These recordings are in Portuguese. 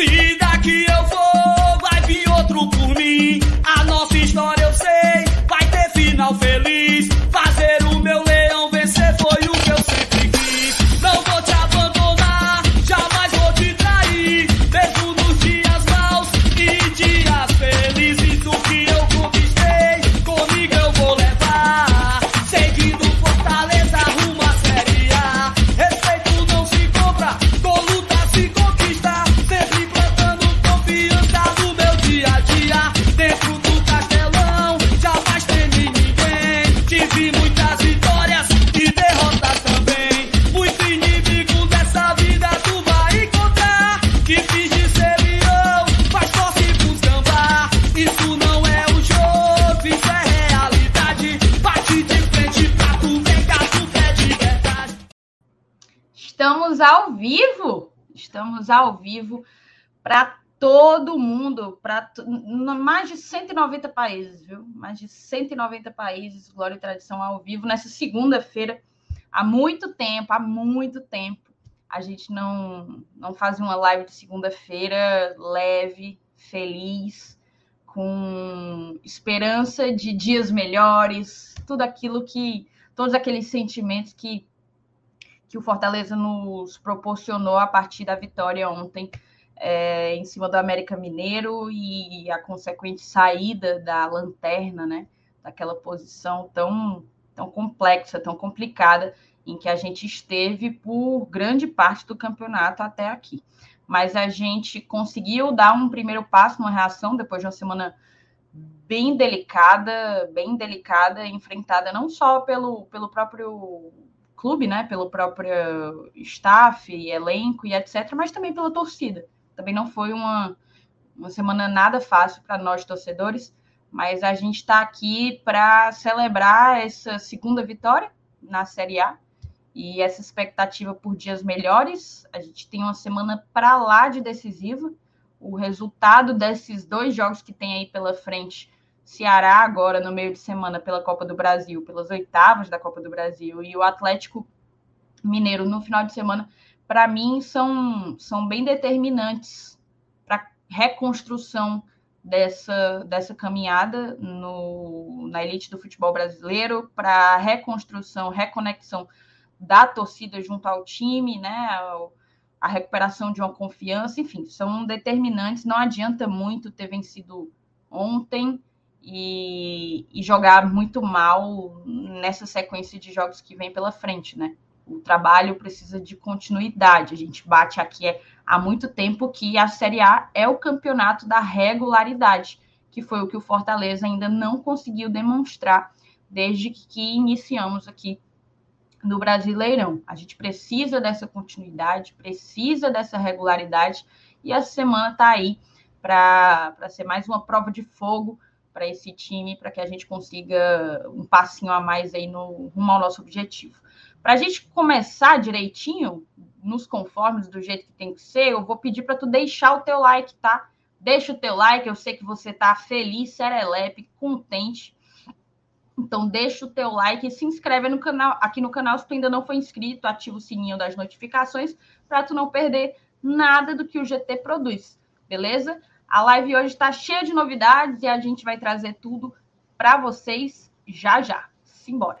estamos vivo para todo mundo, para mais de 190 países, viu? Mais de 190 países, Glória e Tradição ao vivo, nessa segunda-feira. Há muito tempo, há muito tempo, a gente não, não faz uma live de segunda-feira leve, feliz, com esperança de dias melhores, tudo aquilo que, todos aqueles sentimentos que que o Fortaleza nos proporcionou a partir da vitória ontem é, em cima do América Mineiro e a consequente saída da lanterna, né? Daquela posição tão, tão complexa, tão complicada em que a gente esteve por grande parte do campeonato até aqui. Mas a gente conseguiu dar um primeiro passo, uma reação depois de uma semana bem delicada, bem delicada, enfrentada não só pelo, pelo próprio clube, né, pelo próprio staff, elenco e etc., mas também pela torcida. Também não foi uma, uma semana nada fácil para nós torcedores, mas a gente está aqui para celebrar essa segunda vitória na Série A e essa expectativa por dias melhores. A gente tem uma semana para lá de decisiva. O resultado desses dois jogos que tem aí pela frente Ceará agora no meio de semana pela Copa do Brasil, pelas oitavas da Copa do Brasil, e o Atlético Mineiro no final de semana, para mim, são, são bem determinantes para reconstrução dessa, dessa caminhada no, na elite do futebol brasileiro, para reconstrução, reconexão da torcida junto ao time, né? A recuperação de uma confiança, enfim, são determinantes. Não adianta muito ter vencido ontem e, e, jogar muito mal nessa sequência de jogos que vem pela frente, né? O trabalho precisa de continuidade. A gente bate aqui é, há muito tempo que a Série A é o campeonato da regularidade, que foi o que o Fortaleza ainda não conseguiu demonstrar desde que iniciamos aqui no Brasileirão. A gente precisa dessa continuidade, precisa dessa regularidade, e essa semana está aí para ser mais uma prova de fogo para esse time, para que a gente consiga um passinho a mais aí no rumo ao nosso objetivo. Para a gente começar direitinho, nos conformes do jeito que tem que ser, eu vou pedir para tu deixar o teu like, tá? Deixa o teu like, eu sei que você tá feliz, serelepe, contente. Então deixa o teu like e se inscreve no canal, aqui no canal se tu ainda não foi inscrito, ativa o sininho das notificações para tu não perder nada do que o GT produz, beleza? A live hoje está cheia de novidades e a gente vai trazer tudo para vocês já já. Simbora!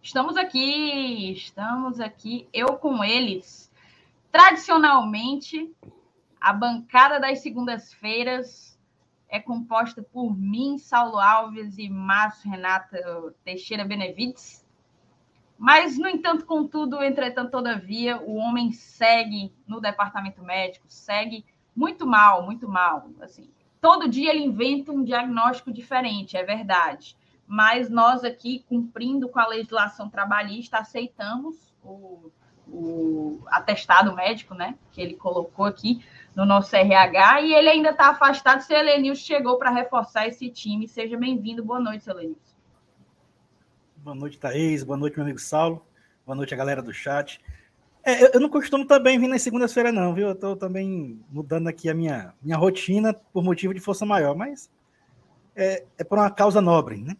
Estamos aqui, estamos aqui, eu com eles. Tradicionalmente, a bancada das segundas-feiras é composta por mim, Saulo Alves e Márcio Renata Teixeira Benevides. Mas, no entanto, contudo, entretanto, todavia, o homem segue no departamento médico, segue muito mal, muito mal. Assim, todo dia ele inventa um diagnóstico diferente, é verdade. Mas nós aqui, cumprindo com a legislação trabalhista, aceitamos o, o atestado médico, né, que ele colocou aqui, no nosso RH e ele ainda está afastado. Seu Elenilson chegou para reforçar esse time. Seja bem-vindo. Boa noite, seu. Boa noite, Thaís. Boa noite, meu amigo Saulo. Boa noite, a galera do chat. É, eu não costumo também vir nas segundas-feiras, não, viu? Eu tô também mudando aqui a minha, minha rotina por motivo de força maior, mas é, é por uma causa nobre, né?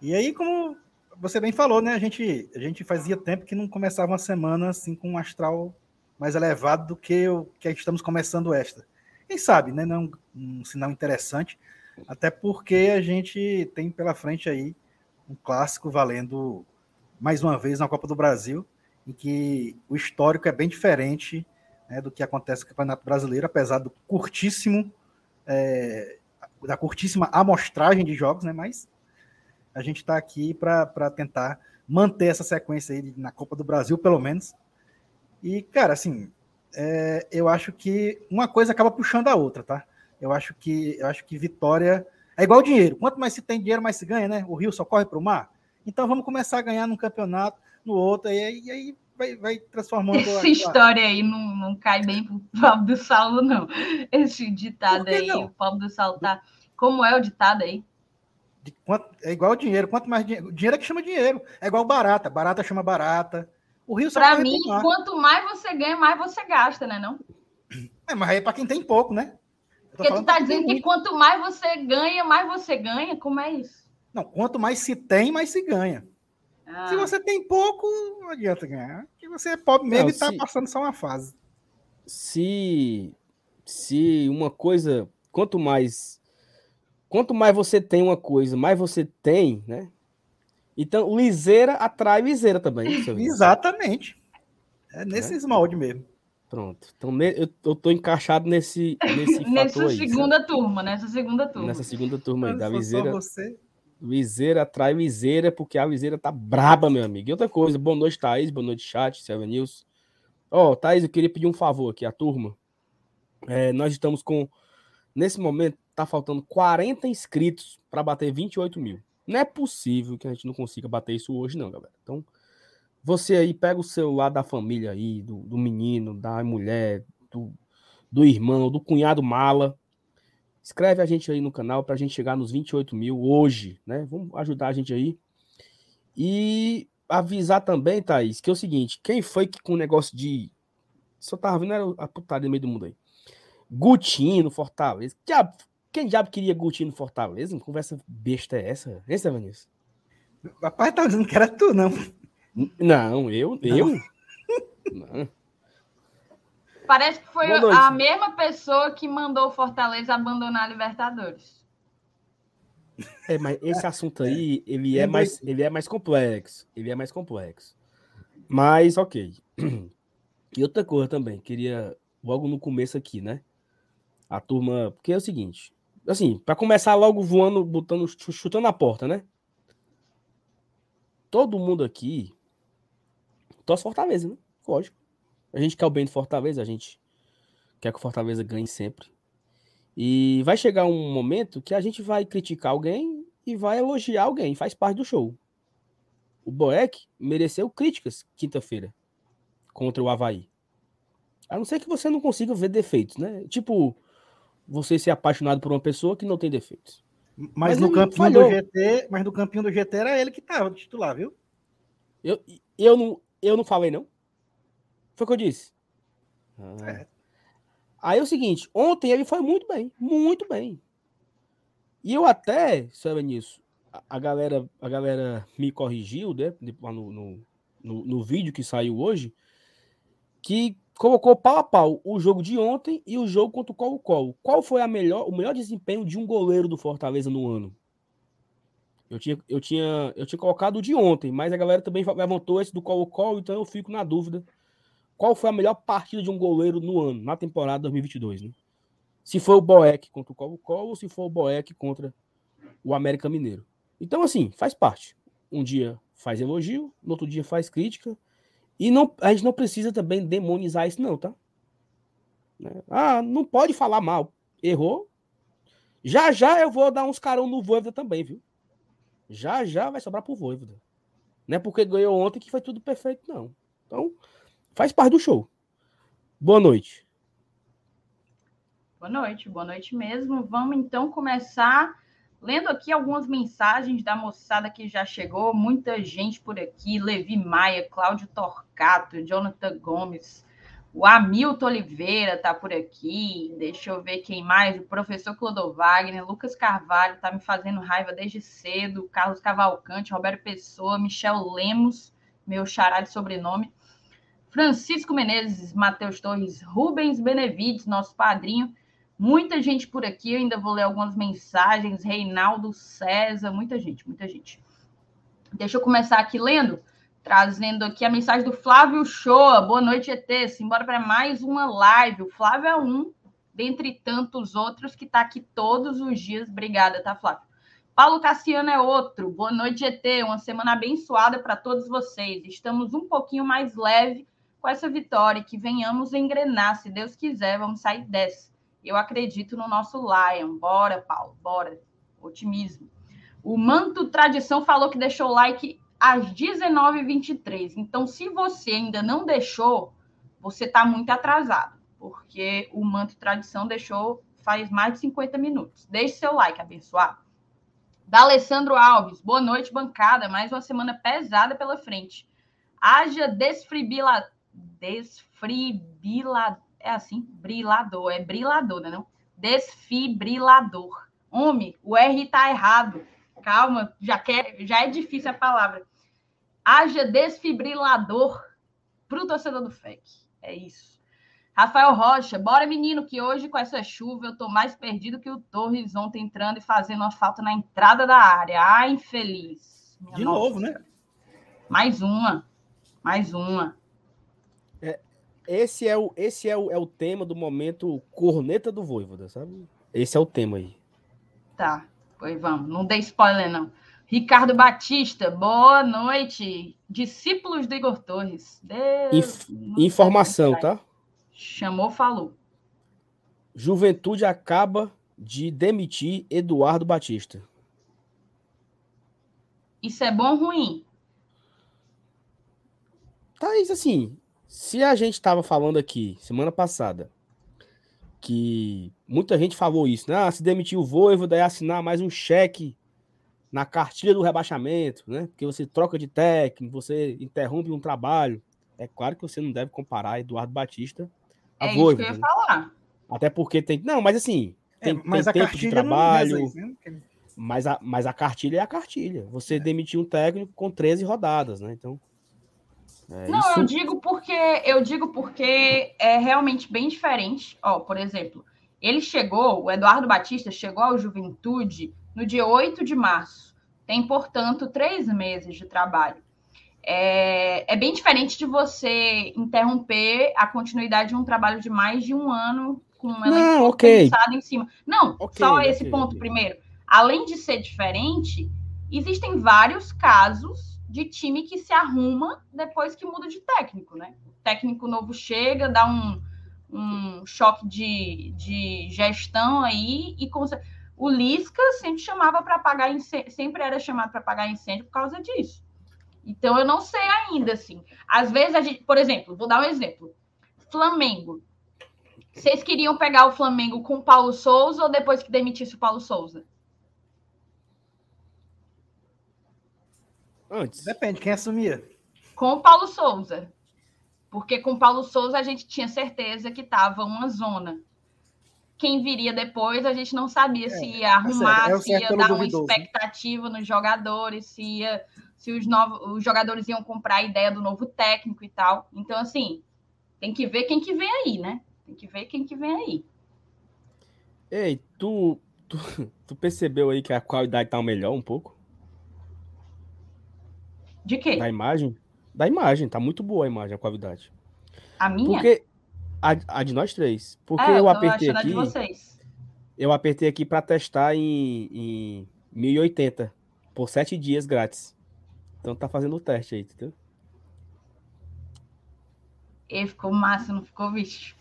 E aí, como você bem falou, né? A gente, a gente fazia tempo que não começava uma semana assim com um astral mais elevado do que o que estamos começando esta. Quem sabe, né? Não um sinal interessante, até porque a gente tem pela frente aí um clássico valendo mais uma vez na Copa do Brasil em que o histórico é bem diferente né, do que acontece no Campeonato Brasileiro, apesar do curtíssimo, é, da curtíssima amostragem de jogos, né? Mas a gente está aqui para tentar manter essa sequência aí na Copa do Brasil, pelo menos. E, cara, assim, é, eu acho que uma coisa acaba puxando a outra, tá? Eu acho que eu acho que vitória é igual dinheiro. Quanto mais se tem dinheiro, mais se ganha, né? O rio só corre para o mar. Então vamos começar a ganhar num campeonato no outro, e aí, e aí vai, vai transformando. Essa a, história aí não, não cai bem pro Pablo do Saulo, não. Esse ditado aí, não? o Pablo do Saulo tá. Como é o ditado aí? Quanto, é igual dinheiro. Quanto mais dinheiro. Dinheiro é que chama dinheiro. É igual barata. Barata chama barata. O Rio Para mim, quanto mais você ganha, mais você gasta, né? Não? É, mas aí é para quem tem pouco, né? Porque tu tá dizendo que quanto mais você ganha, mais você ganha? Como é isso? Não, quanto mais se tem, mais se ganha. Ah. Se você tem pouco, não adianta ganhar. Porque você é pobre mesmo não, e está passando só uma fase. Se, se uma coisa, quanto mais quanto mais você tem uma coisa, mais você tem, né? Então, liseira atrai liseira também. Exatamente. É nesse é? molde mesmo. Pronto. Então, eu, eu tô encaixado nesse nesse Nessa aí, segunda turma, nessa segunda turma. Nessa segunda turma aí, da liseira. Você... Viseira atrai viseira, porque a viseira tá braba, meu amigo. E outra coisa, boa noite, Thaís, boa noite, chat, Silvia News. Ó, oh, Thaís, eu queria pedir um favor aqui, a turma. É, nós estamos com, nesse momento, tá faltando 40 inscritos para bater 28 mil. Não é possível que a gente não consiga bater isso hoje, não, galera. Então, você aí pega o celular da família aí, do, do menino, da mulher, do, do irmão, do cunhado mala, Escreve a gente aí no canal para a gente chegar nos 28 mil hoje, né? Vamos ajudar a gente aí. E avisar também, Thaís, que é o seguinte: quem foi que com o negócio de. Só tava vendo a putaria no meio do mundo aí. Gutinho Fortaleza. Diabo, quem diabo queria Gutinho no Fortaleza? Que conversa besta é essa? Essa, Vanessa? Papai tá dizendo que era tu, não. Não, eu? Eu? não. Parece que foi a mesma pessoa que mandou o Fortaleza abandonar a Libertadores. É, mas esse assunto aí, ele é mais, ele é mais complexo. Ele é mais complexo. Mas, ok. E outra coisa também, queria logo no começo aqui, né? A turma, porque é o seguinte, assim, para começar logo voando, botando, chutando a porta, né? Todo mundo aqui torce Fortaleza, né? Lógico. A gente quer o bem do Fortaleza, a gente quer que o Fortaleza ganhe sempre. E vai chegar um momento que a gente vai criticar alguém e vai elogiar alguém, faz parte do show. O Boeck mereceu críticas quinta-feira contra o Havaí. A não ser que você não consiga ver defeitos, né? Tipo, você ser apaixonado por uma pessoa que não tem defeitos. Mas, mas no campinho falhou. do GT, mas no campinho do GT era ele que tava titular, viu? Eu, eu, não, eu não falei, não. Foi o que eu disse. Ah. É. Aí é o seguinte, ontem ele foi muito bem, muito bem. E eu até, sabe nisso, a, a galera, a galera me corrigiu, né, no, no, no, no vídeo que saiu hoje, que colocou pau a pau o jogo de ontem e o jogo contra o Colo-Colo. Qual foi a melhor, o melhor desempenho de um goleiro do Fortaleza no ano? Eu tinha, eu tinha, eu tinha colocado o de ontem, mas a galera também levantou esse do Colo-Colo, então eu fico na dúvida qual foi a melhor partida de um goleiro no ano, na temporada 2022, né? Se foi o Boeck contra o Colo-Colo ou se foi o Boeck contra o América Mineiro. Então, assim, faz parte. Um dia faz elogio, no outro dia faz crítica. E não, a gente não precisa também demonizar isso, não, tá? Né? Ah, não pode falar mal. Errou. Já já eu vou dar uns carão no Voivoda também, viu? Já já vai sobrar pro Voivoda. Não é porque ganhou ontem que foi tudo perfeito, não. Então, Faz parte do show. Boa noite. Boa noite, boa noite mesmo. Vamos então começar Lendo aqui algumas mensagens da moçada que já chegou, muita gente por aqui, Levi Maia, Cláudio Torcato, Jonathan Gomes, o Hamilton Oliveira está por aqui, deixa eu ver quem mais, o professor Clodovagner, Lucas Carvalho está me fazendo raiva desde cedo, Carlos Cavalcante, Roberto Pessoa, Michel Lemos, meu xará de sobrenome, Francisco Menezes, Matheus Torres, Rubens Benevides, nosso padrinho, Muita gente por aqui, ainda vou ler algumas mensagens. Reinaldo César, muita gente, muita gente. Deixa eu começar aqui lendo, trazendo aqui a mensagem do Flávio Shoa. Boa noite, ET. Simbora para mais uma live. O Flávio é um, dentre tantos outros, que está aqui todos os dias. Obrigada, tá, Flávio? Paulo Cassiano é outro. Boa noite, ET. Uma semana abençoada para todos vocês. Estamos um pouquinho mais leve com essa vitória. Que venhamos engrenar, se Deus quiser. Vamos sair dessa. Eu acredito no nosso Lion. Bora, Paulo, bora. Otimismo. O Manto Tradição falou que deixou o like às 19h23. Então, se você ainda não deixou, você está muito atrasado, porque o Manto Tradição deixou faz mais de 50 minutos. Deixe seu like, abençoado. Da Alessandro Alves, boa noite, bancada. Mais uma semana pesada pela frente. Haja desfribila... é assim, brilador, é brilador, né? Não? Desfibrilador. Homem, o R tá errado. Calma, já, quer, já é difícil a palavra. Haja desfibrilador para o torcedor do FEC. É isso. Rafael Rocha, bora menino, que hoje com essa chuva eu tô mais perdido que o Torres ontem entrando e fazendo uma falta na entrada da área. Ai, infeliz. Minha De nossa. novo, né? Mais uma. Mais uma. Esse é o, esse é o, é o tema do momento corneta do Voivoda, sabe? Esse é o tema aí. Tá, pois vamos. Não dê spoiler, não. Ricardo Batista, boa noite. Discípulos do Igor Torres. Inf informação, tá? Chamou, falou. Juventude acaba de demitir Eduardo Batista. Isso é bom ou ruim? Tá, isso assim. Se a gente estava falando aqui semana passada que muita gente falou isso, né? Ah, se demitir o Voivo, daí assinar mais um cheque na cartilha do rebaixamento, né? Porque você troca de técnico, você interrompe um trabalho. É claro que você não deve comparar Eduardo Batista a é Voivo. Isso que eu ia né? falar. Até porque tem. Não, mas assim, tem, é, mas tem tempo de trabalho. Isso, né? mas, a, mas a cartilha é a cartilha. Você é. demitir um técnico com 13 rodadas, né? Então. É, não, isso... eu digo porque eu digo porque é realmente bem diferente. Ó, por exemplo, ele chegou, o Eduardo Batista chegou ao Juventude no dia 8 de março. Tem, portanto, três meses de trabalho. É, é bem diferente de você interromper a continuidade de um trabalho de mais de um ano com um elenco okay. pensado em cima. Não, okay, só esse okay, ponto primeiro. Além de ser diferente, existem vários casos de time que se arruma depois que muda de técnico, né? O técnico novo chega, dá um, um choque de, de gestão aí e o Lisca sempre chamava para apagar incêndio, sempre era chamado para apagar incêndio por causa disso. Então eu não sei ainda assim. Às vezes a gente, por exemplo, vou dar um exemplo. Flamengo. Vocês queriam pegar o Flamengo com o Paulo Souza ou depois que demitisse o Paulo Souza? Antes. Depende, quem assumia? Com o Paulo Souza. Porque com o Paulo Souza a gente tinha certeza que estava uma zona. Quem viria depois, a gente não sabia é, se ia é arrumar, é se ia dar uma expectativa nos jogadores, se, ia, se os, novos, os jogadores iam comprar a ideia do novo técnico e tal. Então, assim, tem que ver quem que vem aí, né? Tem que ver quem que vem aí. Ei, tu, tu, tu percebeu aí que a qualidade tá melhor um pouco? De quê? Da imagem? Da imagem, tá muito boa a imagem, a qualidade. A minha? Porque a, a de nós três. Porque é, eu, eu apertei aqui. Eu apertei aqui para testar em, em 1080 por sete dias grátis. Então tá fazendo o teste aí, entendeu? E ficou massa, não ficou, bicho?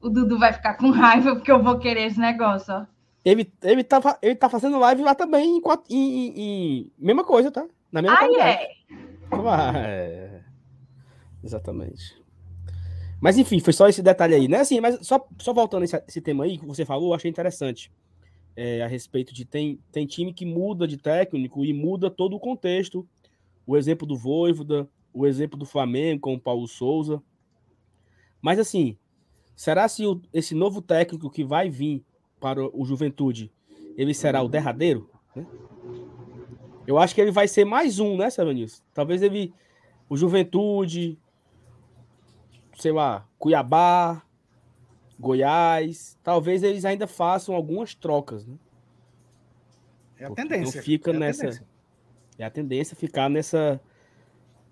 O Dudu vai ficar com raiva porque eu vou querer esse negócio, ó. Ele, ele, tá, ele tá fazendo live lá também em, em, em, em mesma coisa, tá? Na mesma ah, qualidade. É. é. Exatamente. Mas enfim, foi só esse detalhe aí, né? Assim, mas só, só voltando esse, esse tema aí que você falou, eu achei interessante. é, a respeito de tem, tem time que muda de técnico e muda todo o contexto. O exemplo do Voivoda, o exemplo do Flamengo com o Paulo Souza. Mas assim, será se o, esse novo técnico que vai vir para o Juventude, ele será o derradeiro? Né? Eu acho que ele vai ser mais um, né, Sérgio Talvez ele, o Juventude, sei lá, Cuiabá, Goiás, talvez eles ainda façam algumas trocas, né? É a tendência. Não fica é nessa. Tendência. É a tendência ficar nessa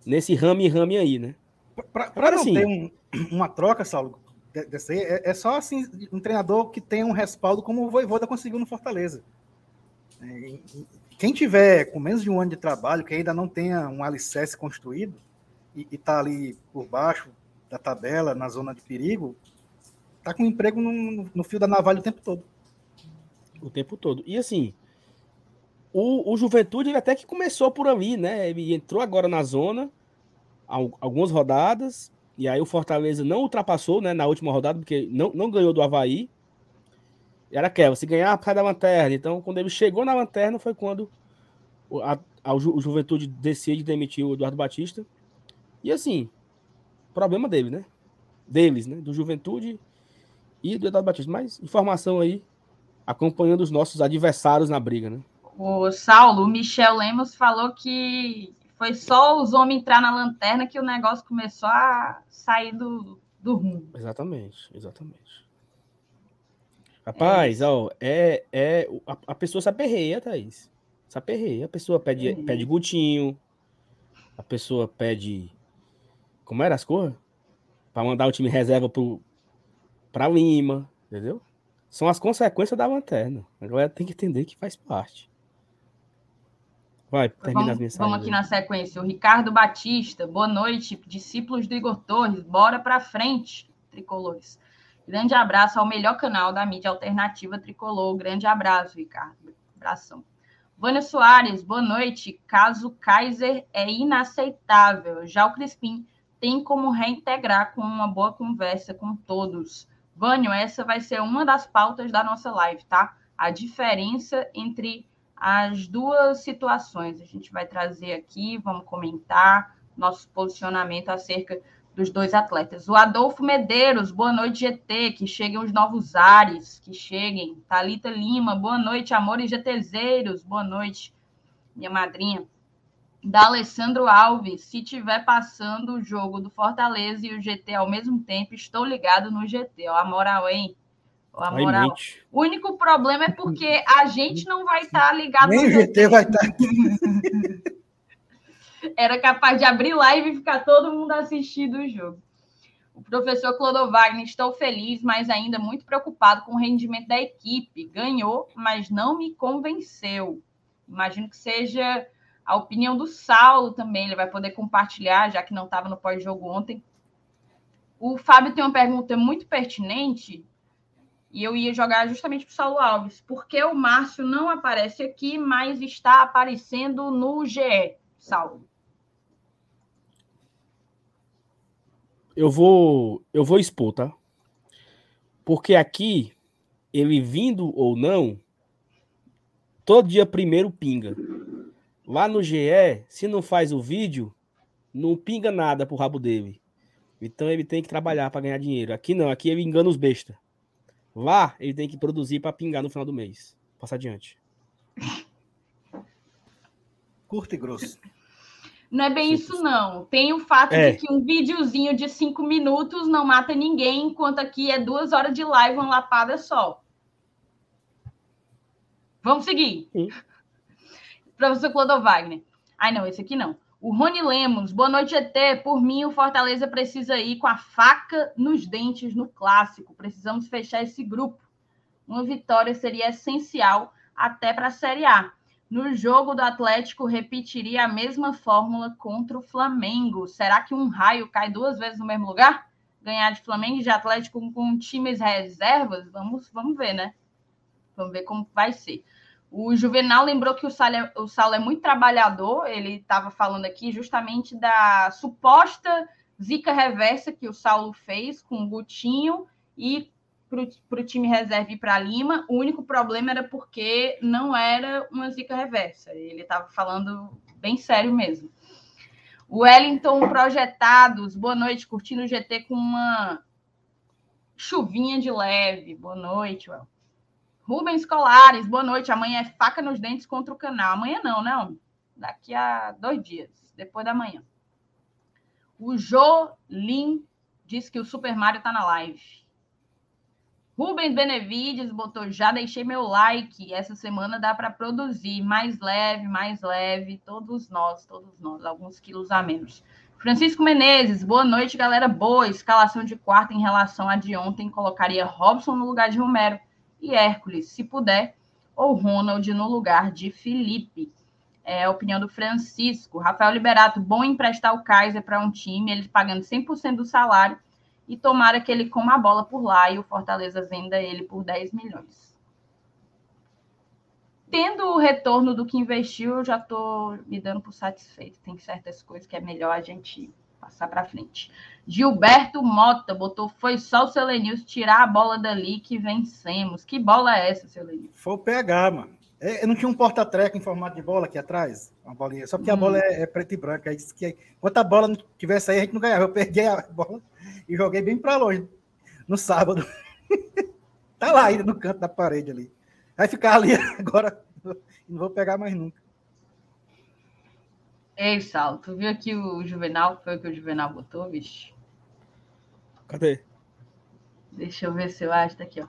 nesse rame-rame aí, né? Para não assim, ter um, uma troca, Saulo, dessa aí, é, é, só assim um treinador que tem um respaldo como o Voivoda conseguiu no Fortaleza. É, quem tiver com menos de um ano de trabalho, que ainda não tenha um alicerce construído e está ali por baixo da tabela, na zona de perigo, tá com emprego no, no fio da navalha o tempo todo. O tempo todo. E assim, o, o Juventude até que começou por ali, né? Ele entrou agora na zona, algumas rodadas, e aí o Fortaleza não ultrapassou, né, na última rodada, porque não, não ganhou do Havaí. Era aquela, se ganhar, sai da lanterna. Então, quando ele chegou na lanterna, foi quando a, a, o Juventude decide demitir o Eduardo Batista. E assim, problema dele, né? Deles, né? Do Juventude e do Eduardo Batista. Mas informação aí, acompanhando os nossos adversários na briga, né? O Saulo, o Michel Lemos falou que foi só os homens entrar na lanterna que o negócio começou a sair do, do rumo. Exatamente, exatamente. Rapaz, é. ó, é, é, a, a pessoa se aperreia, Thaís. Se aperreia. A pessoa pede, uhum. pede Gutinho, a pessoa pede. Como era as cores? Para mandar o time reserva pro, para Lima, entendeu? São as consequências da lanterna. A galera tem que entender que faz parte. Vai, termina vamos, as mensagens. Vamos aqui na sequência. O Ricardo Batista, boa noite, discípulos do Igor Torres, bora para frente, tricolores. Grande abraço ao melhor canal da mídia alternativa tricolor. Grande abraço, Ricardo. Abração. Vânia Soares, boa noite. Caso Kaiser é inaceitável. Já o Crispim tem como reintegrar com uma boa conversa com todos. Vânio, essa vai ser uma das pautas da nossa live, tá? A diferença entre as duas situações. A gente vai trazer aqui, vamos comentar nosso posicionamento acerca dos dois atletas. O Adolfo Medeiros, boa noite, GT, que cheguem os novos ares, que cheguem. Talita Lima, boa noite, amores GTzeiros, boa noite, minha madrinha da Alessandro Alves. Se tiver passando o jogo do Fortaleza e o GT ao mesmo tempo, estou ligado no GT. Ó, a moral, hein? a moral. O único problema é porque a gente não vai estar tá ligado Nem no GT. GT vai estar. Tá. Era capaz de abrir live e ficar todo mundo assistindo o jogo. O professor Clodovagner, estou feliz, mas ainda muito preocupado com o rendimento da equipe. Ganhou, mas não me convenceu. Imagino que seja a opinião do Saulo também, ele vai poder compartilhar, já que não estava no pós-jogo ontem. O Fábio tem uma pergunta muito pertinente, e eu ia jogar justamente para o Saulo Alves. Por que o Márcio não aparece aqui, mas está aparecendo no GE, Saulo? Eu vou, eu vou expor, tá? Porque aqui, ele vindo ou não, todo dia primeiro pinga. Lá no GE, se não faz o vídeo, não pinga nada pro rabo dele. Então ele tem que trabalhar para ganhar dinheiro. Aqui não, aqui ele engana os bestas. Lá ele tem que produzir para pingar no final do mês. Passar adiante. Curto e grosso. Não é bem isso, não. Tem o fato é. de que um videozinho de cinco minutos não mata ninguém, enquanto aqui é duas horas de live, uma lapada só. Vamos seguir. Sim. Professor Clodo Wagner. Ai, não, esse aqui não. O Rony Lemos, boa noite, ET. Por mim, o Fortaleza precisa ir com a faca nos dentes no clássico. Precisamos fechar esse grupo. Uma vitória seria essencial até para a Série A. No jogo do Atlético, repetiria a mesma fórmula contra o Flamengo. Será que um raio cai duas vezes no mesmo lugar? Ganhar de Flamengo e de Atlético com, com times reservas? Vamos, vamos ver, né? Vamos ver como vai ser. O Juvenal lembrou que o Saulo é, o Saulo é muito trabalhador, ele estava falando aqui justamente da suposta zica reversa que o Saulo fez com o Gutinho e para o time reserva ir para Lima. O único problema era porque não era uma zica reversa. Ele estava falando bem sério mesmo. Wellington Projetados, boa noite, curtindo o GT com uma chuvinha de leve. Boa noite, Well. Rubens Colares, boa noite. Amanhã é faca nos dentes contra o canal. Amanhã não, não. Daqui a dois dias, depois da manhã. O Jolim disse que o Super Mario tá na live. Rubens Benevides botou: já deixei meu like. Essa semana dá para produzir mais leve, mais leve. Todos nós, todos nós, alguns quilos a menos. Francisco Menezes, boa noite, galera. Boa escalação de quarta em relação à de ontem. Colocaria Robson no lugar de Romero e Hércules, se puder, ou Ronald no lugar de Felipe. É a opinião do Francisco. Rafael Liberato, bom emprestar o Kaiser para um time, ele pagando 100% do salário e tomara que ele coma a bola por lá e o Fortaleza venda ele por 10 milhões. Tendo o retorno do que investiu, eu já estou me dando por satisfeito. Tem certas coisas que é melhor a gente passar para frente. Gilberto Mota botou: foi só o seu tirar a bola dali que vencemos. Que bola é essa, seu? Foi o PH, mano. É, não tinha um porta-treco em formato de bola aqui atrás? Uma bolinha. Só porque hum. a bola é, é preta e branca. Aí disse que enquanto a bola não tivesse aí, a gente não ganhava. Eu peguei a bola e joguei bem para longe no sábado. tá lá ainda no canto da parede ali. Vai ficar ali agora. Não vou pegar mais nunca. Ei, Sal, tu viu aqui o Juvenal? Foi o que o Juvenal botou, bicho? Cadê? Deixa eu ver se eu acho. Tá aqui, ó.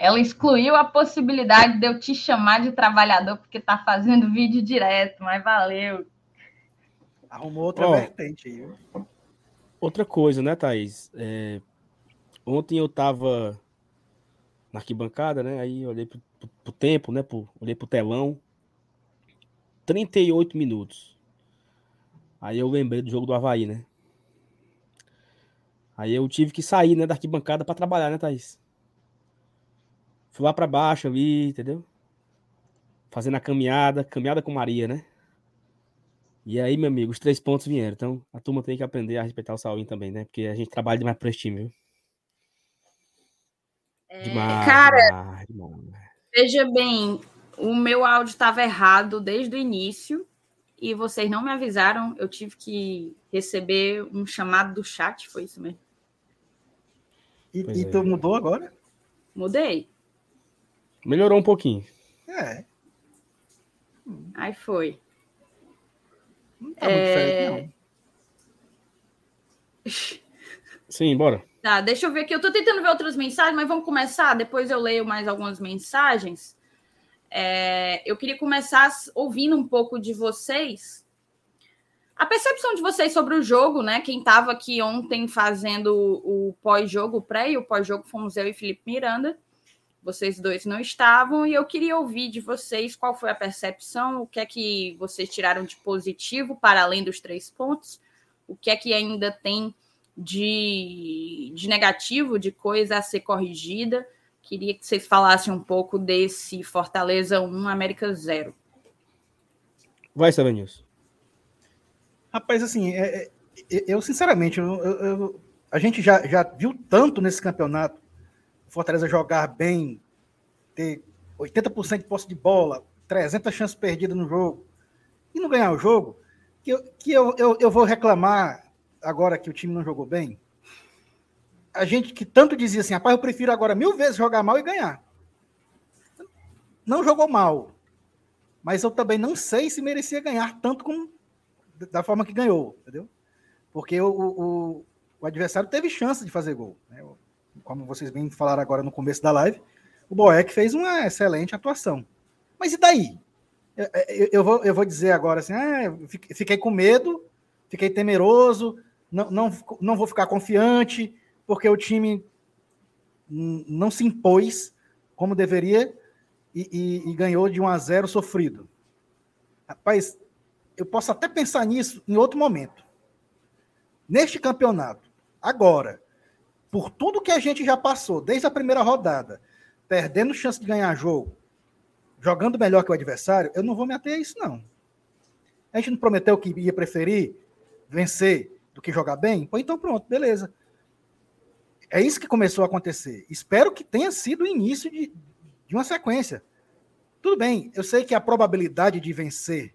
Ela excluiu a possibilidade de eu te chamar de trabalhador porque tá fazendo vídeo direto, mas valeu. Arrumou outra oh, vertente aí. Outra coisa, né, Thaís? É, ontem eu tava na arquibancada, né? Aí olhei pro, pro, pro tempo, né? Pro, olhei pro telão. 38 minutos. Aí eu lembrei do jogo do Havaí, né? Aí eu tive que sair, né, da arquibancada para trabalhar, né, Thaís? Fui lá para baixo ali, entendeu? Fazendo a caminhada, caminhada com Maria, né? E aí, meu amigo, os três pontos vieram. Então, a turma tem que aprender a respeitar o Saulinho também, né? Porque a gente trabalha demais para esse time, viu? É, demais, cara, demais, demais. veja bem, o meu áudio estava errado desde o início e vocês não me avisaram. Eu tive que receber um chamado do chat, foi isso mesmo. E, e tu mudou agora? Mudei. Melhorou um pouquinho. É. Aí foi. Não tá muito é... não. Sim, bora. Tá, deixa eu ver aqui. Eu tô tentando ver outras mensagens, mas vamos começar. Depois eu leio mais algumas mensagens. É... eu queria começar ouvindo um pouco de vocês. A percepção de vocês sobre o jogo, né? Quem estava aqui ontem fazendo o pós-jogo, o pré e o pós-jogo fomos eu e Felipe Miranda. Vocês dois não estavam e eu queria ouvir de vocês qual foi a percepção, o que é que vocês tiraram de positivo para além dos três pontos, o que é que ainda tem de, de negativo, de coisa a ser corrigida. Queria que vocês falassem um pouco desse Fortaleza 1, América 0. Vai, Sabanils. Rapaz, assim, é, é, eu sinceramente, eu, eu, a gente já, já viu tanto nesse campeonato Fortaleza jogar bem, ter 80% de posse de bola, 300 chances perdidas no jogo, e não ganhar o jogo, que, eu, que eu, eu, eu vou reclamar agora que o time não jogou bem. A gente que tanto dizia assim, rapaz, eu prefiro agora mil vezes jogar mal e ganhar. Não jogou mal, mas eu também não sei se merecia ganhar tanto como da forma que ganhou, entendeu? Porque o, o, o adversário teve chance de fazer gol. Né? Como vocês bem falaram agora no começo da live, o Boeck fez uma excelente atuação. Mas e daí? Eu, eu, eu, vou, eu vou dizer agora assim: ah, fiquei com medo, fiquei temeroso, não, não, não vou ficar confiante, porque o time não se impôs como deveria e, e, e ganhou de 1 a 0 sofrido. Rapaz, eu posso até pensar nisso em outro momento. Neste campeonato, agora, por tudo que a gente já passou, desde a primeira rodada, perdendo chance de ganhar jogo, jogando melhor que o adversário, eu não vou me ater a isso, não. A gente não prometeu que ia preferir vencer do que jogar bem? Pô, então pronto, beleza. é isso que começou a acontecer. Espero que tenha sido o início de, de uma sequência. Tudo bem, eu sei que a probabilidade de vencer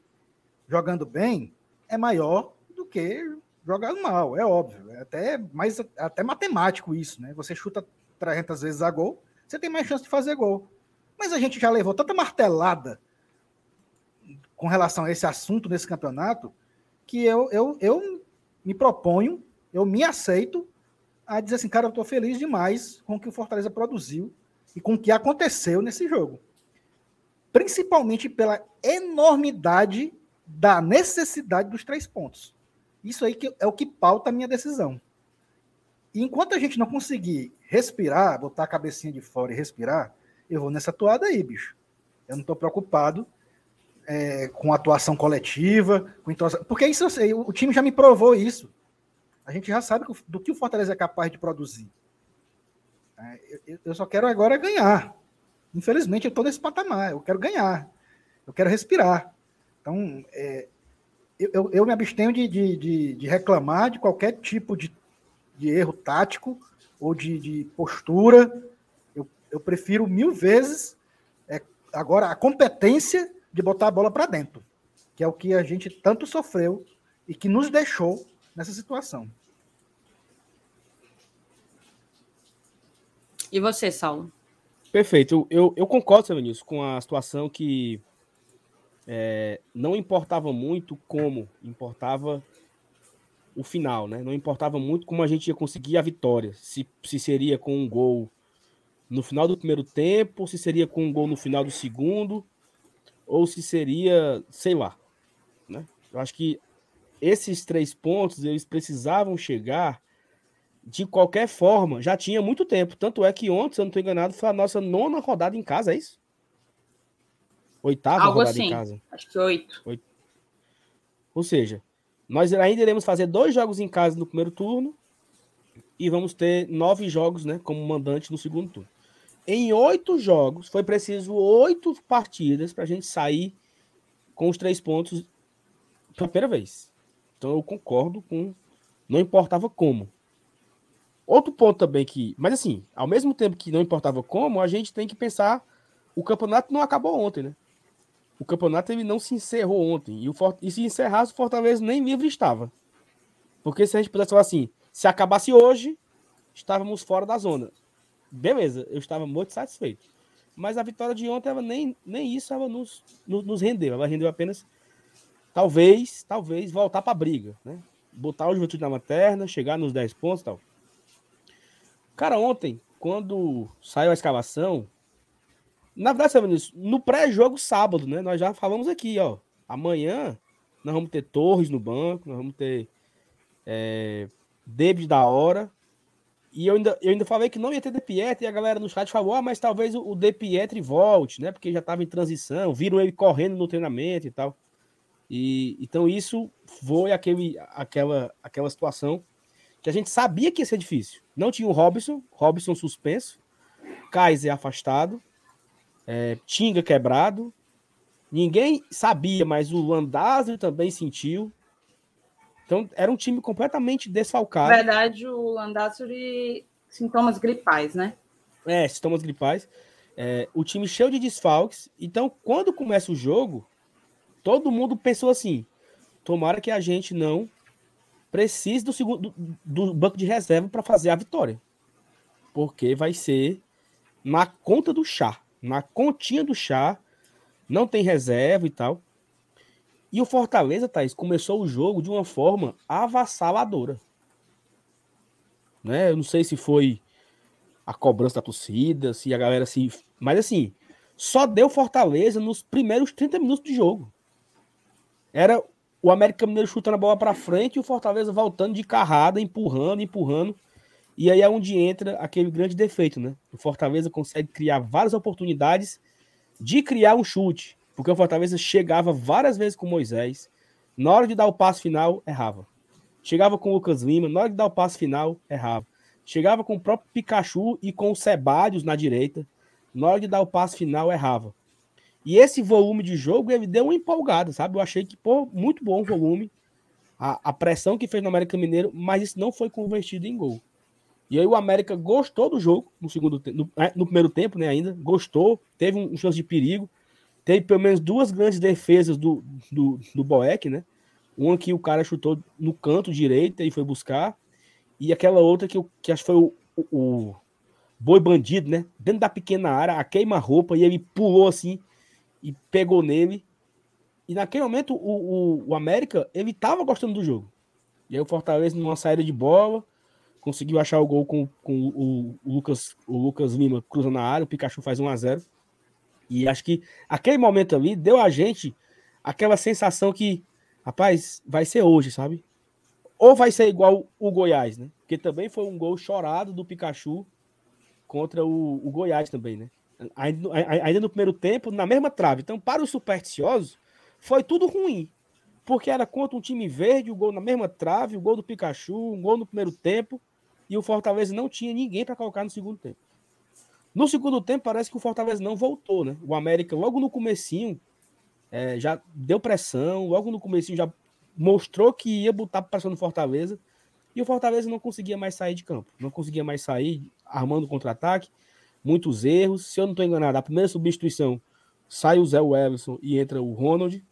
jogando bem é maior do que jogando mal, é óbvio. É até, mais, até matemático isso, né? Você chuta 300 vezes a gol, você tem mais chance de fazer gol. Mas a gente já levou tanta martelada com relação a esse assunto nesse campeonato que eu, eu, eu me proponho, eu me aceito a dizer assim, cara, eu estou feliz demais com o que o Fortaleza produziu e com o que aconteceu nesse jogo. Principalmente pela enormidade da necessidade dos três pontos. Isso aí que é o que pauta a minha decisão. E enquanto a gente não conseguir respirar, botar a cabecinha de fora e respirar, eu vou nessa toada aí, bicho. Eu não estou preocupado é, com atuação coletiva, com porque isso eu sei, o time já me provou isso. A gente já sabe do que o Fortaleza é capaz de produzir. É, eu só quero agora ganhar. Infelizmente, eu estou nesse patamar. Eu quero ganhar. Eu quero respirar. Então, é, eu, eu, me abstenho de, de, de, de, reclamar de qualquer tipo de, de erro tático ou de, de postura. Eu, eu prefiro mil vezes é, agora a competência de botar a bola para dentro, que é o que a gente tanto sofreu e que nos deixou nessa situação. E você, Saulo? Perfeito. Eu, eu concordo, seu Vinícius, com a situação que é, não importava muito como, importava o final, né? Não importava muito como a gente ia conseguir a vitória. Se, se seria com um gol no final do primeiro tempo, se seria com um gol no final do segundo, ou se seria, sei lá. Né? Eu acho que esses três pontos eles precisavam chegar de qualquer forma. Já tinha muito tempo. Tanto é que ontem, se eu não estou enganado, foi a nossa nona rodada em casa, é isso? Oitava Algo rodada assim. em casa. Acho que oito. oito. Ou seja, nós ainda iremos fazer dois jogos em casa no primeiro turno e vamos ter nove jogos, né, como mandante no segundo turno. Em oito jogos, foi preciso oito partidas para a gente sair com os três pontos pela primeira vez. Então eu concordo com. Não importava como. Outro ponto também que. Mas assim, ao mesmo tempo que não importava como, a gente tem que pensar. O campeonato não acabou ontem, né? O campeonato ele não se encerrou ontem. E, o Fort... e se encerrasse, o Fortaleza nem livre estava. Porque se a gente pudesse falar assim, se acabasse hoje, estávamos fora da zona beleza, eu estava muito satisfeito. Mas a vitória de ontem, ela nem, nem isso ela nos, nos, nos rendeu. Ela rendeu apenas, talvez, talvez, voltar para a briga, né? Botar o Juventude na materna, chegar nos 10 pontos e tal. Cara, ontem, quando saiu a escavação, na verdade, no pré-jogo sábado, né? Nós já falamos aqui, ó. Amanhã nós vamos ter Torres no banco, nós vamos ter é, David da hora, e eu ainda, eu ainda falei que não ia ter De Pietri, e a galera no chat falou, ah, mas talvez o, o De Pietri volte, né? Porque já estava em transição, viram ele correndo no treinamento e tal. E, então isso foi aquele, aquela, aquela situação que a gente sabia que ia ser difícil. Não tinha o Robson, Robson suspenso, Kaiser afastado, é, Tinga quebrado, ninguém sabia, mas o Landázuri também sentiu. Então, era um time completamente desfalcado. Na verdade, o Landassuri, sintomas gripais, né? É, sintomas gripais. É, o time cheio de desfalques. Então, quando começa o jogo, todo mundo pensou assim: tomara que a gente não precise do, segundo, do, do banco de reserva para fazer a vitória. Porque vai ser na conta do chá. Na continha do chá. Não tem reserva e tal. E o Fortaleza, Thaís, começou o jogo de uma forma avassaladora. Né? Eu não sei se foi a cobrança da torcida, se a galera se. Mas assim, só deu Fortaleza nos primeiros 30 minutos de jogo. Era o América Mineiro chutando a bola para frente e o Fortaleza voltando de carrada, empurrando, empurrando. E aí é onde entra aquele grande defeito, né? O Fortaleza consegue criar várias oportunidades de criar um chute. Porque o Fortaleza chegava várias vezes com Moisés. Na hora de dar o passo final, errava. Chegava com o Lucas Lima, na hora de dar o passo final, errava. Chegava com o próprio Pikachu e com o Sebadios na direita. Na hora de dar o passo final, errava. E esse volume de jogo, ele deu uma empolgada, sabe? Eu achei que, pô, muito bom o volume. A, a pressão que fez no América Mineiro, mas isso não foi convertido em gol. E aí o América gostou do jogo no segundo no, é, no primeiro tempo, né? Ainda gostou, teve um, um chance de perigo, teve pelo menos duas grandes defesas do, do, do Boeck, né? Uma que o cara chutou no canto direito e foi buscar, e aquela outra que, que acho que foi o, o, o boi bandido, né? Dentro da pequena área, a queima-roupa, e ele pulou assim e pegou nele. E naquele momento o, o, o América ele tava gostando do jogo. E aí o Fortaleza, numa saída de bola, conseguiu achar o gol com, com o, o, Lucas, o Lucas Lima cruza na área, o Pikachu faz 1 a 0 E acho que aquele momento ali deu a gente aquela sensação que, rapaz, vai ser hoje, sabe? Ou vai ser igual o Goiás, né? Porque também foi um gol chorado do Pikachu contra o, o Goiás também, né? Ainda, ainda no primeiro tempo, na mesma trave. Então, para os supersticiosos, foi tudo ruim. Porque era contra um time verde, o gol na mesma trave, o gol do Pikachu, um gol no primeiro tempo e o Fortaleza não tinha ninguém para colocar no segundo tempo. No segundo tempo, parece que o Fortaleza não voltou, né? O América, logo no comecinho, é, já deu pressão, logo no comecinho já mostrou que ia botar pressão no Fortaleza, e o Fortaleza não conseguia mais sair de campo, não conseguia mais sair, armando contra-ataque, muitos erros. Se eu não estou enganado, a primeira substituição sai o Zé Everson e entra o Ronald.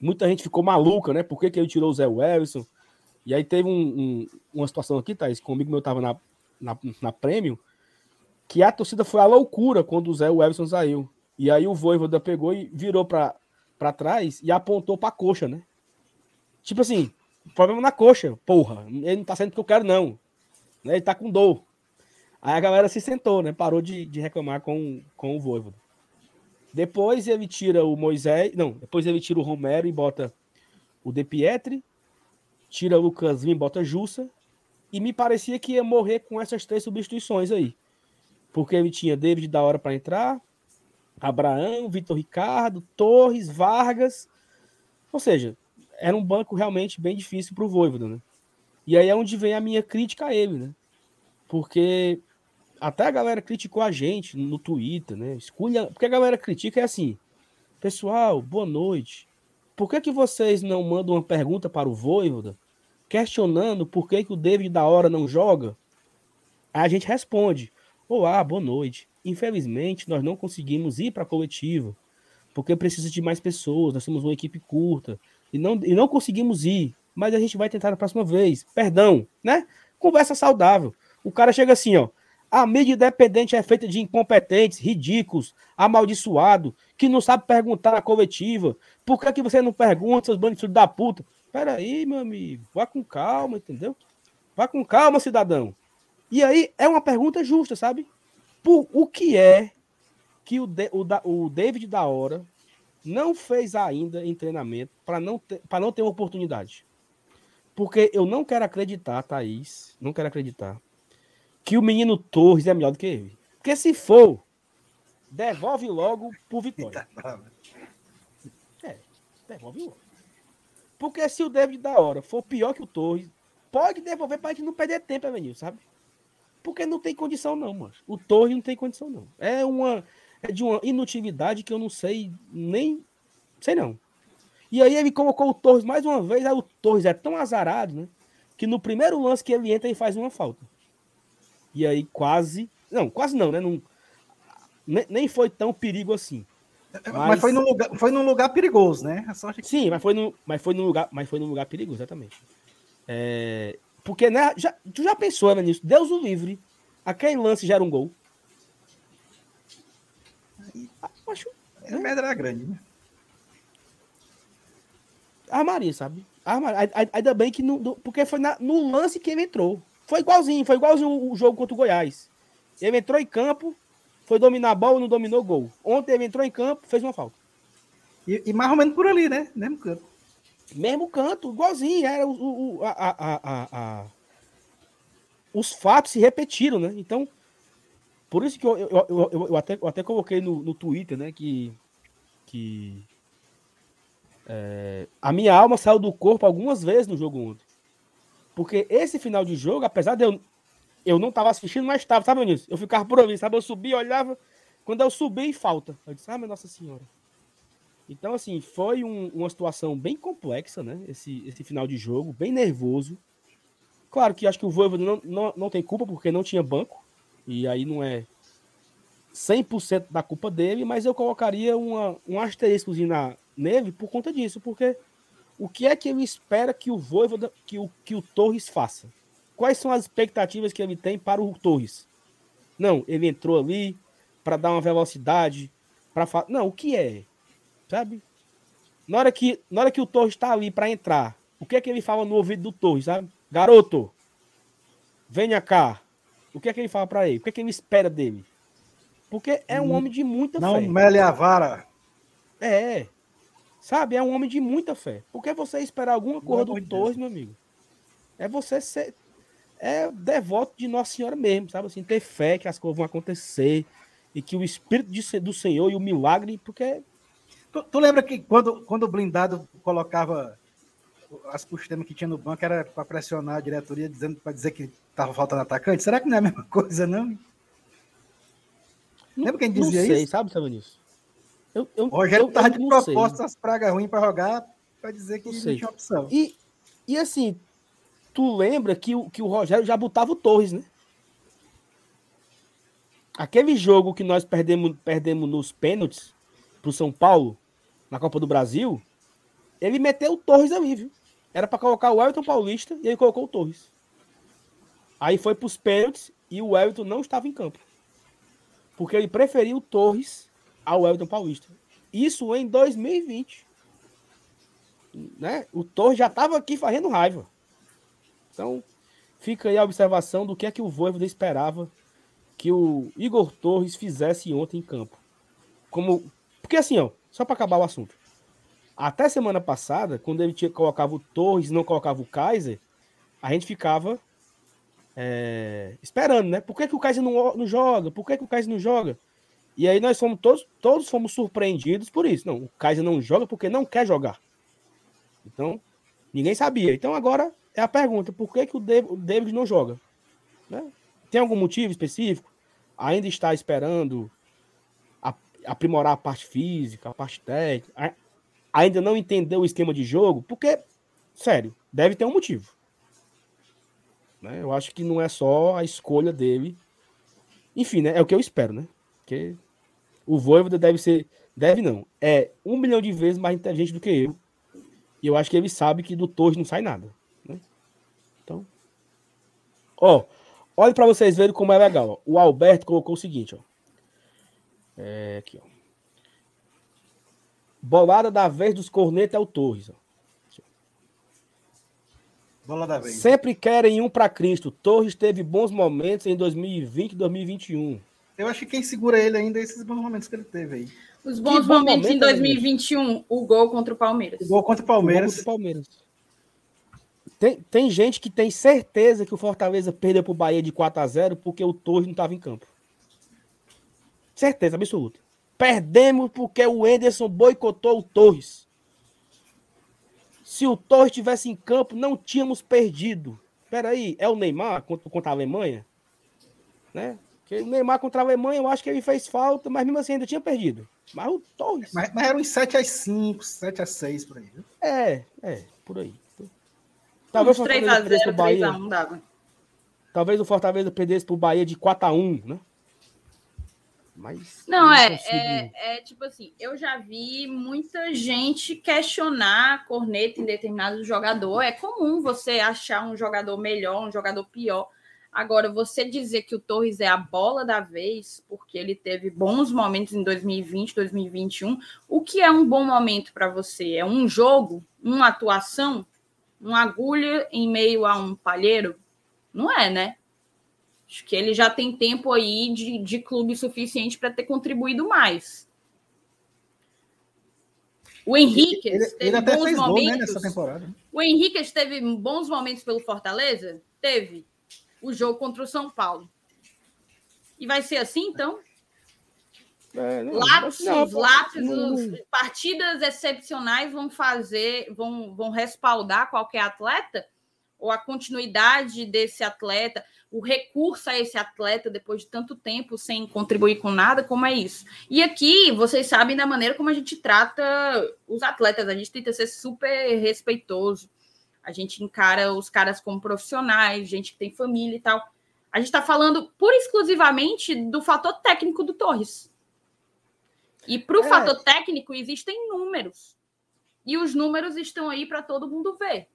Muita gente ficou maluca, né? Por que, que ele tirou o Zé Everson? E aí teve um, um, uma situação aqui, Thaís, comigo meu tava na, na, na Premium, que a torcida foi à loucura quando o Zé Everson saiu. E aí o Voivoda pegou e virou para trás e apontou para a coxa, né? Tipo assim, problema na coxa, porra. Ele não tá saindo porque eu quero, não. Né? Ele tá com dor. Aí a galera se sentou, né? Parou de, de reclamar com, com o Voivoda. Depois ele tira o Moisés. Não, depois ele tira o Romero e bota o De Pietri tira Lucas Lima, bota Jussa, e me parecia que ia morrer com essas três substituições aí. Porque ele tinha David da hora para entrar, Abraão, Vitor Ricardo, Torres, Vargas. Ou seja, era um banco realmente bem difícil para o Voivoda, né? E aí é onde vem a minha crítica a ele, né? Porque até a galera criticou a gente no Twitter, né? Escolha, porque a galera critica é assim: pessoal, boa noite. Por que, que vocês não mandam uma pergunta para o Voivoda questionando por que, que o David da hora não joga? A gente responde: Olá, boa noite. Infelizmente, nós não conseguimos ir para a coletiva porque precisa de mais pessoas. Nós somos uma equipe curta e não, e não conseguimos ir, mas a gente vai tentar na próxima vez. Perdão, né? Conversa saudável. O cara chega assim, ó. A mídia independente é feita de incompetentes, ridículos, amaldiçoados, que não sabe perguntar na coletiva. Por que, que você não pergunta, seus bandidos da puta? Peraí, meu amigo, vá com calma, entendeu? Vá com calma, cidadão. E aí é uma pergunta justa, sabe? Por o que é que o, de, o, da, o David da hora não fez ainda em treinamento para não, ter, não ter uma oportunidade? Porque eu não quero acreditar, Thaís, não quero acreditar que o menino Torres é melhor do que ele. Porque se for, devolve logo pro Vitória. É, devolve logo. Porque se o David da hora for pior que o Torres, pode devolver pra gente não perder tempo, Evanil, sabe? Porque não tem condição, não, mano. O Torres não tem condição, não. É uma. É de uma inutilidade que eu não sei nem. Sei não. E aí ele colocou o Torres mais uma vez. Aí o Torres é tão azarado, né? Que no primeiro lance que ele entra, ele faz uma falta. E aí quase. Não, quase não, né? Não, nem foi tão perigo assim. Mas, mas foi, num lugar, foi num lugar perigoso, né? Que... Sim, mas foi, no, mas, foi num lugar, mas foi num lugar perigoso, exatamente. É, porque, né? Já, tu já pensou né, nisso? Deus o livre. Aquele lance gera um gol. Acho. É né? pedra grande, né? Armaria, sabe? Armaria. Ainda bem que. No, porque foi na, no lance que ele entrou. Foi igualzinho, foi igualzinho o jogo contra o Goiás. Ele entrou em campo, foi dominar a bola, não dominou gol. Ontem ele entrou em campo, fez uma falta. E, e mais ou menos por ali, né? Mesmo canto. Mesmo canto, igualzinho. Era o, o a, a, a, a, os fatos se repetiram, né? Então, por isso que eu, eu, eu, eu até, eu até coloquei no, no Twitter, né? Que, que é, a minha alma saiu do corpo algumas vezes no jogo ontem. Porque esse final de jogo, apesar de eu. Eu não estava assistindo, mas estava, sabe, nisso? Eu ficava por ali, sabe? Eu subia, olhava. Quando eu subi, falta. Eu disse, ah, minha Nossa Senhora. Então, assim, foi um, uma situação bem complexa, né? Esse, esse final de jogo, bem nervoso. Claro que acho que o Voivoda não, não, não tem culpa, porque não tinha banco. E aí não é 100% da culpa dele, mas eu colocaria uma, um asteriscozinho na neve por conta disso, porque o que é que ele espera que o Voivoda, que o, que o Torres faça? Quais são as expectativas que ele tem para o Torres? Não, ele entrou ali para dar uma velocidade, para falar. Não, o que é? Sabe? Na hora que, na hora que o Torres está ali para entrar, o que é que ele fala no ouvido do Torres, sabe? Garoto, venha cá. O que é que ele fala para ele? O que é que ele espera dele? Porque é um homem de muita não fé. Não mele a vara. É. Sabe? É um homem de muita fé. Porque você esperar alguma coisa do Torres, meu amigo, é você ser. É devoto de Nossa Senhora mesmo, sabe? Assim, ter fé que as coisas vão acontecer e que o Espírito de, do Senhor e o milagre, porque. Tu, tu lembra que quando, quando o blindado colocava as costumes que tinha no banco era para pressionar a diretoria, dizendo para dizer que estava faltando atacante? Será que não é a mesma coisa, não? Lembra quem dizia não sei, isso? Sabe, nisso? Eu, eu, o Rogério estava de proposta as pragas ruins para jogar, para dizer que não, não tinha opção. E, e assim, tu lembra que o, que o Rogério já botava o Torres, né? Aquele jogo que nós perdemos, perdemos nos pênaltis pro São Paulo, na Copa do Brasil, ele meteu o Torres ali, viu? Era para colocar o Everton Paulista e ele colocou o Torres. Aí foi pros pênaltis e o Everton não estava em campo. Porque ele preferiu o Torres ao Everton Paulista. Isso em 2020. Né? O Torres já estava aqui fazendo raiva. Então, fica aí a observação do que é que o Voivoda esperava que o Igor Torres fizesse ontem em campo. Como, porque assim, ó, só para acabar o assunto. Até semana passada, quando ele tinha, colocava o Torres não colocava o Kaiser, a gente ficava é, esperando, né? Por que, que o Kaiser não, não joga? Por que, que o Kaiser não joga? E aí nós fomos todos, todos fomos surpreendidos por isso. Não, o Kaiser não joga porque não quer jogar. Então, ninguém sabia. Então agora é a pergunta: por que, que o David não joga? Né? Tem algum motivo específico? Ainda está esperando aprimorar a parte física, a parte técnica? Ainda não entendeu o esquema de jogo? Porque, sério, deve ter um motivo. Né? Eu acho que não é só a escolha dele. Enfim, né? É o que eu espero, né? Porque o Voivoda deve ser. Deve não. É um milhão de vezes mais inteligente do que eu. E eu acho que ele sabe que do Torres não sai nada. Então. Ó, olha para vocês verem como é legal. Ó. O Alberto colocou o seguinte, ó. É, aqui, ó. Bolada da vez dos cornetas é o Torres. Ó. Bola da vez. Sempre querem um para Cristo. Torres teve bons momentos em 2020 e 2021. Eu acho que quem segura ele ainda é esses bons momentos que ele teve aí. Os bons momentos momento, em 2021, o gol contra o Palmeiras. O gol contra o Palmeiras. Contra o Palmeiras. Tem, tem gente que tem certeza que o Fortaleza perdeu para o Bahia de 4 a 0 porque o Torres não estava em campo. Certeza absoluta. Perdemos porque o Enderson boicotou o Torres. Se o Torres estivesse em campo, não tínhamos perdido. Espera aí, é o Neymar contra, a Alemanha? Né? Porque o Neymar contra a Alemanha, eu acho que ele fez falta, mas mesmo assim ainda tinha perdido. Mas o Torres. Mas, mas eram uns 7 a 5, 7 a 6 por aí. Viu? É, é, por aí. Talvez uns 3 a 0, 3 a 1 dava. Talvez o Fortaleza perdesse pro Bahia de 4 a 1, né? Mas não, é, é, é, tipo assim, eu já vi muita gente questionar a corneta em determinado jogador. É comum você achar um jogador melhor, um jogador pior. Agora, você dizer que o Torres é a bola da vez, porque ele teve bons momentos em 2020, 2021, o que é um bom momento para você? É um jogo, uma atuação, uma agulha em meio a um palheiro? Não é, né? Acho que ele já tem tempo aí de, de clube suficiente para ter contribuído mais. O Henrique ele, teve ele até bons fez momentos. Gol, né, nessa temporada. O Henrique teve bons momentos pelo Fortaleza? Teve o jogo contra o São Paulo. E vai ser assim, então? É, não, lapsos, não, lapsos, não, partidas excepcionais vão fazer, vão, vão respaldar qualquer atleta? Ou a continuidade desse atleta, o recurso a esse atleta depois de tanto tempo sem contribuir com nada, como é isso? E aqui, vocês sabem da maneira como a gente trata os atletas, a gente tenta ser super respeitoso A gente encara os caras como profissionais, gente que tem família e tal. A gente está falando pura e exclusivamente do fator técnico do Torres. E para o é. fator técnico existem números. E os números estão aí para todo mundo ver.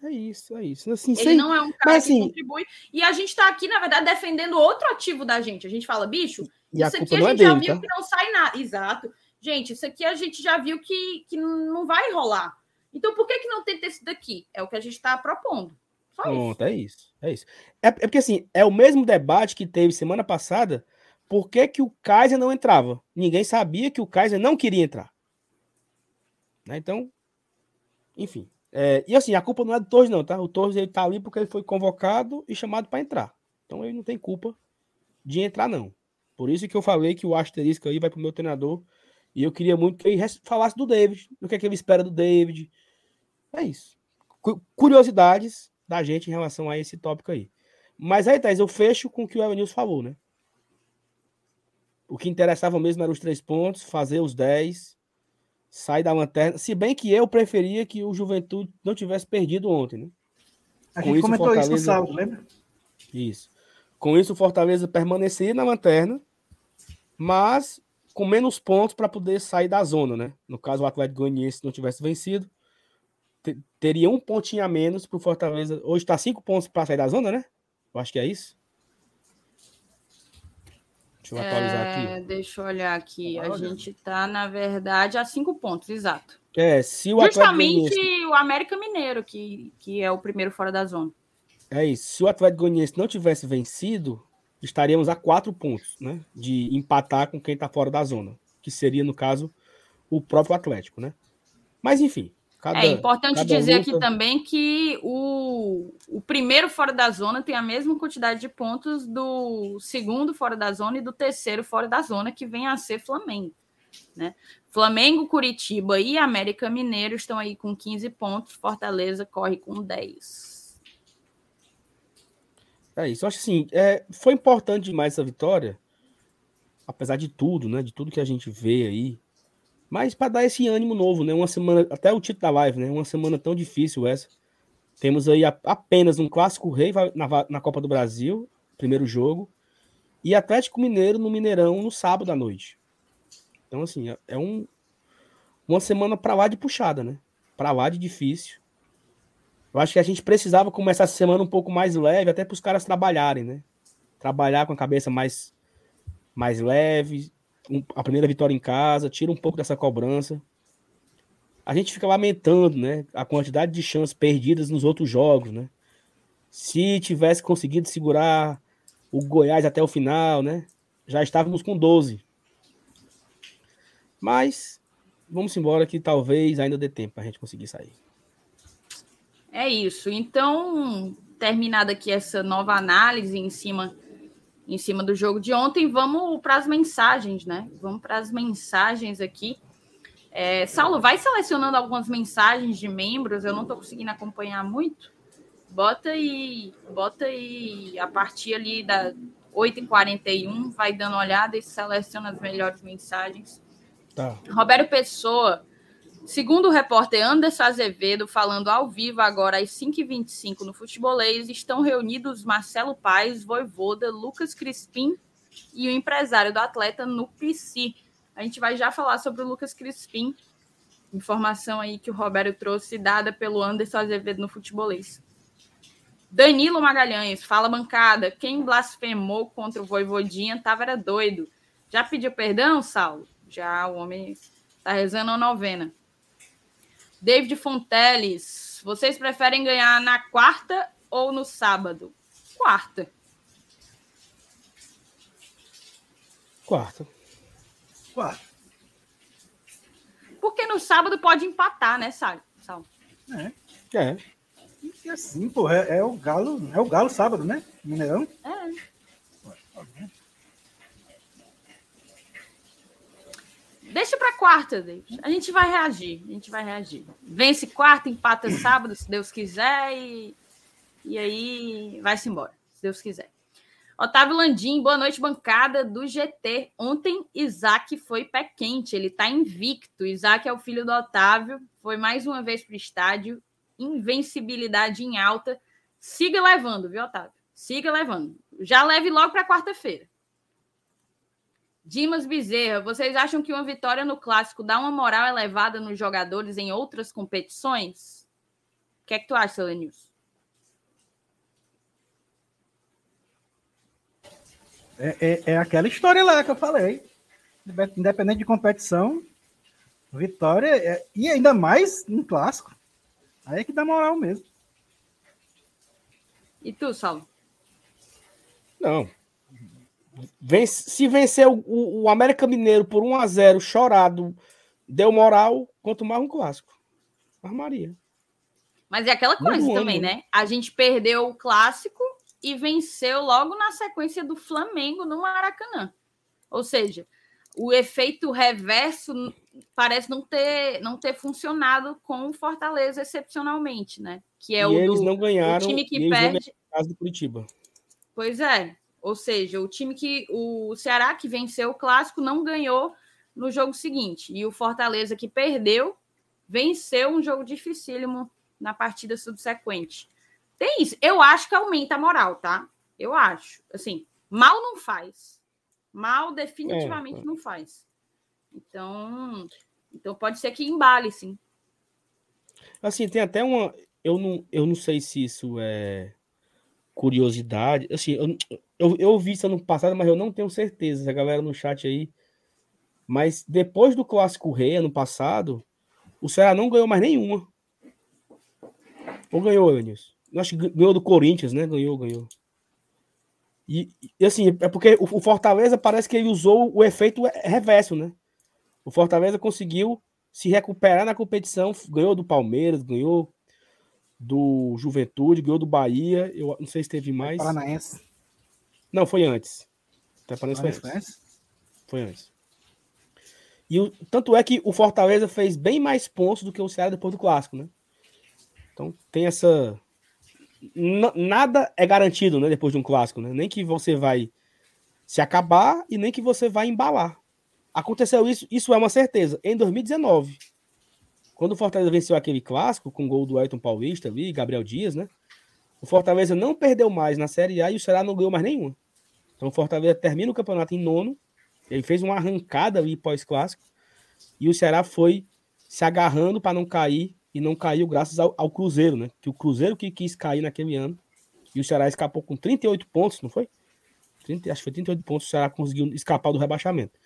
É isso, é isso. Assim, Ele sem... não é um cara Mas, que assim... contribui. E a gente está aqui, na verdade, defendendo outro ativo da gente. A gente fala, bicho, e isso aqui a gente é dele, já viu tá? que não sai nada. Exato. Gente, isso aqui a gente já viu que, que não vai rolar. Então, por que, que não tenta esse daqui? É o que a gente está propondo. Só Pronto, isso. é isso. É isso. É, é, porque, assim, é o mesmo debate que teve semana passada. Por que, que o Kaiser não entrava? Ninguém sabia que o Kaiser não queria entrar. Né? Então, enfim. É, e assim, a culpa não é do Torres, não, tá? O Torres ele tá ali porque ele foi convocado e chamado para entrar. Então ele não tem culpa de entrar, não. Por isso que eu falei que o asterisco aí vai pro meu treinador. E eu queria muito que ele falasse do David, do que, é que ele espera do David. É isso. Curiosidades da gente em relação a esse tópico aí. Mas aí, Thais, eu fecho com o que o Evanilson falou, né? O que interessava mesmo eram os três pontos, fazer os dez sai da lanterna. Se bem que eu preferia que o Juventude não tivesse perdido ontem, né? A gente isso, comentou Fortaleza... isso no sábado, lembra? Isso. Com isso, o Fortaleza permanecia na lanterna, mas com menos pontos para poder sair da zona, né? No caso, o Atlético Goianiense não tivesse vencido, teria um pontinho a menos para o Fortaleza. Hoje está cinco pontos para sair da zona, né? Eu acho que é isso. Deixa eu atualizar é, aqui. Deixa eu olhar aqui. A gente está, na verdade, a cinco pontos, exato. É, se o Justamente Goianiense... o América Mineiro, que, que é o primeiro fora da zona. É isso. Se o Atlético Goianiense não tivesse vencido, estaríamos a quatro pontos, né? De empatar com quem está fora da zona. Que seria, no caso, o próprio Atlético, né? Mas, enfim, Cada, é importante dizer luta... aqui também que o, o primeiro fora da zona tem a mesma quantidade de pontos do segundo fora da zona e do terceiro fora da zona, que vem a ser Flamengo. Né? Flamengo, Curitiba e América Mineiro estão aí com 15 pontos, Fortaleza corre com 10. É isso, eu acho assim, é, foi importante demais essa vitória, apesar de tudo, né? De tudo que a gente vê aí, mas para dar esse ânimo novo, né? Uma semana, até o título da live, né? Uma semana tão difícil essa. Temos aí apenas um clássico rei na, na Copa do Brasil, primeiro jogo, e Atlético Mineiro no Mineirão no sábado à noite. Então, assim, é, é um, uma semana para lá de puxada, né? Para lá de difícil. Eu acho que a gente precisava começar essa semana um pouco mais leve, até para os caras trabalharem, né? Trabalhar com a cabeça mais, mais leve, a primeira vitória em casa, tira um pouco dessa cobrança. A gente fica lamentando, né, a quantidade de chances perdidas nos outros jogos, né? Se tivesse conseguido segurar o Goiás até o final, né, já estávamos com 12. Mas vamos embora que talvez ainda dê tempo para a gente conseguir sair. É isso. Então, terminada aqui essa nova análise em cima em cima do jogo de ontem. Vamos para as mensagens, né? Vamos para as mensagens aqui. É, Saulo, vai selecionando algumas mensagens de membros. Eu não estou conseguindo acompanhar muito. Bota aí, bota aí a partir ali da 8h41, vai dando olhada e seleciona as melhores mensagens. Tá. Roberto Pessoa, Segundo o repórter Anderson Azevedo, falando ao vivo agora às 5h25 no Futebolês, estão reunidos Marcelo Paes, Voivoda, Lucas Crispim e o empresário do atleta no PC. A gente vai já falar sobre o Lucas Crispim, informação aí que o Roberto trouxe, dada pelo Anderson Azevedo no Futebolês. Danilo Magalhães, fala bancada, quem blasfemou contra o Voivodinha tava era doido. Já pediu perdão, Saulo? Já, o homem tá rezando a novena. David Fonteles, vocês preferem ganhar na quarta ou no sábado? Quarta. Quarta. Quarta. Porque no sábado pode empatar, né, Sal? É. É. E assim, pô, é, é, o Galo, é o Galo sábado, né? Mineirão? É. Deixa para quarta, David. A gente vai reagir. A gente vai reagir. Vence quarta, empata sábado, se Deus quiser, e, e aí vai-se embora, se Deus quiser. Otávio Landim, boa noite, bancada do GT. Ontem, Isaac foi pé quente, ele está invicto. Isaac é o filho do Otávio, foi mais uma vez para o estádio, invencibilidade em alta. Siga levando, viu, Otávio? Siga levando. Já leve logo para quarta-feira. Dimas Bezerra, vocês acham que uma vitória no clássico dá uma moral elevada nos jogadores em outras competições? O que é que tu acha, Lenilson? É, é, é, aquela história lá que eu falei. Independente de competição, vitória, é, e ainda mais um clássico. Aí é que dá moral mesmo. E tu, Saulo? Não, Vence, se vencer o, o, América Mineiro por 1 a 0 chorado, deu moral, quanto mais um clássico. Armaria. Mas é aquela coisa Muito também, né? A gente perdeu o clássico e venceu logo na sequência do Flamengo no Maracanã. Ou seja, o efeito reverso parece não ter, não ter funcionado com o Fortaleza excepcionalmente, né? Que é e o eles do, não ganharam, o time que perde. Caso do Curitiba. Pois é. Ou seja, o time que o Ceará que venceu o clássico não ganhou no jogo seguinte. E o Fortaleza que perdeu venceu um jogo dificílimo na partida subsequente. Tem isso. Eu acho que aumenta a moral, tá? Eu acho. Assim, mal não faz. Mal definitivamente é. não faz. Então, então pode ser que embale, sim. Assim, tem até uma. Eu não, eu não sei se isso é curiosidade. Assim, eu, eu, eu vi isso ano passado, mas eu não tenho certeza. A galera no chat aí. Mas depois do Clássico Rei, ano passado, o Ceará não ganhou mais nenhuma. Ou ganhou, Elenilson? Acho que ganhou do Corinthians, né? Ganhou, ganhou. E, e assim, é porque o, o, Fortaleza parece que ele usou o efeito reverso, né? O Fortaleza conseguiu se recuperar na competição, ganhou do Palmeiras, ganhou do Juventude, ganhou do Bahia. Eu não sei se teve mais. Paranaense. Não, foi antes. Até parece foi antes. antes. Foi antes. E o, tanto é que o Fortaleza fez bem mais pontos do que o Ceará depois do clássico, né? Então tem essa. N nada é garantido, né? Depois de um clássico, né? Nem que você vai se acabar e nem que você vai embalar. Aconteceu isso, isso é uma certeza, em 2019. Quando o Fortaleza venceu aquele clássico com o gol do Elton Paulista ali, Gabriel Dias, né? O Fortaleza não perdeu mais na Série A e o Ceará não ganhou mais nenhuma. Então o Fortaleza termina o campeonato em nono. Ele fez uma arrancada ali pós-clássico. E o Ceará foi se agarrando para não cair. E não caiu graças ao, ao, Cruzeiro, né? Que o Cruzeiro que quis cair naquele ano. E o Ceará escapou com 38 pontos, não foi? 30, acho que foi 38 pontos. O Ceará conseguiu escapar do rebaixamento.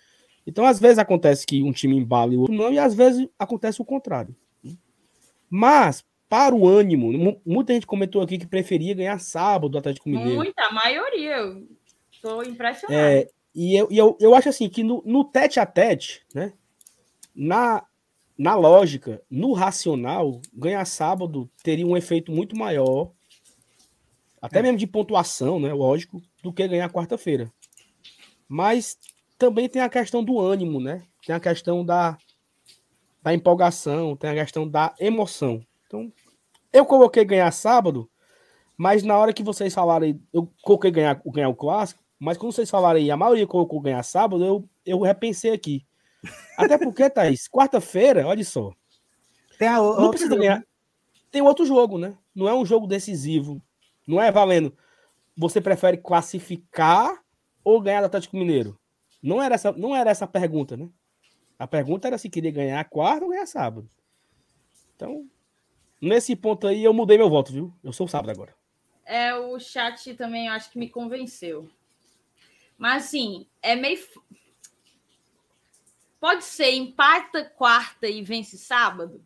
Então, às vezes acontece que um time embala e o outro não, e às vezes acontece o contrário. Mas, para o ânimo, muita gente comentou aqui que preferia ganhar sábado do Atlético Mineiro. Muita, a maioria. Estou impressionado. É, e eu, e eu, eu acho assim que no, no tete a tete, né? Na, na lógica, no racional, ganhar sábado teria um efeito muito maior, até é. mesmo de pontuação, né? Lógico, do que ganhar quarta-feira. Mas também tem a questão do ânimo, né? Tem a questão da, da empolgação, tem a questão da emoção. Então, eu coloquei ganhar sábado, mas na hora que vocês falarem, eu coloquei ganhar, ganhar o clássico, mas quando vocês falarem, a maioria colocou ganhar sábado, eu, eu repensei aqui. Até porque, Thaís, quarta-feira, olha só. Tem a, não precisa jogo. ganhar. Tem outro jogo, né? Não é um jogo decisivo. Não é valendo. Você prefere classificar ou ganhar do Atlético Mineiro? Não era essa, não era essa a pergunta, né? A pergunta era se queria ganhar quarta ou ganhar sábado. Então, nesse ponto aí, eu mudei meu voto, viu? Eu sou sábado agora. É, o chat também eu acho que me convenceu. Mas assim, é meio. Pode ser empata quarta e vence sábado?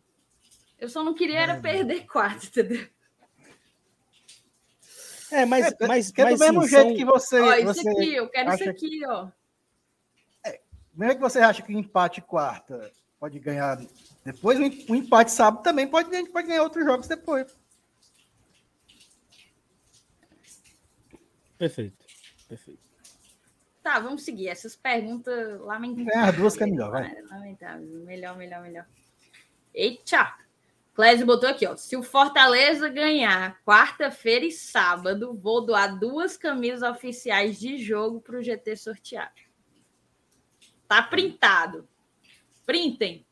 Eu só não queria era perder quarta, entendeu? É, mas. É, mas, é do mesmo sim, jeito são... que você. Ó, isso você aqui, eu quero isso aqui, ó. É, mesmo que você acha que empate quarta pode ganhar depois, o empate sábado também pode, pode ganhar outros jogos depois. Perfeito. Perfeito. Tá, vamos seguir. Essas perguntas lamentáveis. É, as duas que é melhor, vai. Lamentável. Melhor, melhor, melhor. Eita! Clésio botou aqui, ó. Se o Fortaleza ganhar quarta-feira e sábado, vou doar duas camisas oficiais de jogo para o GT sortear. Tá printado. Printem.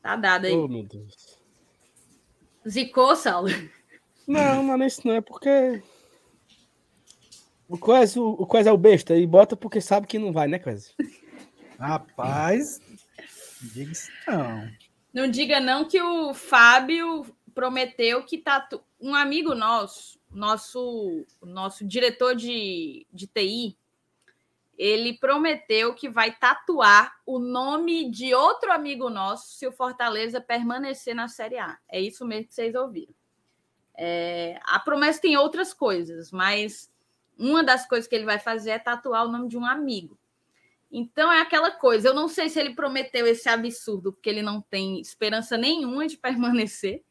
Tá dado aí. Oh, meu Deus. Zicou, Saulo? Não, mas isso não é porque. O Quase, o, o Quase é o besta e bota porque sabe que não vai, né, Quase? Rapaz, diga isso não. Não diga não que o Fábio prometeu que tá um amigo nosso, nosso nosso diretor de, de TI, ele prometeu que vai tatuar o nome de outro amigo nosso se o Fortaleza permanecer na Série A. É isso mesmo que vocês ouviram. É, a promessa tem outras coisas, mas uma das coisas que ele vai fazer é tatuar o nome de um amigo. Então é aquela coisa. Eu não sei se ele prometeu esse absurdo porque ele não tem esperança nenhuma de permanecer,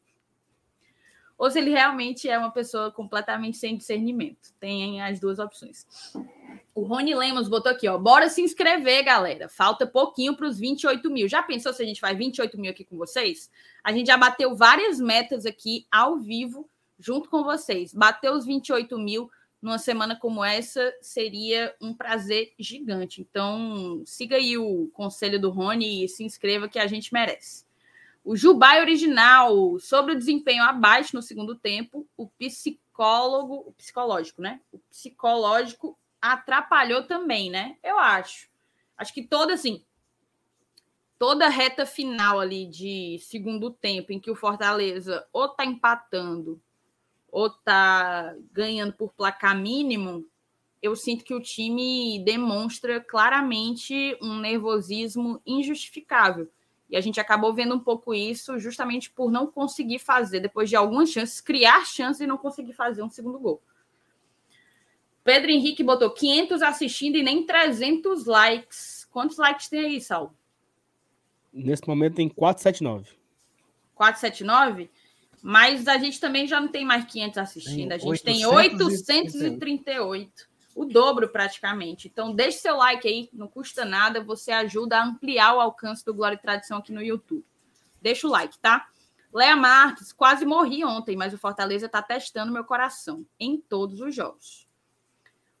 ou se ele realmente é uma pessoa completamente sem discernimento. Tem as duas opções. O Rony Lemos botou aqui, ó. Bora se inscrever, galera. Falta pouquinho para os 28 mil. Já pensou se a gente faz 28 mil aqui com vocês? A gente já bateu várias metas aqui ao vivo junto com vocês. Bateu os 28 mil numa semana como essa seria um prazer gigante. Então, siga aí o conselho do Rony e se inscreva que a gente merece. O Jubai original, sobre o desempenho abaixo no segundo tempo, o psicólogo, o psicológico, né? O psicológico atrapalhou também, né? Eu acho. Acho que toda assim, toda reta final ali de segundo tempo em que o Fortaleza ou tá empatando ou tá ganhando por placar mínimo, eu sinto que o time demonstra claramente um nervosismo injustificável. E a gente acabou vendo um pouco isso justamente por não conseguir fazer, depois de algumas chances, criar chances e não conseguir fazer um segundo gol. Pedro Henrique botou 500 assistindo e nem 300 likes. Quantos likes tem aí, Saulo? Nesse momento tem 479. 479? Mas a gente também já não tem mais 500 assistindo. Tem a gente tem 838 o dobro praticamente. Então, deixe seu like aí, não custa nada, você ajuda a ampliar o alcance do Glória e Tradição aqui no YouTube. Deixa o like, tá? Leia Marques, quase morri ontem, mas o Fortaleza está testando meu coração em todos os jogos.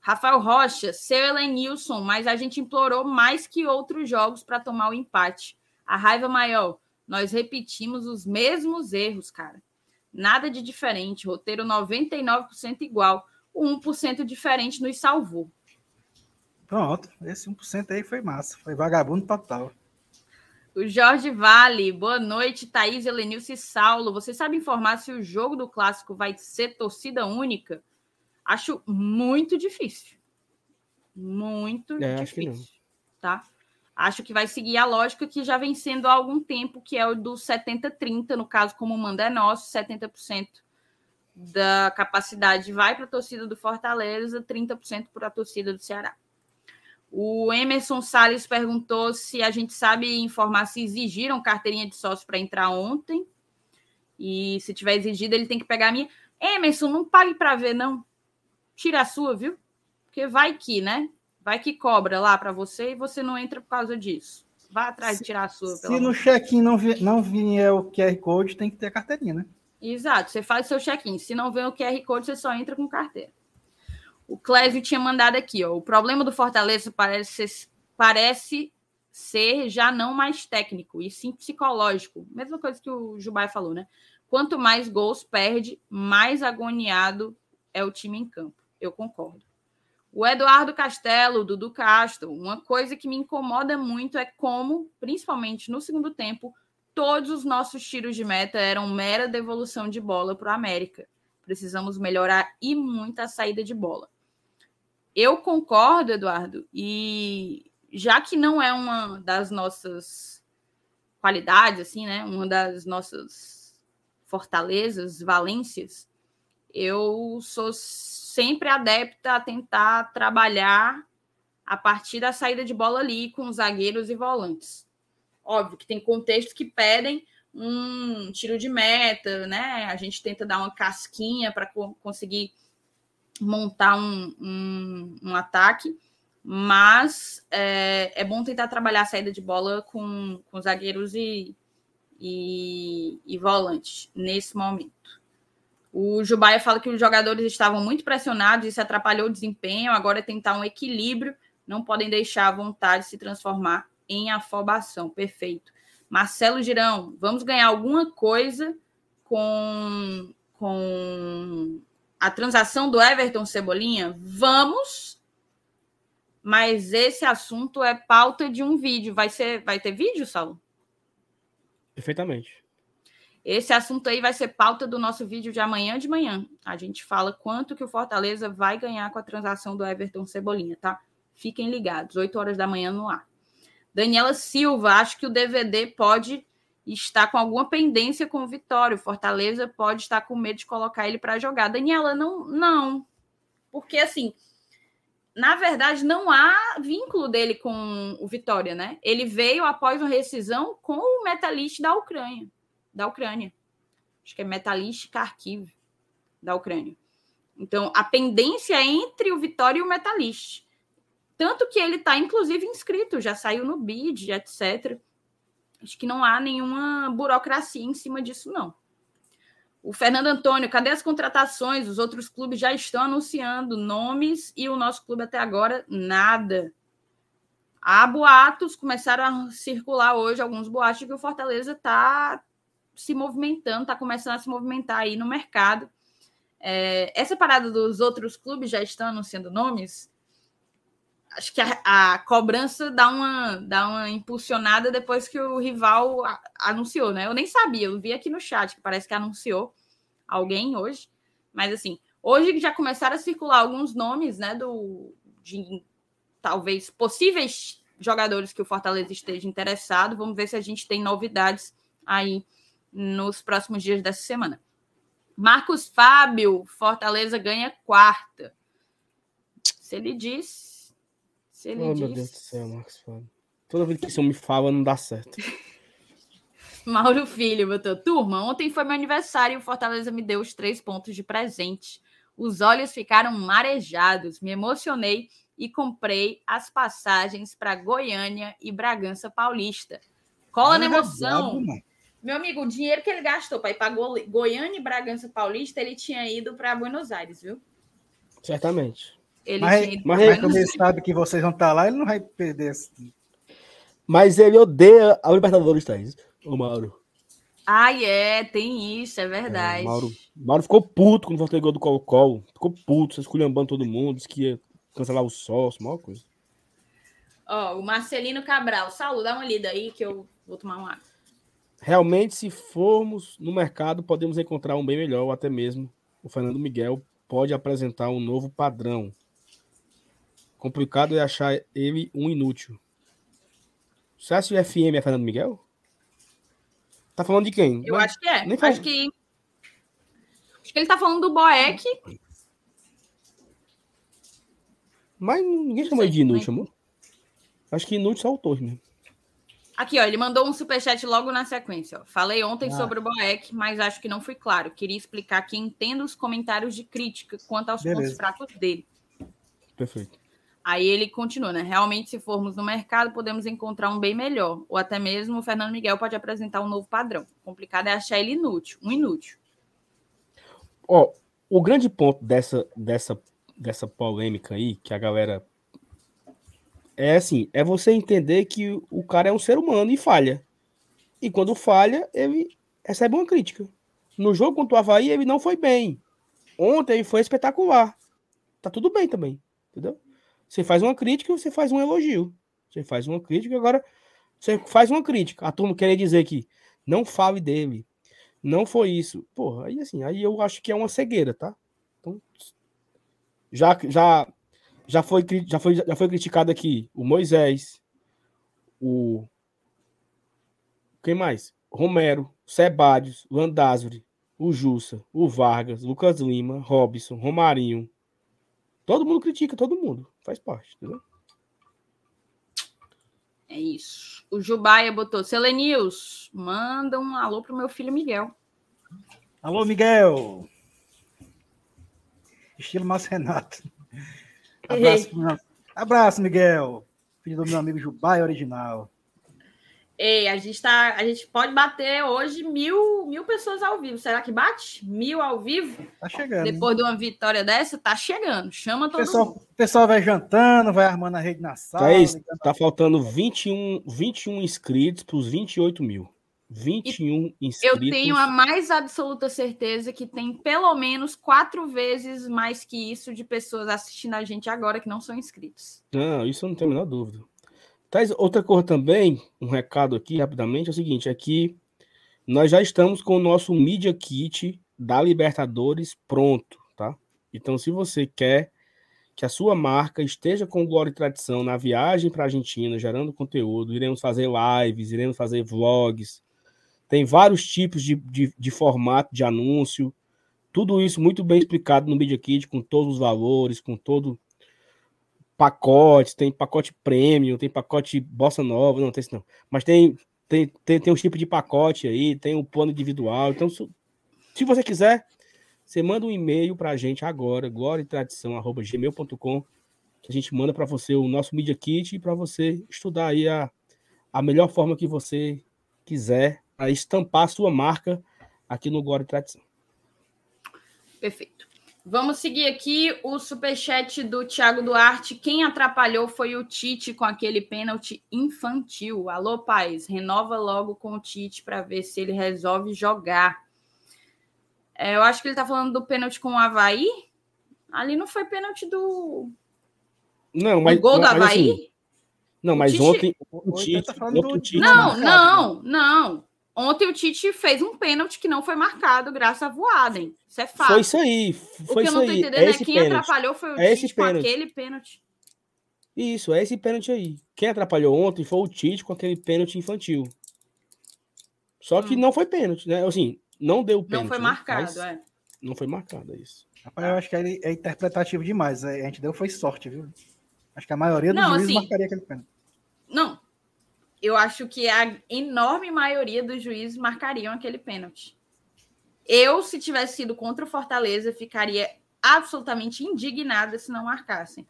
Rafael Rocha, seu Elenilson, mas a gente implorou mais que outros jogos para tomar o empate. A raiva maior, nós repetimos os mesmos erros, cara. Nada de diferente, roteiro 99% igual o 1% diferente nos salvou. Pronto, esse 1% aí foi massa, foi vagabundo total. O Jorge Vale, boa noite, Thaís, Helenilce e Saulo. Você sabe informar se o jogo do clássico vai ser torcida única? Acho muito difícil. Muito é, difícil. Acho tá? Acho que vai seguir a lógica que já vem sendo há algum tempo, que é o do 70-30, no caso, como manda é nosso, 70% da capacidade vai para a torcida do Fortaleza, 30% para a torcida do Ceará. O Emerson Salles perguntou se a gente sabe informar se exigiram carteirinha de sócio para entrar ontem. E se tiver exigido, ele tem que pegar a minha. Emerson, não pague para ver, não. Tira a sua, viu? Porque vai que, né? Vai que cobra lá para você e você não entra por causa disso. Vá atrás de tirar a sua. Se no check-in não, vi, não vier o QR Code, tem que ter a carteirinha, né? Exato, você faz seu check-in. Se não vem o QR Code, você só entra com carteira. O Clésio tinha mandado aqui, ó. O problema do Fortaleza parece ser, parece ser já não mais técnico, e sim psicológico. Mesma coisa que o Jubai falou, né? Quanto mais gols perde, mais agoniado é o time em campo. Eu concordo. O Eduardo Castelo, Dudu Castro, uma coisa que me incomoda muito é como, principalmente no segundo tempo, todos os nossos tiros de meta eram mera devolução de bola para o América. Precisamos melhorar e muito a saída de bola. Eu concordo, Eduardo, e já que não é uma das nossas qualidades, assim, né? Uma das nossas fortalezas, valências, eu sou sempre adepta a tentar trabalhar a partir da saída de bola ali com os zagueiros e volantes. Óbvio que tem contextos que pedem um tiro de meta, né? A gente tenta dar uma casquinha para co conseguir montar um, um, um ataque, mas é, é, bom tentar trabalhar a saída de bola com, com zagueiros e, e, e volantes nesse momento. O Jubaia fala que os jogadores estavam muito pressionados, isso atrapalhou o desempenho. Agora é tentar um equilíbrio, não podem deixar a vontade se transformar em afobação. Perfeito. Marcelo Girão, vamos ganhar alguma coisa com, com a transação do Everton Cebolinha? Vamos, mas esse assunto é pauta de um vídeo. Vai ser, vai ter vídeo, Saulo? Perfeitamente. Esse assunto aí vai ser pauta do nosso vídeo de amanhã de manhã. A gente fala quanto que o Fortaleza vai ganhar com a transação do Everton Cebolinha, tá? Fiquem ligados, 8 horas da manhã no ar. Daniela Silva, acho que o DVD pode estar com alguma pendência com o Vitória. O Fortaleza pode estar com medo de colocar ele para jogar. Daniela, não, não. Porque assim, na verdade, não há vínculo dele com o Vitória, né? Ele veio após uma rescisão com o Metalist da Ucrânia, da Ucrânia. Acho que é Metalist Kharkiv da Ucrânia. Então, a pendência é entre o Vitória e o Metalist. Tanto que ele está, inclusive, inscrito, já saiu no BID, etc. Acho que não há nenhuma burocracia em cima disso, não. O Fernando Antônio, cadê as contratações? Os outros clubes já estão anunciando nomes e o nosso clube até agora nada. Há boatos, começaram a circular hoje alguns boatos de que o Fortaleza está se movimentando, está começando a se movimentar aí no mercado. É, essa parada dos outros clubes já estão anunciando nomes acho que a, a, cobrança dá uma, dá uma impulsionada depois que o rival a, anunciou, né? Eu nem sabia, eu vi aqui no chat que parece que anunciou alguém hoje, mas assim, hoje já começaram a circular alguns nomes, né, do de talvez possíveis jogadores que o Fortaleza esteja interessado. Vamos ver se a gente tem novidades aí nos próximos dias dessa semana. Marcos Fábio, Fortaleza ganha quarta. Se ele diz, se ele oh, diz... meu Deus do céu, Marcos Fábio. Toda vez que isso me fala, não dá certo. Mauro Filho botou. Turma, ontem foi meu aniversário e o Fortaleza me deu os três pontos de presente. Os olhos ficaram marejados, me emocionei e comprei as passagens para Goiânia e Bragança Paulista. Cola na emoção. Meu amigo, o dinheiro que ele gastou para ir para Goiânia e Bragança Paulista, ele tinha ido para Buenos Aires, viu? Certamente. Ele mas, tinha... mas como ele sabe que vocês vão estar lá, ele não vai perder. Assim. Mas ele odeia a Libertadores, Thaís. O Mauro. Ah, é, tem isso, é verdade. É, Mauro, Mauro ficou puto quando voltou gol do Colo-Colo. Ficou puto, esculhambando todo mundo, disse que ia cancelar o sócio, maior coisa. Ó, oh, o Marcelino Cabral. Saulo, dá uma lida aí que eu vou tomar uma água. Realmente, se formos no mercado, podemos encontrar um bem melhor, ou até mesmo o Fernando Miguel pode apresentar um novo padrão. Complicado é achar ele um inútil. Você acha que o FM é Fernando Miguel? Tá falando de quem? Eu Mas, acho que é. Nem acho que. Acho que ele tá falando do Boeck. Mas ninguém chamou ele de inútil, amor. Acho que inútil só autor mesmo. Aqui, ó, ele mandou um superchat logo na sequência. Ó. Falei ontem ah. sobre o Boeck, mas acho que não fui claro. Queria explicar que entendo os comentários de crítica quanto aos Beleza. pontos fracos dele. Perfeito. Aí ele continua, né? Realmente, se formos no mercado, podemos encontrar um bem melhor. Ou até mesmo o Fernando Miguel pode apresentar um novo padrão. O complicado é achar ele inútil, um inútil. Ó, o grande ponto dessa, dessa, dessa polêmica aí, que a galera. É assim, é você entender que o cara é um ser humano e falha. E quando falha, ele recebe uma crítica. No jogo contra o Havaí, ele não foi bem. Ontem ele foi espetacular. Tá tudo bem também. Entendeu? Você faz uma crítica e você faz um elogio. Você faz uma crítica, agora você faz uma crítica. A turma querer dizer que não fale dele, não foi isso. Porra, aí assim, aí eu acho que é uma cegueira, tá? Então, já, já, já, foi, já, foi, já foi criticado aqui o Moisés, o. Quem mais? Romero, Sebadios, Landázuri, o Jussa, o Vargas, Lucas Lima, Robson, Romarinho, Todo mundo critica, todo mundo. Faz parte, entendeu? É isso. O Jubaia botou, Selenius, manda um alô pro meu filho Miguel. Alô, Miguel. Estilo Márcio Renato. Abraço, Abraço, Miguel. Filho do meu amigo Jubaia original. Ei, a gente tá. A gente pode bater hoje mil, mil pessoas ao vivo. Será que bate? Mil ao vivo? Tá chegando. Depois de uma vitória dessa, tá chegando. Chama todo pessoal, mundo. O pessoal vai jantando, vai armando a rede na sala. É isso, tá faltando 21, 21 inscritos para os 28 mil. 21 inscritos. Eu tenho a mais absoluta certeza que tem pelo menos quatro vezes mais que isso de pessoas assistindo a gente agora que não são inscritos. Não, isso eu não tenho a menor dúvida. Outra coisa também, um recado aqui rapidamente, é o seguinte, é nós já estamos com o nosso Media Kit da Libertadores pronto, tá? Então, se você quer que a sua marca esteja com glória e tradição na viagem para a Argentina, gerando conteúdo, iremos fazer lives, iremos fazer vlogs, tem vários tipos de, de, de formato de anúncio, tudo isso muito bem explicado no Media Kit, com todos os valores, com todo pacote, tem pacote premium, tem pacote bossa nova, não tem isso não, mas tem tem, tem, tem um tipo de pacote aí, tem um plano individual, então se você quiser, você manda um e-mail para a gente agora, gloriatradição.gmail.com, que a gente manda para você o nosso Media Kit e para você estudar aí a, a melhor forma que você quiser a estampar a sua marca aqui no Glória Tradição. Perfeito. Vamos seguir aqui o superchat do Thiago Duarte. Quem atrapalhou foi o Tite com aquele pênalti infantil. Alô, pais, renova logo com o Tite para ver se ele resolve jogar. É, eu acho que ele está falando do pênalti com o Havaí. Ali não foi pênalti do. Não, mas. Do gol do Havaí? Assim, não, mas Tite... ontem. O Tite, tá ontem o Tite não, não, não. Ontem o Tite fez um pênalti que não foi marcado, graças a Voaden. Isso é fato. Foi isso aí. Foi o que eu não tô entendendo é, é quem pênalti. atrapalhou foi o é Tite com aquele pênalti. Isso, é esse pênalti aí. Quem atrapalhou ontem foi o Tite com aquele pênalti infantil. Só que hum. não foi pênalti, né? Assim, não deu pênalti. Não foi né? marcado, é. Não foi marcado, é isso. Rapaz, eu acho que é, é interpretativo demais. A gente deu foi sorte, viu? Acho que a maioria dos juízes assim, marcaria aquele pênalti. Não. Eu acho que a enorme maioria dos juízes marcariam aquele pênalti. Eu, se tivesse sido contra o Fortaleza, ficaria absolutamente indignada se não marcassem.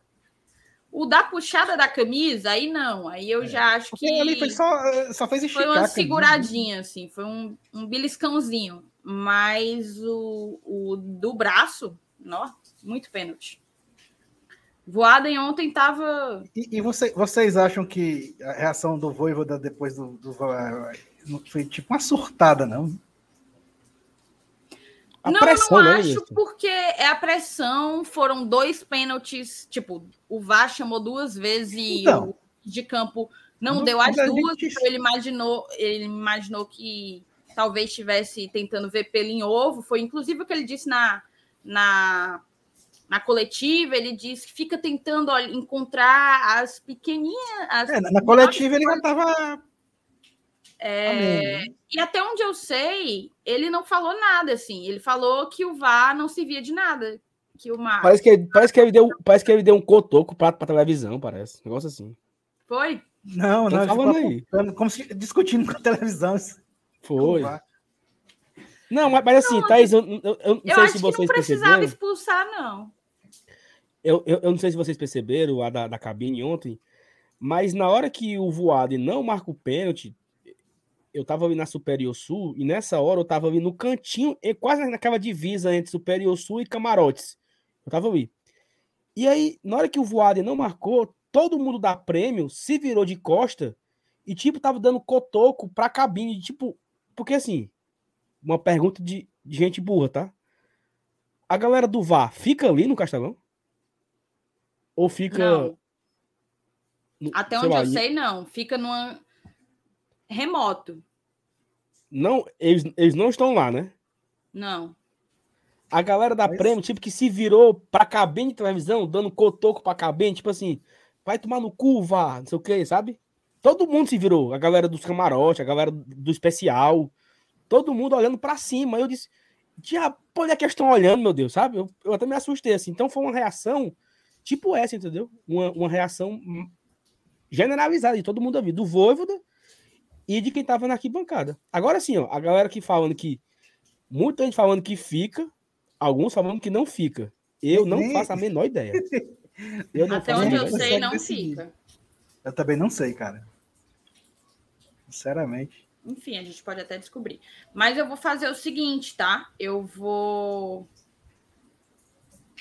O da puxada da camisa, aí não. Aí eu é. já acho Porque que. ali foi só, só fez. Foi uma seguradinha, assim, foi um, um beliscãozinho. Mas o, o do braço, nossa, muito pênalti. Voada em ontem estava. E, e você, vocês acham que a reação do Voivoda depois do, do, não foi tipo uma surtada, não? A não, pressão, eu não né, acho, porque é a pressão. Foram dois pênaltis. Tipo, o VAR chamou duas vezes e então, o de campo não, não deu as duas. Gente... Então ele imaginou, ele imaginou que talvez estivesse tentando ver pelo em ovo. Foi inclusive o que ele disse na, na, na coletiva. Ele disse que fica tentando encontrar as pequeninhas. As é, na coletiva ele já estava é, e até onde eu sei, ele não falou nada, assim. Ele falou que o VAR não servia de nada. Que o Mar... parece, que, parece, que ele deu, parece que ele deu um cotoco para a televisão, parece. Um negócio assim. Foi? Não, não. Falando aí. Como se, discutindo com a televisão. Foi. Não, mas, mas assim, não, Thaís, eu, eu, eu não eu sei se vocês não precisava expulsar, não. Eu, eu, eu, não sei se vocês perceberam a da, da cabine ontem, mas na hora que o Voado não marca o pênalti, eu tava ali na Superior Sul e nessa hora eu tava ali no cantinho, quase naquela divisa entre Superior Sul e Camarotes. Eu tava ali. E aí, na hora que o Voaden não marcou, todo mundo da prêmio se virou de costa e, tipo, tava dando cotoco pra cabine. Tipo, porque assim, uma pergunta de, de gente burra, tá? A galera do VAR fica ali no Castelão? Ou fica. Não. Até onde lá, eu sei, não. Fica numa remoto. Não, eles, eles não estão lá, né? Não. A galera da Mas... Prêmio, tipo, que se virou pra cabine de televisão, dando cotoco pra cabine, tipo assim, vai tomar no cu, vá, não sei o que, sabe? Todo mundo se virou. A galera dos camarotes, a galera do especial, todo mundo olhando pra cima. Eu disse, diabo, olha que eles estão olhando, meu Deus, sabe? Eu, eu até me assustei, assim. Então foi uma reação tipo essa, entendeu? Uma, uma reação generalizada de todo mundo a vida. Do Voivoda e de quem tava na arquibancada. Agora sim, ó, a galera que falando que. Muita gente falando que fica, alguns falando que não fica. Eu não faço a menor ideia. Eu não Até onde eu sei, não fica. Eu também não sei, cara. Sinceramente. Enfim, a gente pode até descobrir. Mas eu vou fazer o seguinte, tá? Eu vou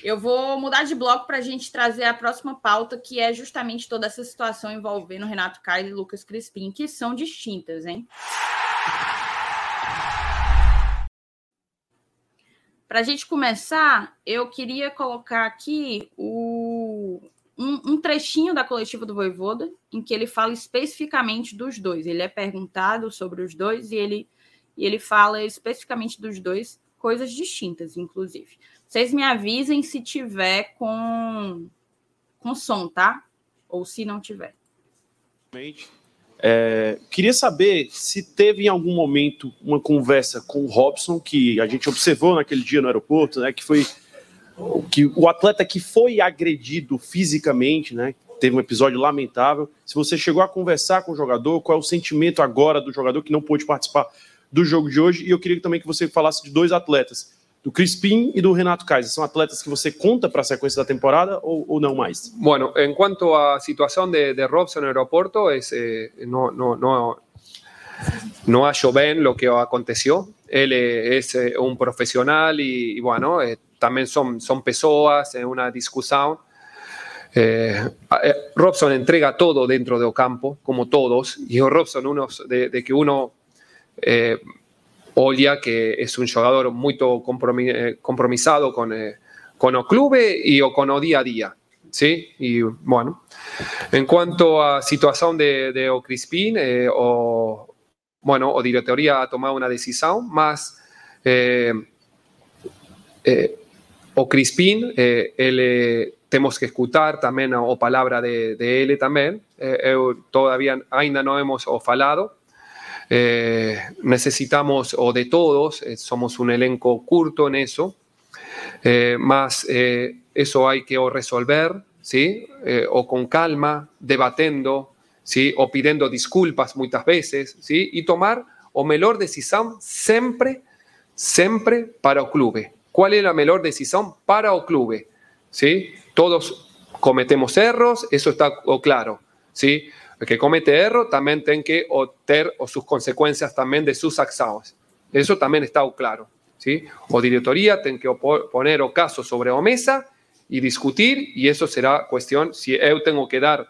eu vou mudar de bloco para a gente trazer a próxima pauta, que é justamente toda essa situação envolvendo Renato Caio e Lucas Crispim, que são distintas, hein? Para a gente começar, eu queria colocar aqui o, um, um, trechinho da coletiva do Voivoda, em que ele fala especificamente dos dois. Ele é perguntado sobre os dois e ele, e ele fala especificamente dos dois, coisas distintas, inclusive. Vocês me avisem se tiver com, com som, tá? Ou se não tiver. É, queria saber se teve em algum momento uma conversa com o Robson, que a gente observou naquele dia no aeroporto, né, que foi que o atleta que foi agredido fisicamente, né, teve um episódio lamentável. Se você chegou a conversar com o jogador, qual é o sentimento agora do jogador que não pôde participar do jogo de hoje? E eu queria também que você falasse de dois atletas do Crispim e do Renato Kaiser. São atletas que você conta para a sequência da temporada ou, ou não mais? Bueno, en cuanto a situación de, de Robson en aeropuerto, es, eh, no, no, no, no hallo bien lo que aconteció. Él eh, es eh, un profesional y, y bueno, eh, también son, son pessoas en una discusión. Eh, eh, Robson entrega todo dentro del campo, como todos, y Robson, uno de, de que uno eh, Olia, que es un jugador muy eh, compromisado con, eh, el club y o con el día a día. ¿sí? Y bueno, en cuanto a situación de, de Crispín, eh, o, bueno, o directoría ha tomado una decisión, más eh, eh, Crispín, eh, tenemos que escuchar también o palabra de, él también, todavía ainda no hemos falado, eh, necesitamos, o de todos, eh, somos un elenco curto en eso, eh, más eh, eso hay que resolver, ¿sí? O con calma, debatiendo, ¿sí? o pidiendo disculpas muchas veces, ¿sí? y tomar o mejor decisión siempre, siempre para el club. ¿Cuál es la mejor decisión para el club? ¿Sí? Todos cometemos errores, eso está claro. ¿sí? Que comete error también tiene que tener o sus consecuencias también de sus acciones. Eso también está claro. ¿sí? O directoría tiene que poner o caso sobre mesa y discutir y eso será cuestión si yo tengo que dar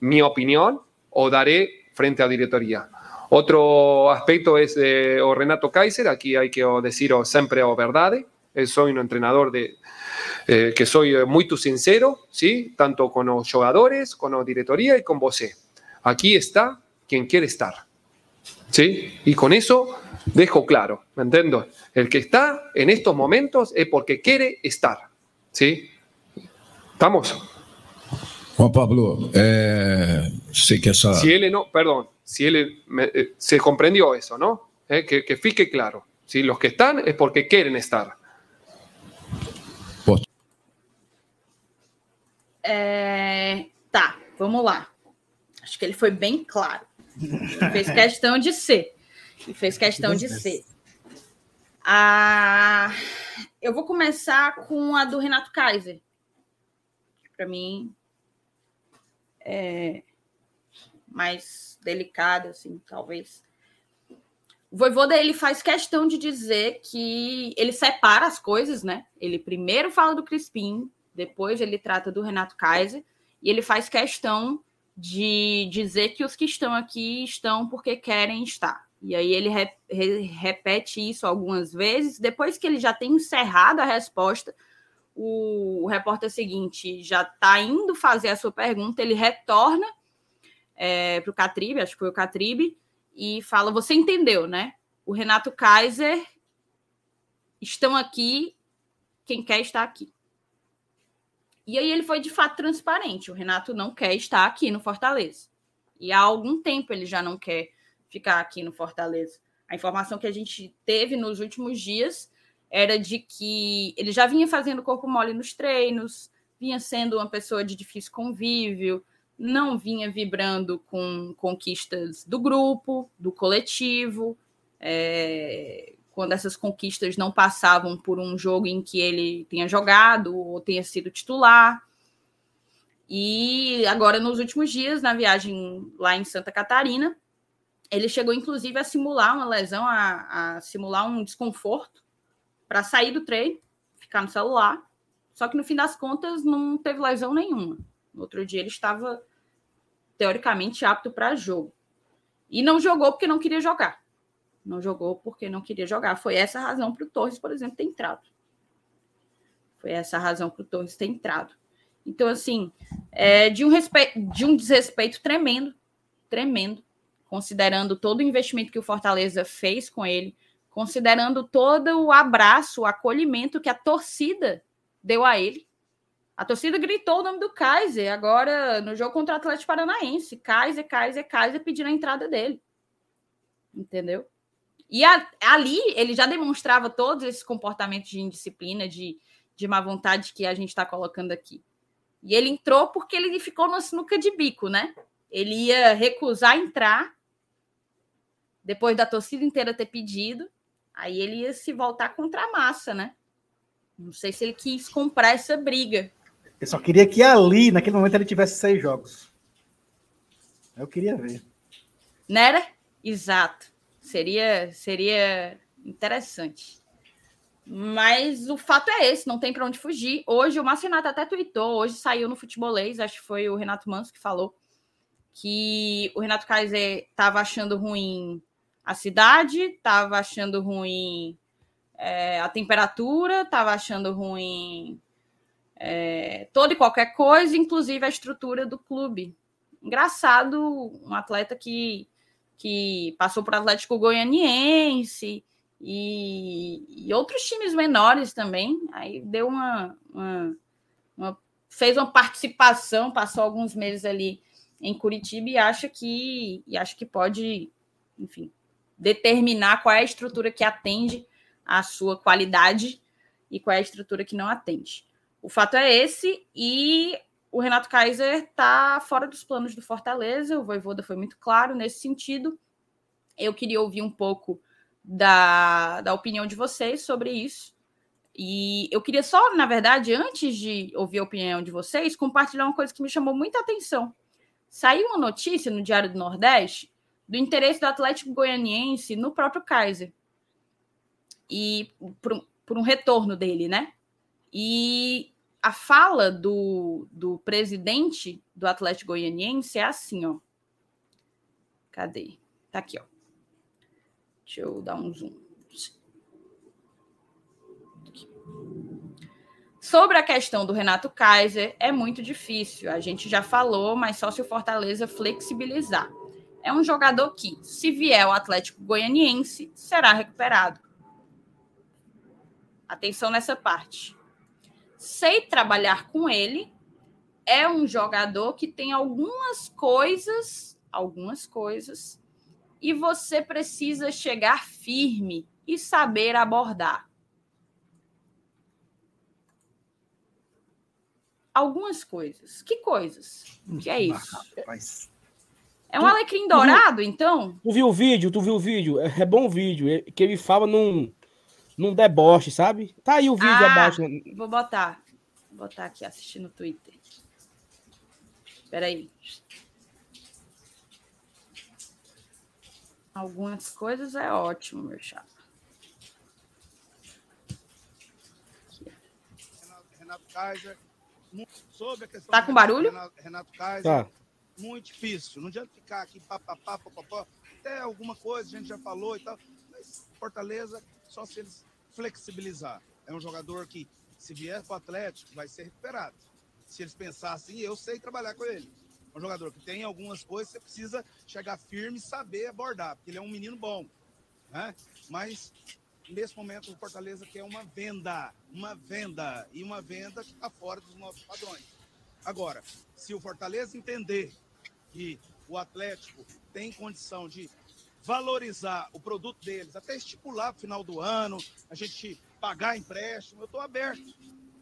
mi opinión o daré frente a directoría. Otro aspecto es de o Renato Kaiser, aquí hay que decir o siempre o verdad. Soy un entrenador de, eh, que soy muy sincero, ¿sí? tanto con los jugadores, con la directoría y con vos. Aquí está quien quiere estar. ¿Sí? Y con eso dejo claro, ¿me entiendo? El que está en estos momentos es porque quiere estar. ¿Sí? ¿Estamos? Juan Pablo, eh, sí que esa... Si él no, perdón, si él me, eh, se comprendió eso, ¿no? Eh, que, que fique claro. Si los que están es porque quieren estar. Tá, vamos lá. Acho que ele foi bem claro. Ele fez questão de ser. Ele fez questão de ser. Ah, eu vou começar com a do Renato Kaiser. Para mim é mais delicada, assim, talvez. O Voivoda, ele faz questão de dizer que ele separa as coisas, né? Ele primeiro fala do Crispim, depois ele trata do Renato Kaiser, e ele faz questão de dizer que os que estão aqui estão porque querem estar. E aí ele re, re, repete isso algumas vezes. Depois que ele já tem encerrado a resposta, o, o repórter seguinte já está indo fazer a sua pergunta, ele retorna é, para o Catribe, acho que foi o Catribe, e fala: Você entendeu, né? O Renato Kaiser estão aqui, quem quer estar aqui. E aí ele foi de fato transparente. O Renato não quer estar aqui no Fortaleza. E há algum tempo ele já não quer ficar aqui no Fortaleza. A informação que a gente teve nos últimos dias era de que ele já vinha fazendo corpo mole nos treinos, vinha sendo uma pessoa de difícil convívio, não vinha vibrando com conquistas do grupo, do coletivo. É, quando essas conquistas não passavam por um jogo em que ele tenha jogado ou tenha sido titular. E agora, nos últimos dias, na viagem lá em Santa Catarina, ele chegou inclusive a simular uma lesão, a, a simular um desconforto para sair do treino, ficar no celular. Só que no fim das contas não teve lesão nenhuma. No outro dia ele estava teoricamente apto para jogo. E não jogou porque não queria jogar. Não jogou porque não queria jogar. Foi essa a razão para o Torres, por exemplo, ter entrado. Foi essa a razão para o Torres ter entrado. Então, assim, é de um, de um desrespeito tremendo, tremendo, considerando todo o investimento que o Fortaleza fez com ele, considerando todo o abraço, o acolhimento que a torcida deu a ele. A torcida gritou o nome do Kaiser agora no jogo contra o Atlético Paranaense. Kaiser, Kaiser, Kaiser pedindo a entrada dele. Entendeu? E a, ali ele já demonstrava todos esses comportamentos de indisciplina, de, de má vontade que a gente está colocando aqui. E ele entrou porque ele ficou no sinuca de bico, né? Ele ia recusar entrar depois da torcida inteira ter pedido. Aí ele ia se voltar contra a massa, né? Não sei se ele quis comprar essa briga. Eu só queria que ali, naquele momento, ele tivesse seis jogos. Eu queria ver. Não era? Exato. Seria, seria interessante. Mas o fato é esse, não tem para onde fugir. Hoje o Márcio Renato até tweetou, hoje saiu no futebolês, acho que foi o Renato Manso que falou, que o Renato Kaiser estava achando ruim a cidade, estava achando ruim é, a temperatura, estava achando ruim é, toda e qualquer coisa, inclusive a estrutura do clube. Engraçado, um atleta que, que passou por Atlético Goianiense e, e outros times menores também, aí deu uma, uma, uma fez uma participação, passou alguns meses ali em Curitiba e acha que e acha que pode, enfim, determinar qual é a estrutura que atende à sua qualidade e qual é a estrutura que não atende. O fato é esse, e o Renato Kaiser está fora dos planos do Fortaleza, o Voivoda foi muito claro nesse sentido. Eu queria ouvir um pouco da, da opinião de vocês sobre isso. E eu queria só, na verdade, antes de ouvir a opinião de vocês, compartilhar uma coisa que me chamou muita atenção. Saiu uma notícia no Diário do Nordeste do interesse do Atlético Goianiense no próprio Kaiser. E por, por um retorno dele, né? E a fala do, do presidente do Atlético Goianiense é assim, ó. Cadê? Tá aqui, ó. Deixa eu dar um zoom. Sobre a questão do Renato Kaiser, é muito difícil. A gente já falou, mas só se o Fortaleza flexibilizar é um jogador que, se vier o Atlético Goianiense, será recuperado. Atenção nessa parte. Sei trabalhar com ele. É um jogador que tem algumas coisas, algumas coisas, e você precisa chegar firme e saber abordar. Algumas coisas. Que coisas? O que é isso? Rapaz. É um alecrim dourado, viu, então? Tu viu o vídeo? Tu viu o vídeo? É, é bom o vídeo. É, que ele fala num, num deboche, sabe? Tá aí o vídeo ah, abaixo. Vou botar. Vou botar aqui, assistir no Twitter. Espera aí. Algumas coisas é ótimo, meu chapa. Renato Kaiser. Sobre a questão tá com barulho? Renato, Renato Kaiser. Tá muito difícil. Não adianta ficar aqui papapá, papapá. Até alguma coisa a gente já falou e tal. Mas Fortaleza, só se eles flexibilizar. É um jogador que, se vier para o Atlético, vai ser recuperado. Se eles pensassem, eu sei trabalhar com ele. É um jogador que tem algumas coisas, você precisa chegar firme e saber abordar, porque ele é um menino bom. Né? Mas nesse momento o Fortaleza quer uma venda, uma venda, e uma venda que está fora dos nossos padrões. Agora, se o Fortaleza entender que o Atlético tem condição de valorizar o produto deles, até estipular no final do ano, a gente pagar empréstimo, eu estou aberto.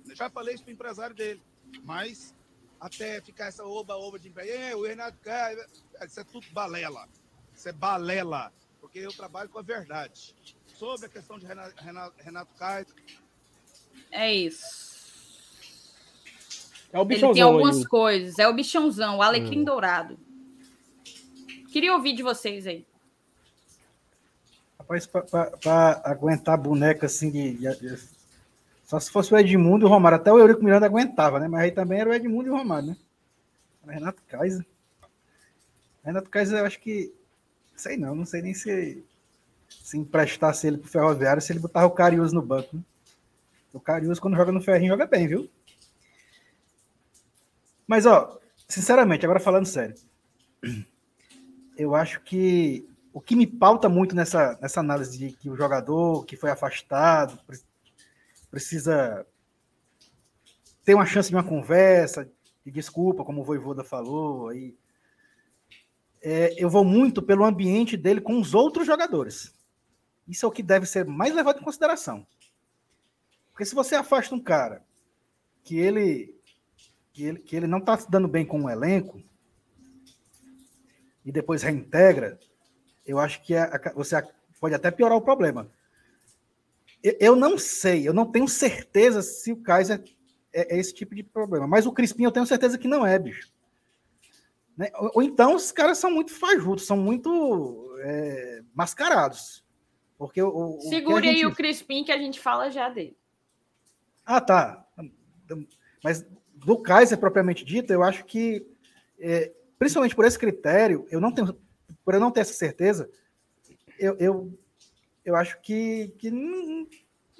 Eu já falei isso para o empresário dele. Mas até ficar essa oba-oba de empréstimo, o Renato cai, isso é tudo balela. Isso é balela, porque eu trabalho com a verdade. Sobre a questão de Renato, Renato, Renato Caio. É isso. É o bichãozão. Ele tem algumas aí. coisas. É o bichãozão, o alecrim hum. dourado. Queria ouvir de vocês aí. Rapaz, para aguentar boneca assim de, de, Só se fosse o Edmundo e o Romário. Até o Eurico Miranda aguentava, né? Mas aí também era o Edmundo e o Romário, né? Renato Kaiser. Renato Kaiser, eu acho que. Sei não, não sei nem se, se emprestasse ele pro Ferroviário, se ele botava o Carius no banco. Né? O Carius, quando joga no ferrinho, joga bem, viu? Mas, ó, sinceramente, agora falando sério, eu acho que o que me pauta muito nessa, nessa análise de que o jogador que foi afastado precisa ter uma chance de uma conversa, de desculpa, como o Voivoda falou, aí, é, eu vou muito pelo ambiente dele com os outros jogadores. Isso é o que deve ser mais levado em consideração. Porque se você afasta um cara que ele que ele, que ele não está se dando bem com o elenco e depois reintegra, eu acho que a, a, você pode até piorar o problema. Eu, eu, não sei, eu não tenho certeza se o Kaiser é, é, esse tipo de problema, mas o Crispim eu tenho certeza que não é, bicho. Né? Ou, ou, então os caras são muito fajutos, são muito é, mascarados. Porque o, Segure gente... aí o Crispim que a gente fala já dele. Ah, tá. Mas do Kaiser propriamente dito, eu acho que, é, principalmente por esse critério, eu não tenho, por eu não ter essa certeza, eu, eu, eu acho que, que não,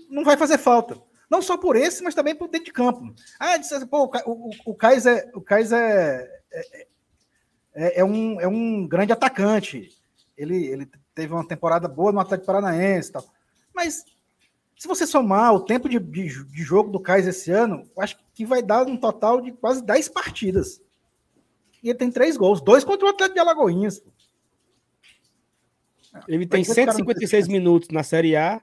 não vai fazer falta. Não só por esse, mas também por dentro de campo. Ah, disse, pô, o, o, o Kaiser, o Kaiser é, é, é, é, um, é um grande atacante. Ele, ele teve uma temporada boa no Atlético Paranaense e tal. Mas se você somar o tempo de, de, de jogo do Kaiser esse ano, acho que vai dar um total de quase 10 partidas. E ele tem três gols, dois contra o Atlético de Alagoinhas. Ele tem 156 minutos na Série A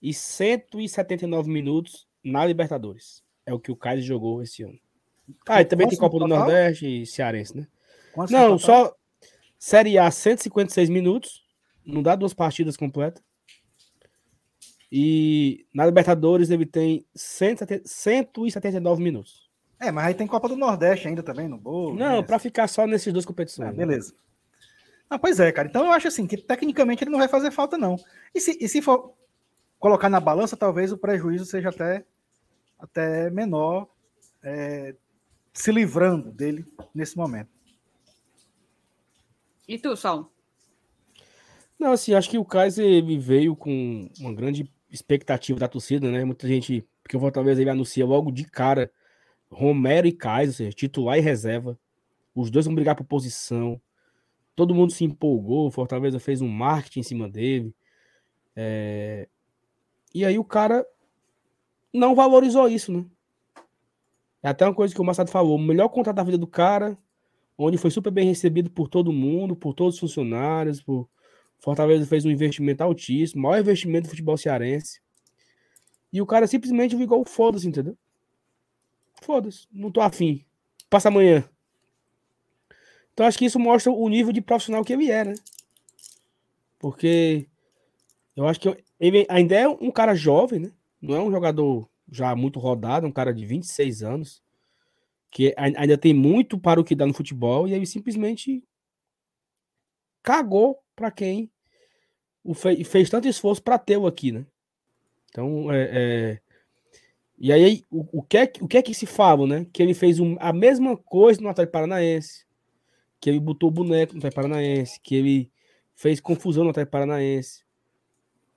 e 179 minutos na Libertadores. É o que o Kaiser jogou esse ano. Ah, e também tem Copa do Nordeste e Cearense, né? Não, só Série A 156 minutos. Não dá duas partidas completas. E na Libertadores ele tem 179 minutos. É, mas aí tem Copa do Nordeste ainda também no bolo. Não, né? para ficar só nesses duas competições. Ah, beleza. Ah, pois é, cara. Então eu acho assim que tecnicamente ele não vai fazer falta, não. E se, e se for colocar na balança, talvez o prejuízo seja até, até menor, é, se livrando dele nesse momento. E tu, Sol? Não, assim, acho que o Kaiser veio com uma grande expectativa da torcida, né? Muita gente, porque o Fortaleza ele anuncia logo de cara Romero e Kaiser, ou seja, titular e reserva. Os dois vão brigar por posição. Todo mundo se empolgou, Fortaleza fez um marketing em cima dele. É... E aí o cara não valorizou isso, né? É até uma coisa que o Massado falou: o melhor contrato da vida do cara, onde foi super bem recebido por todo mundo, por todos os funcionários, por Fortaleza fez um investimento altíssimo, maior investimento do futebol cearense. E o cara simplesmente ficou foda-se, entendeu? Foda-se, não tô afim. Passa amanhã. Então acho que isso mostra o nível de profissional que ele é, né? Porque eu acho que ele ainda é um cara jovem, né? Não é um jogador já muito rodado, é um cara de 26 anos, que ainda tem muito para o que dá no futebol, e ele simplesmente cagou para quem o fe fez tanto esforço para ter o aqui, né? Então, é, é... e aí o, o, que é, o que é que se fala, né? Que ele fez um, a mesma coisa no Atlético Paranaense, que ele botou o boneco no Atlético Paranaense, que ele fez confusão no Atlético Paranaense.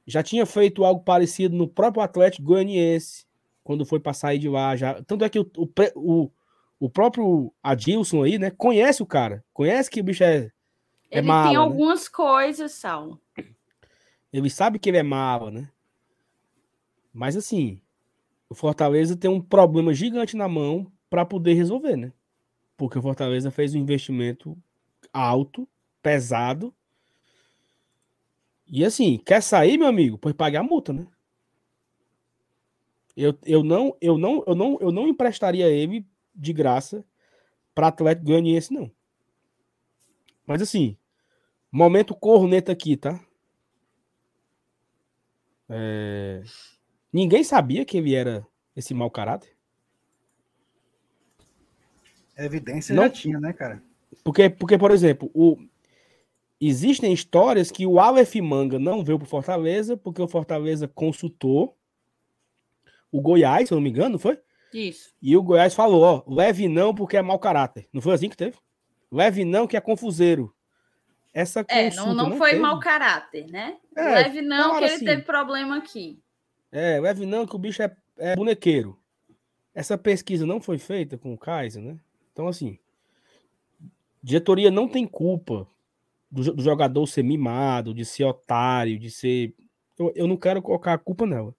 Já tinha feito algo parecido no próprio Atlético Goianiense, quando foi para sair de lá. Já... Tanto é que o, o, o próprio Adilson aí, né, conhece o cara, conhece que o bicho é é ele mala, tem né? algumas né? coisas, Sal. Ele sabe que ele é mala, né? Mas assim, o Fortaleza tem um problema gigante na mão para poder resolver, né? Porque o Fortaleza fez um investimento alto, pesado. E assim, quer sair, meu amigo? Pois pague a multa, né? Eu, eu, não, eu, não, eu, não, eu não emprestaria ele de graça para Atlético Goianiense, não. Mas assim, momento corneta aqui, tá? É... Ninguém sabia que ele era esse mau caráter. Evidência Não... já tinha, né, cara? Porque, porque por exemplo, o... existem histórias que o Aleph Manga não veio pro Fortaleza porque o Fortaleza consultou o Goiás, se eu não me engano, não foi? Isso. E o Goiás falou, ó, leve não porque é mau caráter. Não foi assim que teve? Leve não, que é confuseiro. Essa é, não, não, não foi teve. mau caráter, né? É, leve não, que ele assim, teve problema aqui. É, leve não, que o bicho é é, bonequeiro. Essa pesquisa não foi feita com o Kaiser, né? Então, assim, diretoria não tem culpa do, do jogador ser mimado, de ser otário, de ser. Eu, eu não quero colocar a culpa nela.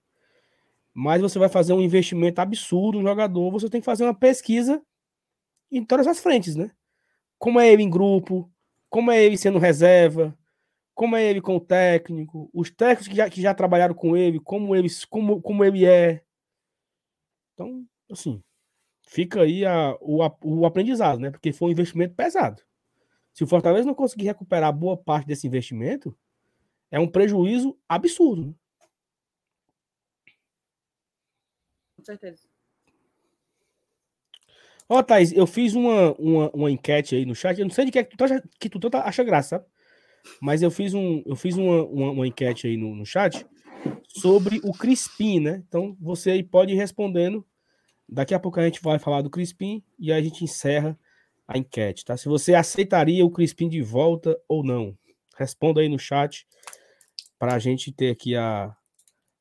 Mas você vai fazer um investimento absurdo no jogador, você tem que fazer uma pesquisa em todas as frentes, né? Como é ele em grupo, como é ele sendo reserva, como é ele com o técnico, os técnicos que já, que já trabalharam com ele, como ele, como, como ele é. Então, assim, fica aí a, o, o aprendizado, né? Porque foi um investimento pesado. Se o Fortaleza não conseguir recuperar boa parte desse investimento, é um prejuízo absurdo. Né? Com certeza. Ó, oh, Thaís, eu fiz uma, uma, uma, enquete aí no chat. Eu não sei de que, é que tu, acha, que tu acha graça, sabe? Mas eu fiz, um, eu fiz uma, uma, uma enquete aí no, no chat sobre o Crispim, né? Então você aí pode ir respondendo. Daqui a pouco a gente vai falar do Crispim e aí a gente encerra a enquete, tá? Se você aceitaria o Crispim de volta ou não. Responda aí no chat para a gente ter aqui a,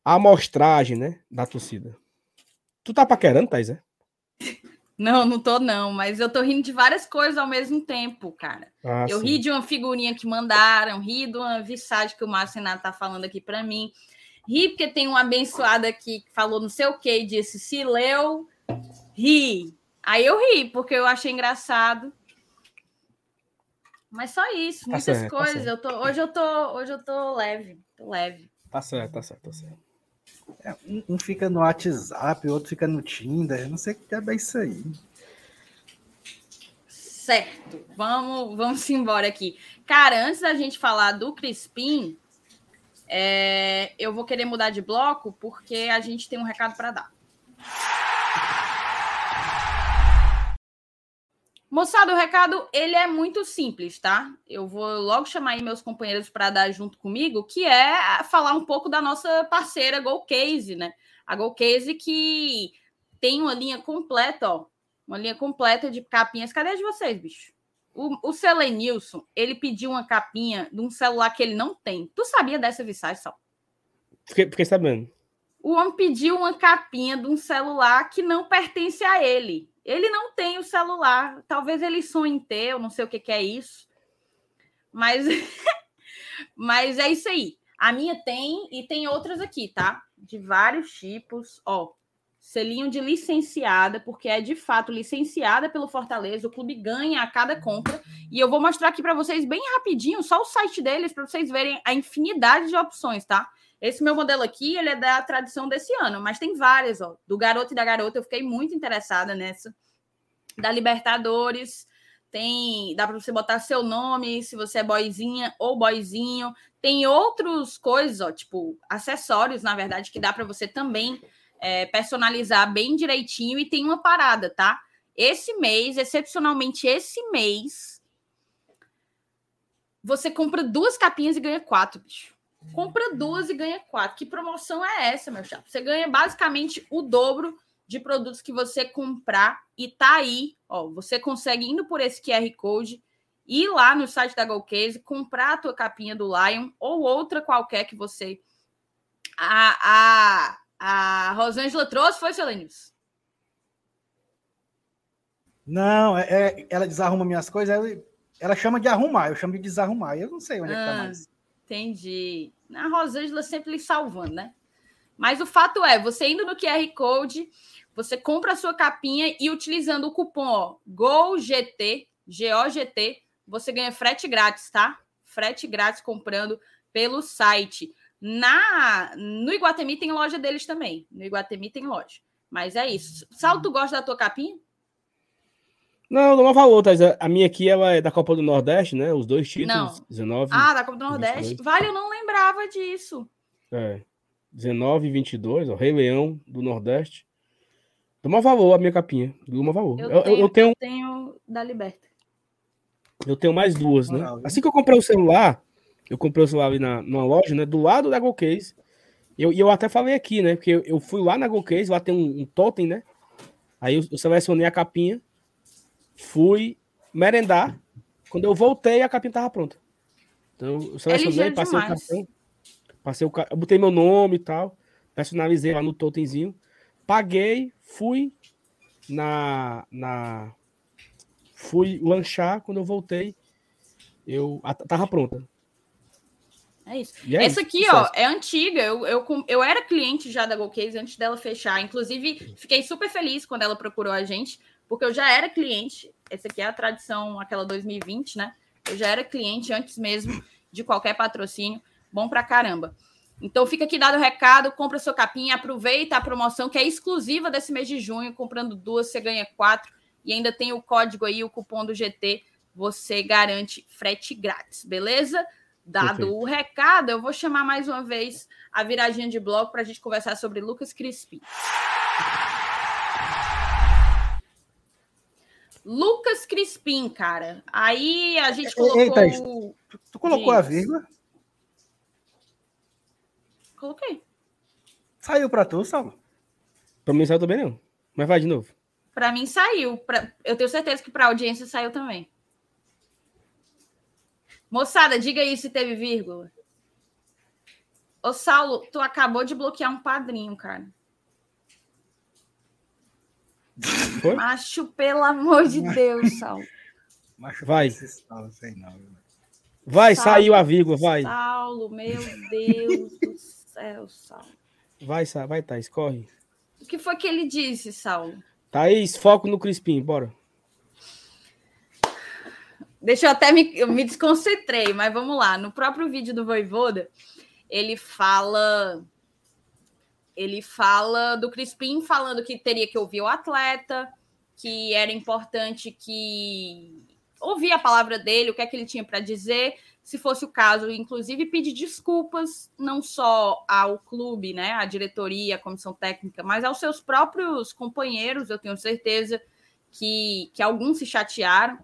a amostragem, né, da torcida. Tu tá paquerando, Thais, é? Não, não tô não, mas eu tô rindo de várias coisas ao mesmo tempo, cara. Ah, eu sim. ri de uma figurinha que mandaram, ri de uma visagem que o Márcio Renato tá falando aqui para mim. Ri porque tem um abençoado aqui que falou não sei o que e disse se leu, ri. Aí eu ri, porque eu achei engraçado. Mas só isso, tá muitas certo, tá coisas. Tá eu tô, hoje eu tô, hoje eu tô leve, tô leve. Tá certo, tá certo, tá certo. É, um, um, fica no WhatsApp, o outro fica no Tinder. Eu não sei o que é bem isso aí. Certo, vamos, vamos embora aqui. Cara, antes da gente falar do Crispim, é, eu vou querer mudar de bloco porque a gente tem um recado para dar. Moçada, o recado ele é muito simples, tá? Eu vou logo chamar aí meus companheiros para dar junto comigo, que é falar um pouco da nossa parceira Golcase, né? A Golcase que tem uma linha completa, ó, uma linha completa de capinhas. Cadê as de vocês, bicho? O, o Selenilson, ele pediu uma capinha de um celular que ele não tem. Tu sabia dessa visagem, Sal? Fiquei, fiquei sabendo. O homem pediu uma capinha de um celular que não pertence a ele. Ele não tem o celular. Talvez ele sonhe em ter, eu não sei o que, que é isso. Mas, mas é isso aí. A minha tem e tem outras aqui, tá? De vários tipos. Ó, selinho de licenciada, porque é de fato licenciada pelo Fortaleza. O clube ganha a cada compra. E eu vou mostrar aqui para vocês bem rapidinho, só o site deles, para vocês verem a infinidade de opções, tá? Esse meu modelo aqui, ele é da tradição desse ano, mas tem várias, ó. Do garoto e da garota, eu fiquei muito interessada nessa. Da Libertadores, tem, dá para você botar seu nome, se você é boizinha ou boizinho. Tem outras coisas, ó, tipo acessórios, na verdade, que dá para você também é, personalizar bem direitinho. E tem uma parada, tá? Esse mês, excepcionalmente esse mês, você compra duas capinhas e ganha quatro, bicho. Compra duas e ganha quatro. Que promoção é essa, meu chato? Você ganha basicamente o dobro de produtos que você comprar e tá aí, ó, você consegue indo por esse QR Code ir lá no site da Golcase, comprar a tua capinha do Lion ou outra qualquer que você a a, a Rosângela trouxe, foi, Selenius? Não, é, é, ela desarruma minhas coisas, ela, ela, chama de arrumar, eu chamo de desarrumar, eu não sei onde ah, é que tá ah, mais. Entendi. A Rosângela sempre lhe salvando, né? Mas o fato é, você indo no QR Code, você compra a sua capinha e utilizando o cupom ó, GOGT, G-O-G-T, você ganha frete grátis, tá? Frete grátis comprando pelo site. Na No Iguatemi tem loja deles também. No Iguatemi tem loja. Mas é isso. Sal, tu gosta da tua capinha? Não, não valor, Thais. A minha aqui ela é da Copa do Nordeste, né? Os dois títulos, não. 19. Ah, da Copa do Nordeste. 22. Vale, eu não lembrava disso. É. 19 e 22, ó, Rei Leão do Nordeste. Dá valor a minha capinha. Dá valor. Eu, eu, tenho, eu, tenho, eu tenho da Liberta. Eu tenho mais duas, né? Assim que eu comprei o celular, eu comprei o celular ali na, numa loja, né? Do lado da GoCase. E eu, eu até falei aqui, né? Porque eu, eu fui lá na GoCase, lá tem um, um totem, né? Aí eu, eu selecionei a capinha, fui merendar. Quando eu voltei, a capinha tava pronta. Então eu selecionei, é passei demais. o cartão, passei o eu botei meu nome e tal, personalizei lá no totemzinho. paguei, fui na, na fui lanchar, quando eu voltei, eu a, tava pronta. É isso. É Essa aqui, ó, é antiga. Eu, eu, eu era cliente já da GoCase antes dela fechar. Inclusive, fiquei super feliz quando ela procurou a gente, porque eu já era cliente. Essa aqui é a tradição, aquela 2020, né? Eu já era cliente antes mesmo de qualquer patrocínio. Bom pra caramba. Então fica aqui dado o recado, compra sua capinha, aproveita a promoção que é exclusiva desse mês de junho. Comprando duas, você ganha quatro. E ainda tem o código aí, o cupom do GT, você garante frete grátis, beleza? Dado Perfeito. o recado, eu vou chamar mais uma vez a viradinha de bloco para a gente conversar sobre Lucas Crispim. Lucas Crispim, cara. Aí a gente colocou. Eita, tu, tu colocou Diz. a vírgula? Coloquei. Saiu para tu, Salma? Para mim saiu também não. Mas vai de novo. Para mim saiu. Pra... Eu tenho certeza que para a audiência saiu também. Moçada, diga aí se teve vírgula. Ô, Saulo, tu acabou de bloquear um padrinho, cara. Foi? Macho, pelo amor de Deus, Saulo. Macho, vai. Saulo, sei não, vai, Saulo, saiu a vírgula, vai. Saulo, meu Deus do céu, Saulo. Vai, vai, tá, escorre. O que foi que ele disse, Saulo? Thaís, foco no Crispim, bora. Deixa eu até me, eu me desconcentrei, mas vamos lá. No próprio vídeo do Voivoda, ele fala ele fala do Crispim falando que teria que ouvir o atleta, que era importante que ouvir a palavra dele, o que é que ele tinha para dizer, se fosse o caso, inclusive pedir desculpas não só ao clube, né, à diretoria, à comissão técnica, mas aos seus próprios companheiros. Eu tenho certeza que, que alguns se chatearam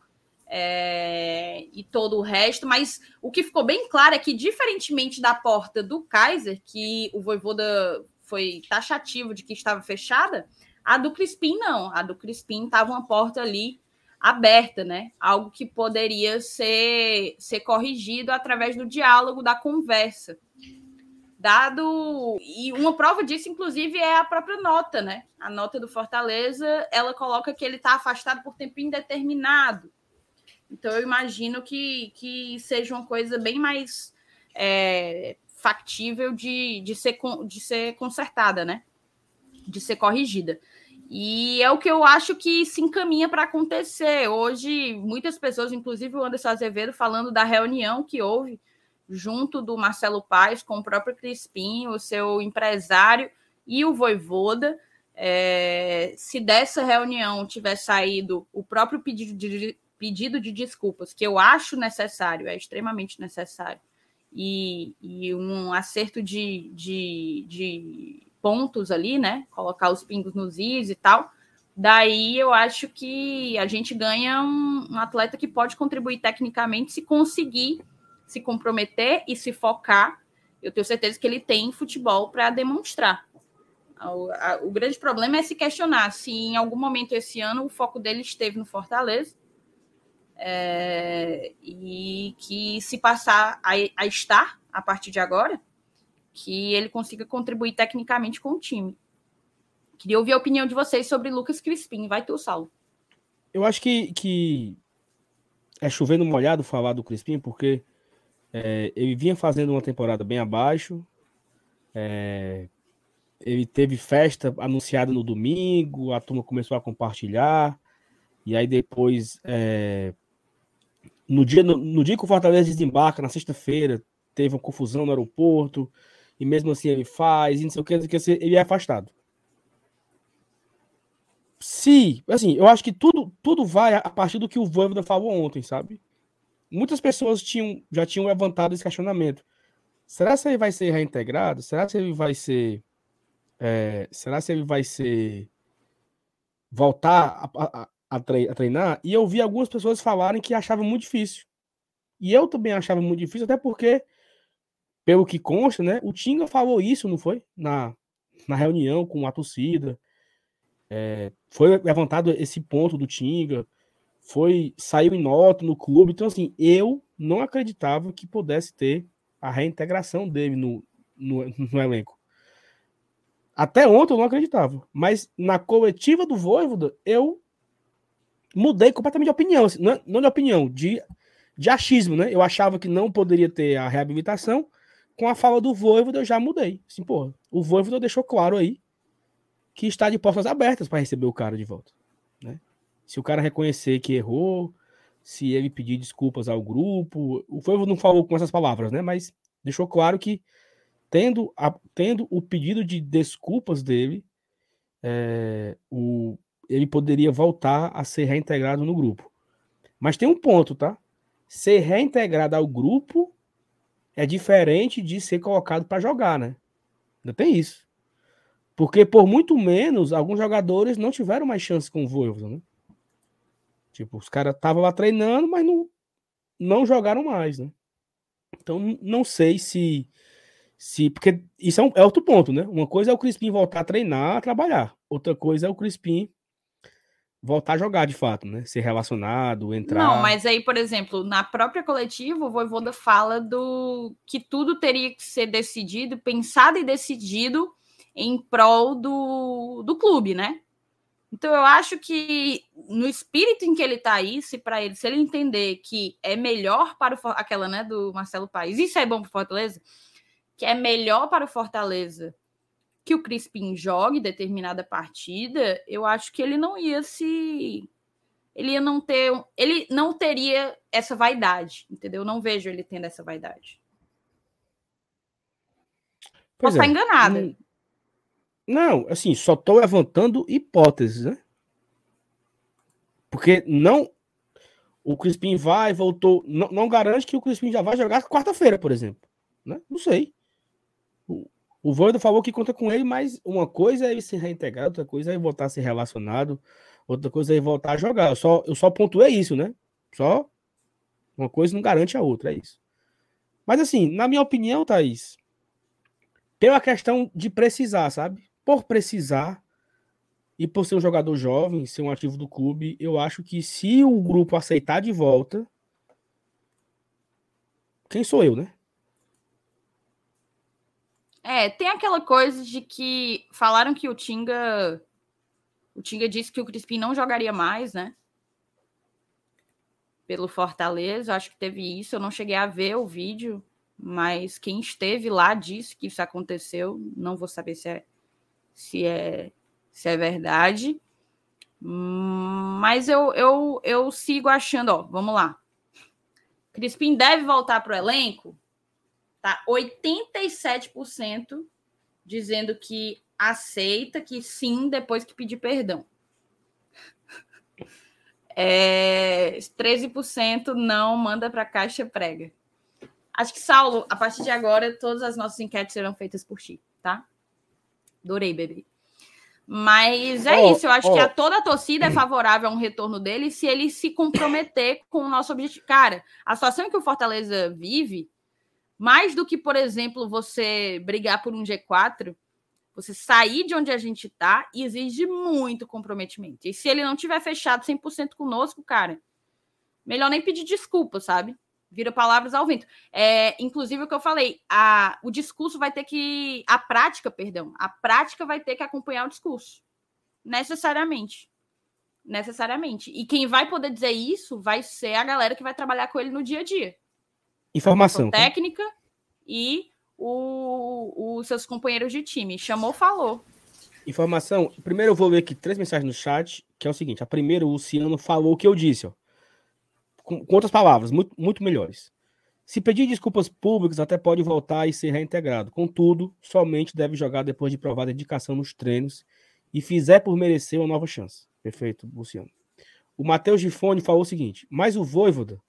é, e todo o resto, mas o que ficou bem claro é que, diferentemente da porta do Kaiser, que o Voivoda foi taxativo de que estava fechada, a do Crispim não. A do Crispim estava uma porta ali aberta, né? Algo que poderia ser, ser corrigido através do diálogo, da conversa. Dado. E uma prova disso, inclusive, é a própria nota, né? A nota do Fortaleza, ela coloca que ele está afastado por tempo indeterminado. Então, eu imagino que, que seja uma coisa bem mais é, factível de, de, ser, de ser consertada, né? De ser corrigida. E é o que eu acho que se encaminha para acontecer. Hoje, muitas pessoas, inclusive o Anderson Azevedo, falando da reunião que houve junto do Marcelo Paes com o próprio Crispim, o seu empresário e o Voivoda. É, se dessa reunião tiver saído o próprio pedido de, pedido de desculpas, que eu acho necessário, é extremamente necessário, e, e um acerto de, de, de, pontos ali, né? Colocar os pingos nos is e tal. Daí eu acho que a gente ganha um, um atleta que pode contribuir tecnicamente se conseguir se comprometer e se focar. Eu tenho certeza que ele tem futebol para demonstrar. O, a, o, grande problema é se questionar se em algum momento esse ano o foco dele esteve no Fortaleza é, e que se passar a, a, estar a partir de agora, que ele consiga contribuir tecnicamente com o time. Queria ouvir a opinião de vocês sobre Lucas Crispim. Vai tu, Saulo. Eu acho que, que é chovendo molhado falar do Crispim, porque é, ele vinha fazendo uma temporada bem abaixo. É, ele teve festa anunciada no domingo, a turma começou a compartilhar. E aí depois é, no dia, no, no dia que o Fortaleza desembarca, na sexta-feira, teve uma confusão no aeroporto, e mesmo assim ele faz, e não sei o que, ele é afastado. Se, assim, eu acho que tudo, tudo vai a partir do que o Voivoda falou ontem, sabe? Muitas pessoas tinham, já tinham levantado esse questionamento. Será que ele vai ser reintegrado? Será que ele vai ser. É, será que ele vai ser. voltar a, a, a, treinar, e eu vi algumas pessoas falarem que achavam muito difícil. E eu também achava muito difícil, até porque, pelo que consta, né, o Tinga falou isso, não foi? Na, na reunião com a torcida. É, foi levantado esse ponto do Tinga, foi saiu em nota no clube. Então, assim, eu não acreditava que pudesse ter a reintegração dele no, no, no elenco. Até ontem eu não acreditava. Mas na coletiva do Voivoda, eu mudei completamente de opinião. Assim, não, não de opinião, de, de achismo, né? Eu achava que não poderia ter a reabilitação. Com a fala do Voivoda, eu já mudei. Assim, porra, o Voivoda deixou claro aí que está de portas abertas para receber o cara de volta. Né? Se o cara reconhecer que errou, se ele pedir desculpas ao grupo, o Voivoda não falou com essas palavras, né? Mas deixou claro que tendo, a, tendo o pedido de desculpas dele, é, o, ele poderia voltar a ser reintegrado no grupo. Mas tem um ponto, tá? Ser reintegrado ao grupo é diferente de ser colocado para jogar, né? Ainda tem isso. Porque por muito menos, alguns jogadores não tiveram mais chance com o Voivoda, né? Tipo, os caras estavam lá treinando, mas não, não jogaram mais, né? Então, não sei se se porque isso é, um, é, outro ponto, né? Uma coisa é o Crispim voltar a treinar, a trabalhar. Outra coisa é o Crispim voltar a jogar de fato, né? Ser relacionado, entrar. Não, mas aí, por exemplo, na própria coletiva, o Voivoda fala do que tudo teria que ser decidido, pensado e decidido em prol do, do clube, né? Então eu acho que no espírito em que ele tá aí, se para ele, se ele entender que é melhor para o, aquela, né, do Marcelo Paes, isso é bom para Fortaleza, que é melhor para o Fortaleza que o Crispim jogue determinada partida, eu acho que ele não ia se ele ia não ter, ele não teria essa vaidade, entendeu? Eu não vejo ele tendo essa vaidade. Pois Posso é. estar enganada. Não, não, assim, só estou levantando hipóteses, né? Porque não o Crispim vai, voltou, não, não garante que o Crispim já vai jogar quarta-feira, por exemplo, né? Não sei. O Voido falou que conta com ele, mas uma coisa é ele se reintegrar, outra coisa é ele voltar a ser relacionado, outra coisa é ele voltar a jogar. Eu só, eu só pontuei isso, né? Só uma coisa não garante a outra, é isso. Mas assim, na minha opinião, Thaís, tem uma questão de precisar, sabe? Por precisar e por ser um jogador jovem, ser um ativo do clube, eu acho que se o grupo aceitar de volta, quem sou eu, né? É, tem aquela coisa de que falaram que o Tinga. O Tinga disse que o Crispim não jogaria mais, né? Pelo Fortaleza, acho que teve isso. Eu não cheguei a ver o vídeo, mas quem esteve lá disse que isso aconteceu. Não vou saber se é, se é, se é verdade. Mas eu, eu, eu sigo achando, ó, vamos lá. Crispim deve voltar para o elenco? Tá 87% dizendo que aceita, que sim, depois que pedir perdão. É, 13% não manda para caixa prega. Acho que, Saulo, a partir de agora, todas as nossas enquetes serão feitas por ti, tá? Adorei, bebê. Mas é oh, isso, eu acho oh. que a, toda a torcida é favorável a um retorno dele se ele se comprometer com o nosso objetivo. Cara, a situação que o Fortaleza vive mais do que, por exemplo, você brigar por um G4, você sair de onde a gente está exige muito comprometimento. E se ele não tiver fechado 100% conosco, cara, melhor nem pedir desculpa, sabe? Vira palavras ao vento. É, inclusive o que eu falei, a, o discurso vai ter que. A prática, perdão, a prática vai ter que acompanhar o discurso. Necessariamente. Necessariamente. E quem vai poder dizer isso vai ser a galera que vai trabalhar com ele no dia a dia. Informação. Tá? Técnica e os seus companheiros de time. Chamou, falou. Informação. Primeiro eu vou ler aqui três mensagens no chat, que é o seguinte. A primeira, o Luciano falou o que eu disse, ó. Com, com outras palavras, muito, muito melhores. Se pedir desculpas públicas, até pode voltar e ser reintegrado. Contudo, somente deve jogar depois de provar dedicação nos treinos e fizer por merecer uma nova chance. Perfeito, Luciano. O Matheus Gifone falou o seguinte: mas o Voivoda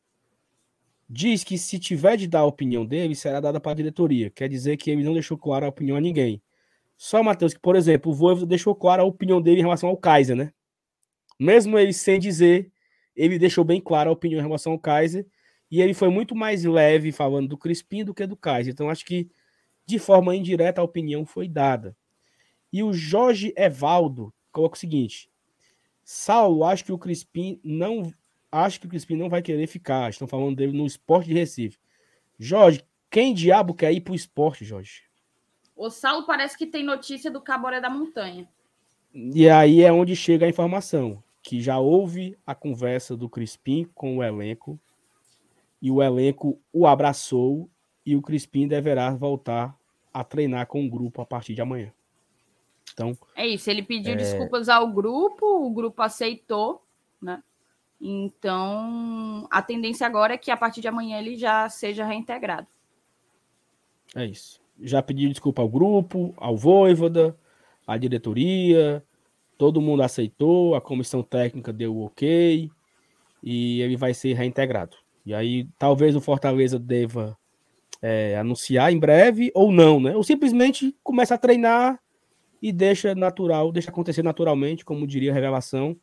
diz que se tiver de dar a opinião dele, será dada para a diretoria. Quer dizer que ele não deixou clara a opinião a ninguém. Só, Matheus, que, por exemplo, o Voivoda deixou clara a opinião dele em relação ao Kaiser, né? Mesmo ele sem dizer, ele deixou bem clara a opinião em relação ao Kaiser. E ele foi muito mais leve falando do Crispim do que do Kaiser. Então, acho que, de forma indireta, a opinião foi dada. E o Jorge Evaldo coloca o seguinte: Saulo, acho que o Crispim não acho que o Crispim não vai querer ficar. Estão falando dele no esporte de Recife. Jorge, quem diabo quer ir para o esporte, Jorge? O Saulo parece que tem notícia do Caboré da Montanha. E aí é onde chega a informação que já houve a conversa do Crispim com o elenco e o elenco o abraçou e o Crispim deverá voltar a treinar com o grupo a partir de amanhã. Então, é isso, ele pediu é... desculpas ao grupo, o grupo aceitou, né? Então, a tendência agora é que a partir de amanhã ele já seja reintegrado. É isso. Já pediu desculpa ao grupo, ao Voivoda, à diretoria, todo mundo aceitou, a comissão técnica deu ok e ele vai ser reintegrado. E aí talvez o Fortaleza deva é, anunciar em breve ou não, né? Ou simplesmente começa a treinar e deixa natural, deixa acontecer naturalmente, como diria a revelação.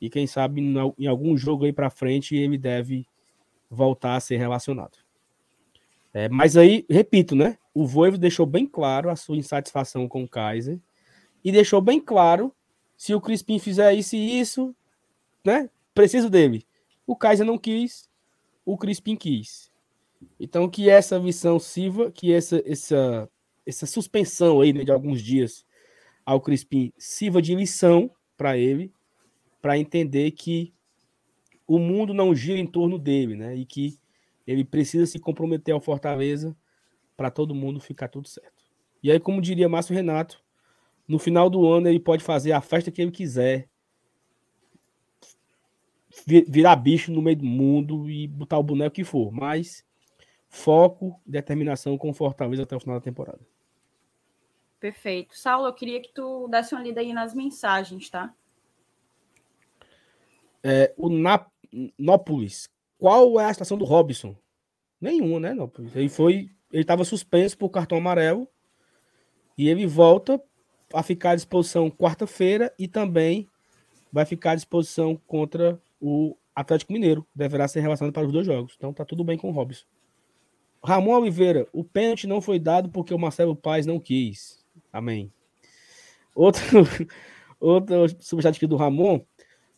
E quem sabe em algum jogo aí para frente ele deve voltar a ser relacionado. É, mas aí, repito, né? O Voivo deixou bem claro a sua insatisfação com o Kaiser e deixou bem claro se o Crispim fizer isso e isso, né? Preciso dele. O Kaiser não quis, o Crispim quis. Então que essa missão sirva, que essa essa essa suspensão aí né, de alguns dias ao Crispim sirva de lição para ele, para entender que o mundo não gira em torno dele, né? E que ele precisa se comprometer ao Fortaleza para todo mundo ficar tudo certo. E aí, como diria Márcio Renato, no final do ano ele pode fazer a festa que ele quiser, virar bicho no meio do mundo e botar o boneco que for, mas foco, determinação com Fortaleza até o final da temporada. Perfeito. Saulo, eu queria que tu desse uma lida aí nas mensagens, tá? É, o Nópolis. Qual é a situação do Robson? Nenhuma, né, Nópolis? Ele foi. Ele estava suspenso por cartão amarelo. E ele volta a ficar à disposição quarta-feira e também vai ficar à disposição contra o Atlético Mineiro. Deverá ser relacionado para os dois jogos. Então tá tudo bem com o Robson. Ramon Oliveira, o pênalti não foi dado porque o Marcelo Paz não quis. Amém. Outro, outro superchat aqui do Ramon.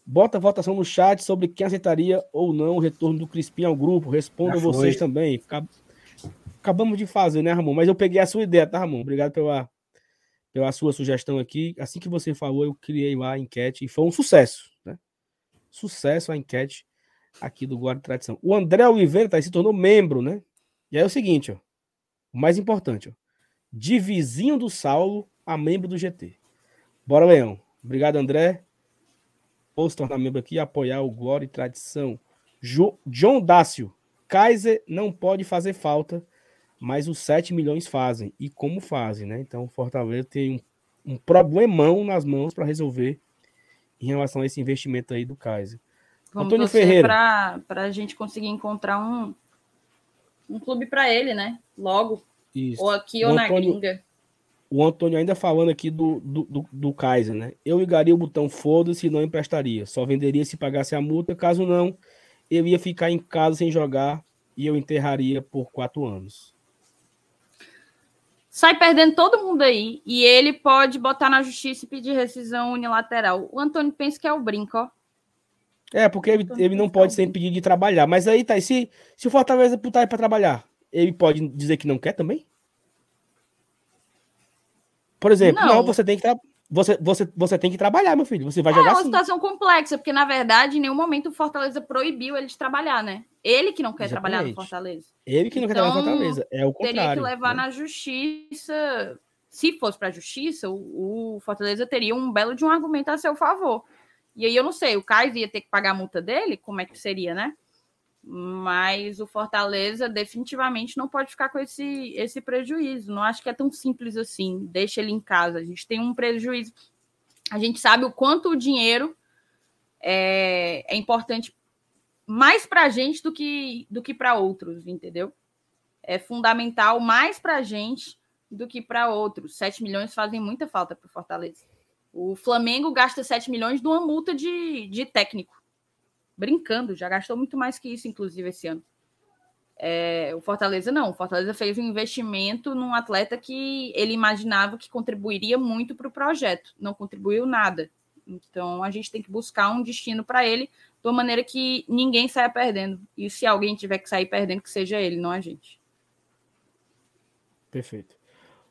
Bota a votação no chat sobre quem aceitaria ou não o retorno do Crispim ao grupo. Respondam vocês também. Acabamos de fazer, né, Ramon? Mas eu peguei a sua ideia, tá, Ramon? Obrigado pela, pela sua sugestão aqui. Assim que você falou, eu criei lá a enquete e foi um sucesso, né? Sucesso a enquete aqui do Guarda Tradição. O André Oliveira tá, se tornou membro, né? E aí é o seguinte, ó. O mais importante, ó. De vizinho do Saulo a membro do GT. Bora, Leão. Obrigado, André. Vou se tornar membro aqui e apoiar o Glória e Tradição. Jo John Dácio. Kaiser não pode fazer falta mas os 7 milhões fazem. E como fazem, né? Então, Fortaleza tem um, um problemão nas mãos para resolver em relação a esse investimento aí do Kaiser. Vamos Antônio Ferreira. Para a gente conseguir encontrar um, um clube para ele, né? Logo. Isso. Ou aqui ou Antônio, na gringa. O Antônio ainda falando aqui do, do, do, do Kaiser, né? Eu ligaria o botão foda-se e não emprestaria. Só venderia se pagasse a multa. Caso não, eu ia ficar em casa sem jogar e eu enterraria por quatro anos sai perdendo todo mundo aí e ele pode botar na justiça e pedir rescisão unilateral. O Antônio pensa que é o brinco, ó. É, porque ele, ele não pode ser impedido de trabalhar. Mas aí, tá, se, se o Fortaleza botar ele para trabalhar, ele pode dizer que não quer também? Por exemplo, não, não você tem que você, você, você tem que trabalhar, meu filho. Você vai é jogar. É uma assim. situação complexa, porque na verdade, em nenhum momento o Fortaleza proibiu ele de trabalhar, né? Ele que não quer Exatamente. trabalhar no Fortaleza. Ele que não então, quer trabalhar no então, Fortaleza. É o contrário. Teria que levar né? na justiça. Se fosse para a justiça, o, o, Fortaleza teria um belo de um argumento a seu favor. E aí eu não sei, o Caio ia ter que pagar a multa dele? Como é que seria, né? Mas o Fortaleza definitivamente não pode ficar com esse, esse prejuízo. Não acho que é tão simples assim. Deixa ele em casa. A gente tem um prejuízo. A gente sabe o quanto o dinheiro é, é importante mais para a gente do que, do que para outros, entendeu? É fundamental mais para a gente do que para outros. 7 milhões fazem muita falta para o Fortaleza. O Flamengo gasta 7 milhões de uma multa de, de técnico brincando, já gastou muito mais que isso, inclusive, esse ano. É, o Fortaleza não, o Fortaleza fez um investimento num atleta que ele imaginava que contribuiria muito para o projeto, não contribuiu nada. Então a gente tem que buscar um destino para ele de uma maneira que ninguém saia perdendo. E se alguém tiver que sair perdendo, que seja ele, não a gente. Perfeito.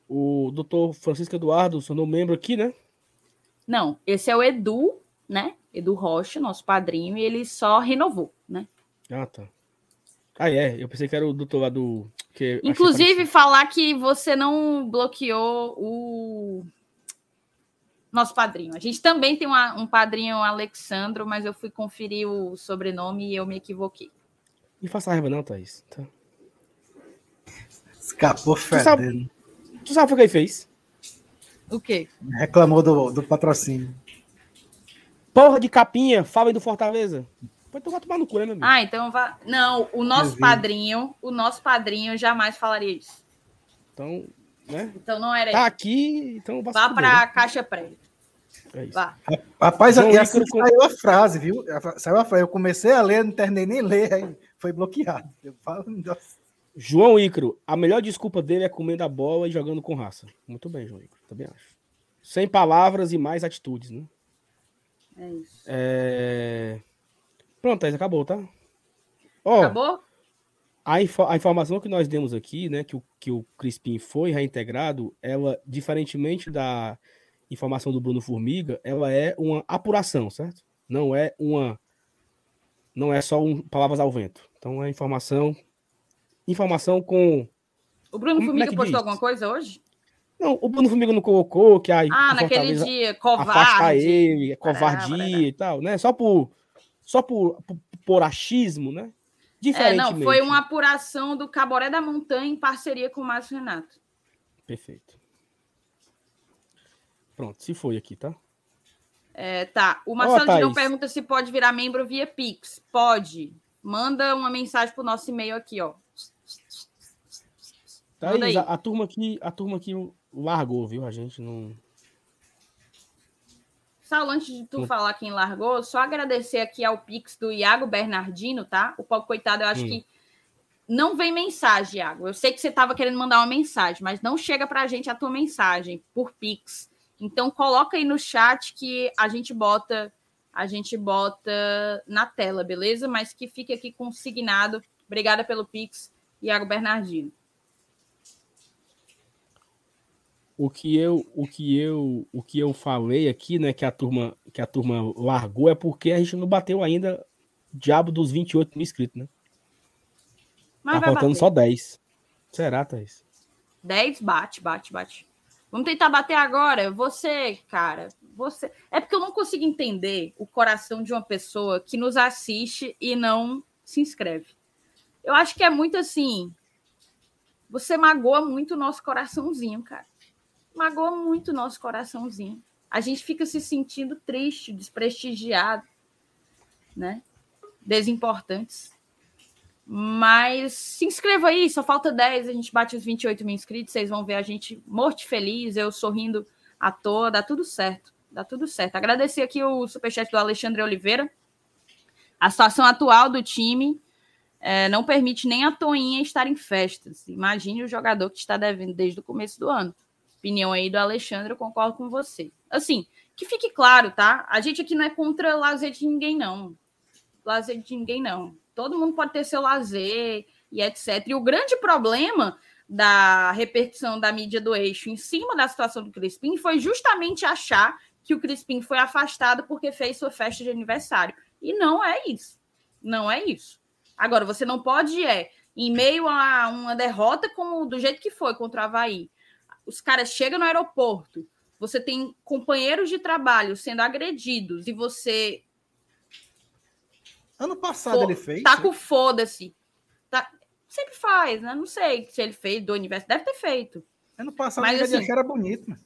o doutor Francisco Eduardo, seu novo membro aqui, né? Não, esse é o Edu, né? Edu Rocha, nosso padrinho, e ele só renovou, né? Ah, tá. Ah, é. Eu pensei que era o doutor lá do. Que Inclusive, falar que você não bloqueou o nosso padrinho. A gente também tem uma, um padrinho Alexandro, mas eu fui conferir o sobrenome e eu me equivoquei. Não faça raiva, não, Thaís. Tá. Escapou fedendo. Tu sabe, tu sabe o que ele fez? O quê? Reclamou do, do patrocínio. Porra de capinha, fala do Fortaleza. Pode tomar, tomar no cu, né, meu amigo? Ah, então vá. Não, o nosso padrinho, o nosso padrinho jamais falaria isso. Então, né? Então não era Tá aqui, então vá para a né? caixa prévia. É isso. Vá. Rapaz, João assim saiu a frase, viu? Saiu a frase. Eu comecei a ler, não terminei nem ler, aí foi bloqueado. Eu falo, João Icro, a melhor desculpa dele é comendo a bola e jogando com raça. Muito bem, João Icro, também acho. Sem palavras e mais atitudes, né? É isso. É... Pronto, Thais, acabou, tá? Ó, acabou? A, info a, informação que nós demos aqui, né, que o, que o Crispim foi reintegrado, ela, diferentemente da informação do Bruno Formiga, ela é uma apuração, certo? Não é uma. Não é só um, palavras ao vento. Então é informação informação com. O Bruno Como, é Formiga é postou diz? alguma coisa hoje? Não, o Bruno Formiga não colocou que a. Ah, naquele dia, covarde. ele, é covardia e tal, né? Só por. Só por, por, por achismo, né? É, não, foi uma apuração do Caboré da Montanha em parceria com o Márcio Renato. Perfeito. Pronto, se foi aqui, tá? É, tá. O Marcelo oh, Dirão pergunta se pode virar membro via Pix. Pode. Manda uma mensagem pro nosso e-mail aqui, ó. Tá aí, a, a, turma aqui, a turma aqui largou, viu? A gente não. Saulo, antes de tu não. falar quem largou, só agradecer aqui ao Pix do Iago Bernardino, tá? O Paulo Coitado, eu acho hum. que não vem mensagem, Iago. Eu sei que você estava querendo mandar uma mensagem, mas não chega para a gente a tua mensagem por Pix. Então coloca aí no chat que a gente bota a gente bota na tela, beleza? Mas que fique aqui consignado. Obrigada pelo Pix. Iago Bernardino. O que eu, o que eu, o que eu falei aqui, né, que a turma, que a turma largou é porque a gente não bateu ainda diabo dos 28 mil inscritos, né? Mas tá faltando bater. só 10. Será, Thaís? 10 bate, bate, bate. Vamos tentar bater agora. Você, cara, você. É porque eu não consigo entender o coração de uma pessoa que nos assiste e não se inscreve. Eu acho que é muito assim. Você magoa muito o nosso coraçãozinho, cara. Magoa muito o nosso coraçãozinho. A gente fica se sentindo triste, desprestigiado, né? Desimportantes. Mas se inscreva aí, só falta 10, a gente bate os 28 mil inscritos, vocês vão ver a gente morto feliz, eu sorrindo à toa, dá tudo certo, dá tudo certo. Agradecer aqui o superchat do Alexandre Oliveira. A situação atual do time é, não permite nem a Toinha estar em festas. Imagine o jogador que está devendo desde o começo do ano. Opinião aí do Alexandre, eu concordo com você. Assim, que fique claro, tá? A gente aqui não é contra lazer de ninguém, não. Lazer de ninguém, não. Todo mundo pode ter seu lazer e etc. E o grande problema da repercussão da mídia do eixo em cima da situação do Crispim foi justamente achar que o Crispim foi afastado porque fez sua festa de aniversário. E não é isso. Não é isso. Agora, você não pode, é, em meio a uma derrota como do jeito que foi contra o Havaí, os caras chegam no aeroporto, você tem companheiros de trabalho sendo agredidos e você. Ano passado ele fez. Tá com foda-se. Tá... Sempre faz, né? Não sei se ele fez do universo. Deve ter feito. Ano passado Mas, ele assim, era bonito, mano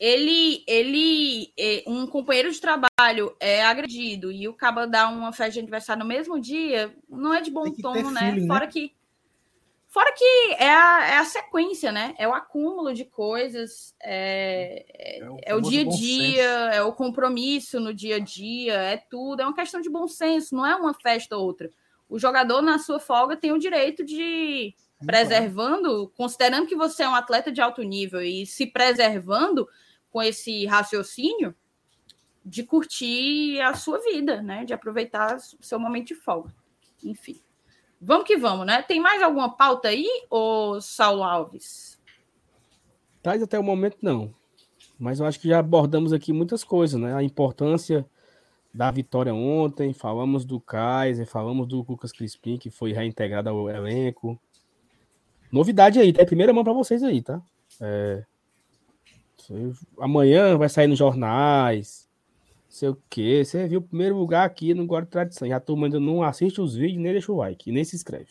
ele, ele, é, um companheiro de trabalho é agredido e o caba dá uma festa de aniversário no mesmo dia, não é de bom tom, né? Feeling, fora né? que fora que é a, é a sequência, né? É o acúmulo de coisas, é, é, o, é o dia a dia, é o compromisso no dia a dia, é tudo, é uma questão de bom senso, não é uma festa ou outra. O jogador, na sua folga, tem o direito de preservando, considerando que você é um atleta de alto nível e se preservando, com esse raciocínio de curtir a sua vida, né? De aproveitar o seu momento de folga. Enfim. Vamos que vamos, né? Tem mais alguma pauta aí, ô Saulo Alves? Tais até o momento não. Mas eu acho que já abordamos aqui muitas coisas, né? A importância da vitória ontem, falamos do Kaiser, falamos do Lucas Crispim, que foi reintegrado ao elenco. Novidade aí, tá? Primeira mão para vocês aí, tá? É... Amanhã vai sair nos jornais, sei o quê. Você viu o primeiro lugar aqui no Guarda Tradição. E a turma ainda não assiste os vídeos, nem deixa o like, nem se inscreve.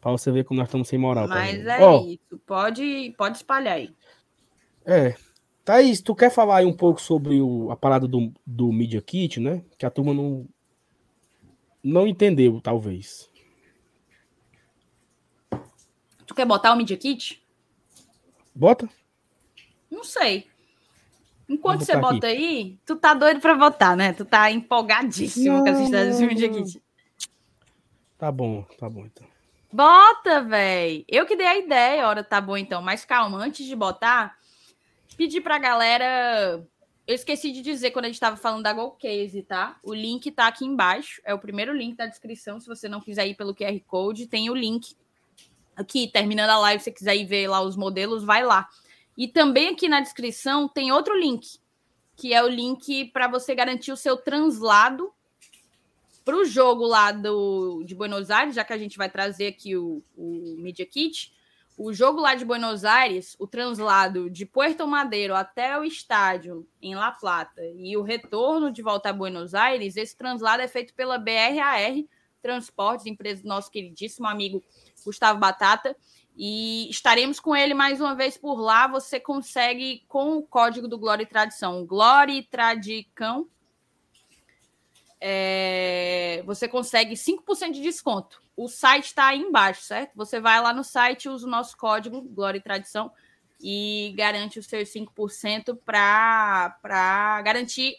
Pra você ver como nós estamos sem moral. Mas tá é oh, isso. Pode, pode espalhar aí. É. Thaís, tu quer falar aí um pouco sobre o, a parada do, do Media Kit, né? Que a turma não, não entendeu, talvez. Tu quer botar o Media Kit? Bota. Não sei. Enquanto você bota aqui. aí, tu tá doido pra votar, né? Tu tá empolgadíssimo não. com essa história do Media Kit. Tá bom, tá bom então. Bota, velho. Eu que dei a ideia, hora tá bom então. Mas calma, antes de botar, pedir pra galera. Eu esqueci de dizer quando a gente tava falando da Golcase, tá? O link tá aqui embaixo. É o primeiro link da descrição. Se você não quiser ir pelo QR Code, tem o link aqui. Terminando a live, se você quiser ir ver lá os modelos, vai lá. E também aqui na descrição tem outro link, que é o link para você garantir o seu translado para o jogo lá do, de Buenos Aires, já que a gente vai trazer aqui o, o Media Kit, o jogo lá de Buenos Aires, o translado de Puerto Madeiro até o estádio em La Plata e o retorno de volta a Buenos Aires, esse translado é feito pela BRAR Transportes, empresa do nosso queridíssimo amigo Gustavo Batata. E estaremos com ele mais uma vez por lá. Você consegue com o código do Glória e Tradição, Glória e Tradicão, é, você consegue 5% de desconto. O site está aí embaixo, certo? Você vai lá no site, usa o nosso código Glória e Tradição e garante os seus 5% para garantir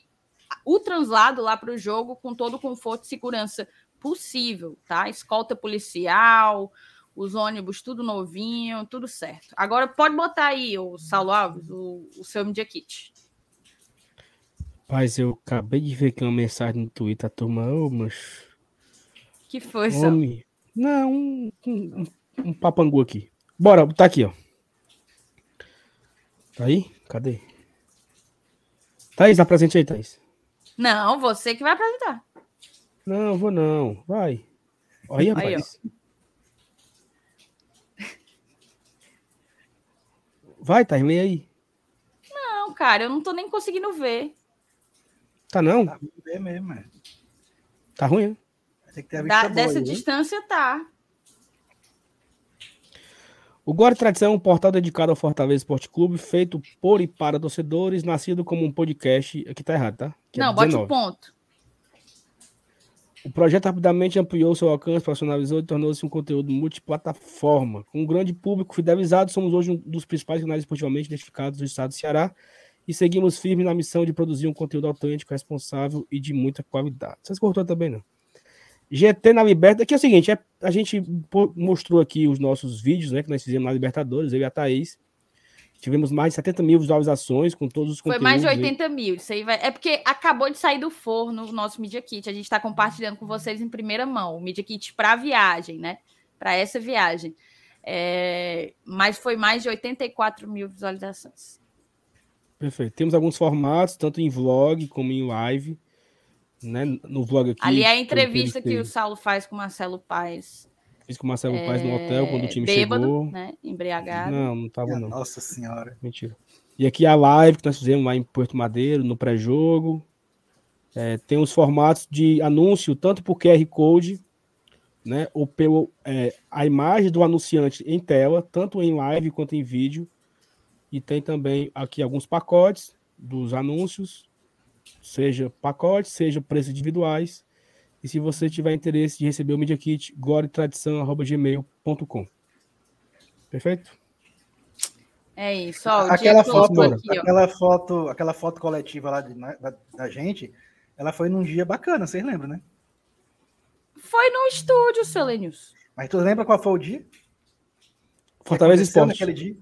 o translado lá para o jogo com todo o conforto e segurança possível, tá? Escolta policial, os ônibus tudo novinho, tudo certo. Agora pode botar aí, o Saulo Alves, o, o seu Media Kit. Mas eu acabei de ver aqui uma mensagem no Twitter, a turma, ô, mas... Que foi, Homem. Não, um, um, um papangu aqui. Bora, tá aqui, ó. Tá aí? Cadê? Thaís, apresente aí, Thaís. Não, você que vai apresentar. Não, vou não. Vai. Olha, aí, rapaz. Vai, Thaís, lê aí. Não, cara, eu não tô nem conseguindo ver. Tá não? Tá ruim mesmo, é. Tá ruim, né? Tem que ter a da, dessa aí, distância, tá. O Gore Tradição é um portal dedicado ao Fortaleza Esporte Clube, feito por e para torcedores, nascido como um podcast. Aqui tá errado, tá? Que é não, é bote o ponto. O projeto rapidamente ampliou seu alcance, profissionalizou e tornou-se um conteúdo multiplataforma. Com um grande público fidelizado, somos hoje um dos principais canais esportivamente identificados do estado do Ceará e seguimos firme na missão de produzir um conteúdo autêntico, responsável e de muita qualidade. Vocês cortou também, não? GT na Liberta, que é o seguinte, é, a gente mostrou aqui os nossos vídeos, né, que nós fizemos na Libertadores, eu e a Thaís. Tivemos mais de 70 mil visualizações com todos os conteúdos. Foi mais de 80 aí. mil. Isso aí vai... É porque acabou de sair do forno o nosso Media Kit. A gente está compartilhando com vocês em primeira mão. O Media Kit para viagem, né? Para essa viagem. É... Mas foi mais de 84 mil visualizações. Perfeito. Temos alguns formatos, tanto em vlog como em live. Né? No vlog aqui. Ali é a entrevista que o Saulo faz com o Marcelo Paes. Fiz com o Marcelo é... Paes no hotel quando o time bêbado, chegou. Né? Embriagado. Não, não tava, não. Nossa senhora. Mentira. E aqui a live que nós fizemos lá em Porto Madeiro, no pré-jogo. É, tem os formatos de anúncio, tanto por QR Code, né? Ou pelo é, a imagem do anunciante em tela, tanto em live quanto em vídeo e tem também aqui alguns pacotes dos anúncios, seja pacotes, seja preços individuais. E se você tiver interesse de receber o Media Kit, goretradição.gmail.com. Perfeito? É isso. Ó, aquela, foto, aqui, aquela, foto, aquela foto coletiva lá de, da, da, gente, ela foi num dia bacana, vocês lembram, né? Foi no estúdio, Selenius. Mas tu lembra qual foi o dia? Fortaleza Esporte. Naquele dia?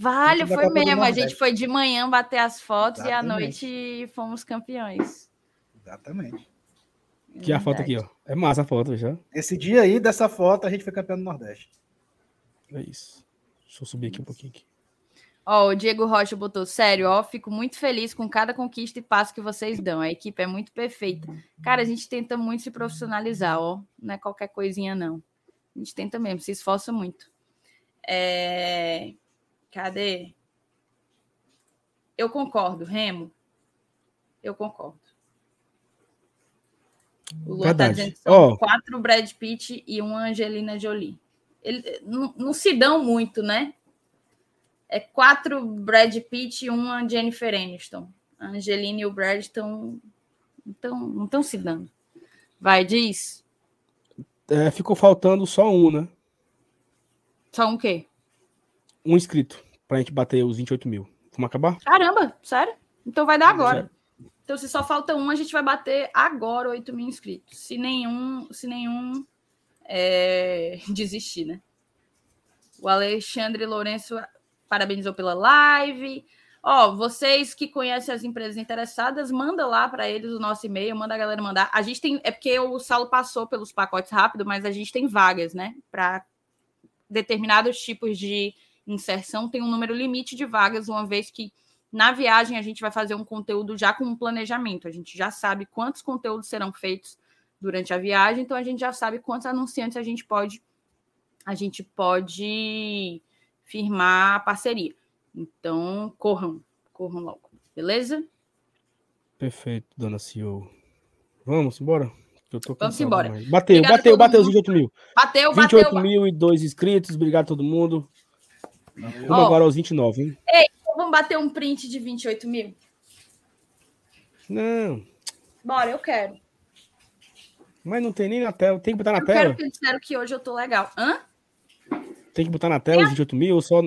Vale, foi mesmo. A gente foi de manhã bater as fotos Exatamente. e à noite fomos campeões. Exatamente. Que é a foto aqui, ó. É massa a foto já. Esse dia aí, dessa foto, a gente foi campeão do Nordeste. É isso. Deixa eu subir aqui um pouquinho. Aqui. Ó, o Diego Rocha botou, sério, ó, fico muito feliz com cada conquista e passo que vocês dão. A equipe é muito perfeita. Cara, a gente tenta muito se profissionalizar, ó. Não é qualquer coisinha, não. A gente tenta mesmo, se esforça muito. É... Cadê? Eu concordo, Remo. Eu concordo. O Lua tá dizendo que são oh. quatro Brad Pitt e uma Angelina Jolie. Ele, não, não se dão muito, né? É quatro Brad Pitt e uma Jennifer Aniston. A Angelina e o Brad estão então, não estão se dando. Vai, diz. É, ficou faltando só um, né? Só um quê? Um inscrito, pra gente bater os 28 mil. Vamos acabar? Caramba, sério? Então vai dar agora. Então, se só falta um, a gente vai bater agora 8 mil inscritos. Se nenhum, se nenhum é, desistir, né? O Alexandre Lourenço parabenizou pela live. Ó, vocês que conhecem as empresas interessadas, manda lá para eles o nosso e-mail, manda a galera mandar. A gente tem, é porque o Saulo passou pelos pacotes rápido, mas a gente tem vagas, né? Para determinados tipos de inserção, tem um número limite de vagas, uma vez que na viagem, a gente vai fazer um conteúdo já com um planejamento. A gente já sabe quantos conteúdos serão feitos durante a viagem, então a gente já sabe quantos anunciantes a gente pode a gente pode firmar a parceria. Então, corram, corram logo, beleza? Perfeito, dona CEO. Vamos embora? Vamos embora. Bateu, Obrigado bateu, bateu os 28 mil. Bateu, 28 bateu. mil e dois inscritos. Obrigado a todo mundo. Vamos oh. agora aos 29, hein? Ei, vamos bater um print de 28 mil? Não. Bora, eu quero. Mas não tem nem na tela. Tem que botar na eu tela. Eu quero que eles disseram que hoje eu tô legal. Hã? Tem que botar na tela é. os 28 mil ou só.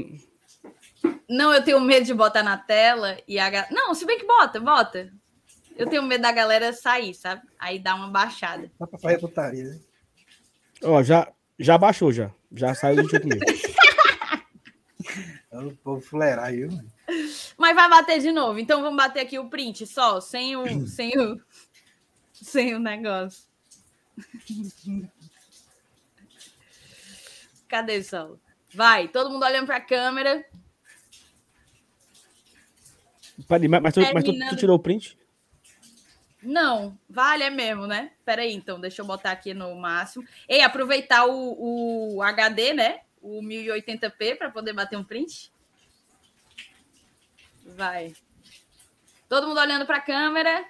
Não, eu tenho medo de botar na tela e a. Não, se bem que bota, bota. Eu tenho medo da galera sair, sabe? Aí dá uma baixada. Dá pra fazer putaria, né? Ó, já, já baixou já. Já saiu os 28 mil. o povo fuleirar aí, mano. Mas vai bater de novo. Então vamos bater aqui o print só, sem o, sem o, sem o negócio. Cadê Saulo? Vai, todo mundo olhando para a câmera. Mas, mas, tu, mas tu, tu, tirou o print? Não, vale é mesmo, né? Peraí, então, deixa eu botar aqui no máximo. E aproveitar o, o HD, né? O 1080p para poder bater um print. Vai. Todo mundo olhando para a câmera.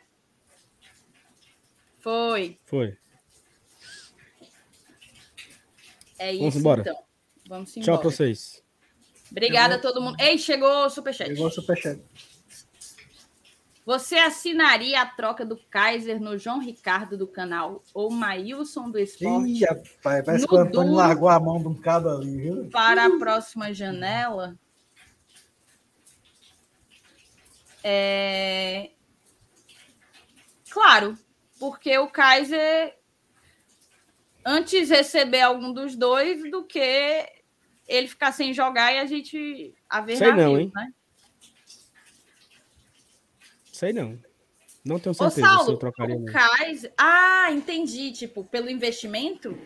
Foi. Foi. É Vamos isso, embora. então. Vamos embora. Tchau para vocês. Obrigada a todo mundo. Ei, chegou o superchat. Chegou o superchat. Você assinaria a troca do Kaiser no João Ricardo do canal ou Maílson do Esporte? Ih, rapaz, parece que o Antônio largou a mão de um cabo ali, viu? Para a próxima janela. É... Claro, porque o Kaiser antes receber algum dos dois do que ele ficar sem jogar e a gente a ver Sei não, hein? né? Sei não. Não tenho certeza Ô, Saulo, se eu trocaria. O Kaiser... Ah, entendi. Tipo, pelo investimento?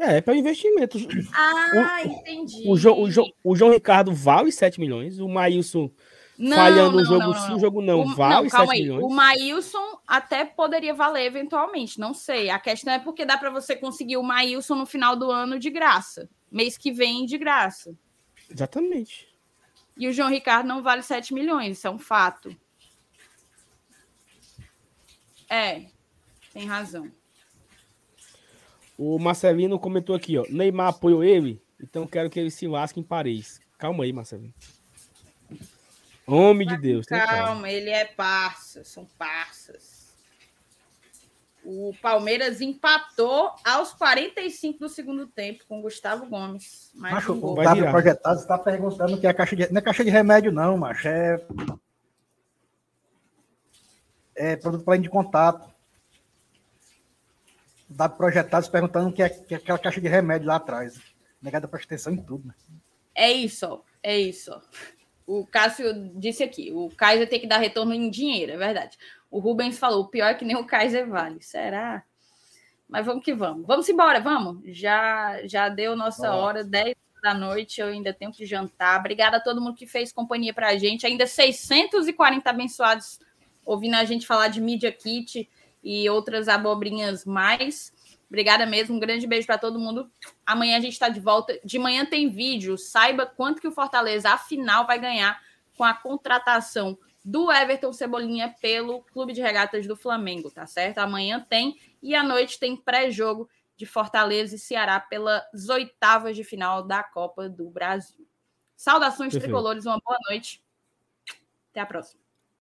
É, pelo investimento. Ah, o, entendi. O, o, o, o, João Ricardo vale 7 milhões. O Maílson não, falhando o jogo não, sim, o jogo não. O, vale não, 7 aí. milhões. O Maílson até poderia valer eventualmente, não sei. A questão é porque dá para você conseguir o Maílson no final do ano de graça. Mês que vem de graça. Exatamente. E o João Ricardo não vale 7 milhões, isso é um fato. É, tem razão. O Marcelino comentou aqui, ó. Neymar apoiou ele, então quero que ele se lasque em Paris. Calma aí, Marcelino. Homem de Deus. Calma, ele é parça, são parças. O Palmeiras empatou aos 45 do segundo tempo com Gustavo Gomes. macho, um o Otávio Projetado está perguntando que é caixa de. Não é caixa de remédio, não, macho. É é, produto para de contato. Dado projetado perguntando que é, que é aquela caixa de remédio lá atrás. Negada presta atenção em tudo, né? É isso, é isso. O Cássio disse aqui: o Kaiser tem que dar retorno em dinheiro, é verdade. O Rubens falou: o pior é que nem o Kaiser vale. Será? Mas vamos que vamos. Vamos embora, vamos. Já já deu nossa hora, 10 da noite, eu ainda tenho que jantar. Obrigada a todo mundo que fez companhia para a gente. Ainda 640 abençoados ouvindo a gente falar de Media Kit e outras abobrinhas mais. Obrigada mesmo, um grande beijo para todo mundo. Amanhã a gente está de volta. De manhã tem vídeo. Saiba quanto que o Fortaleza, afinal, vai ganhar com a contratação do Everton Cebolinha pelo Clube de Regatas do Flamengo, tá certo? Amanhã tem e à noite tem pré-jogo de Fortaleza e Ceará pelas oitavas de final da Copa do Brasil. Saudações Perfeito. tricolores, uma boa noite. Até a próxima.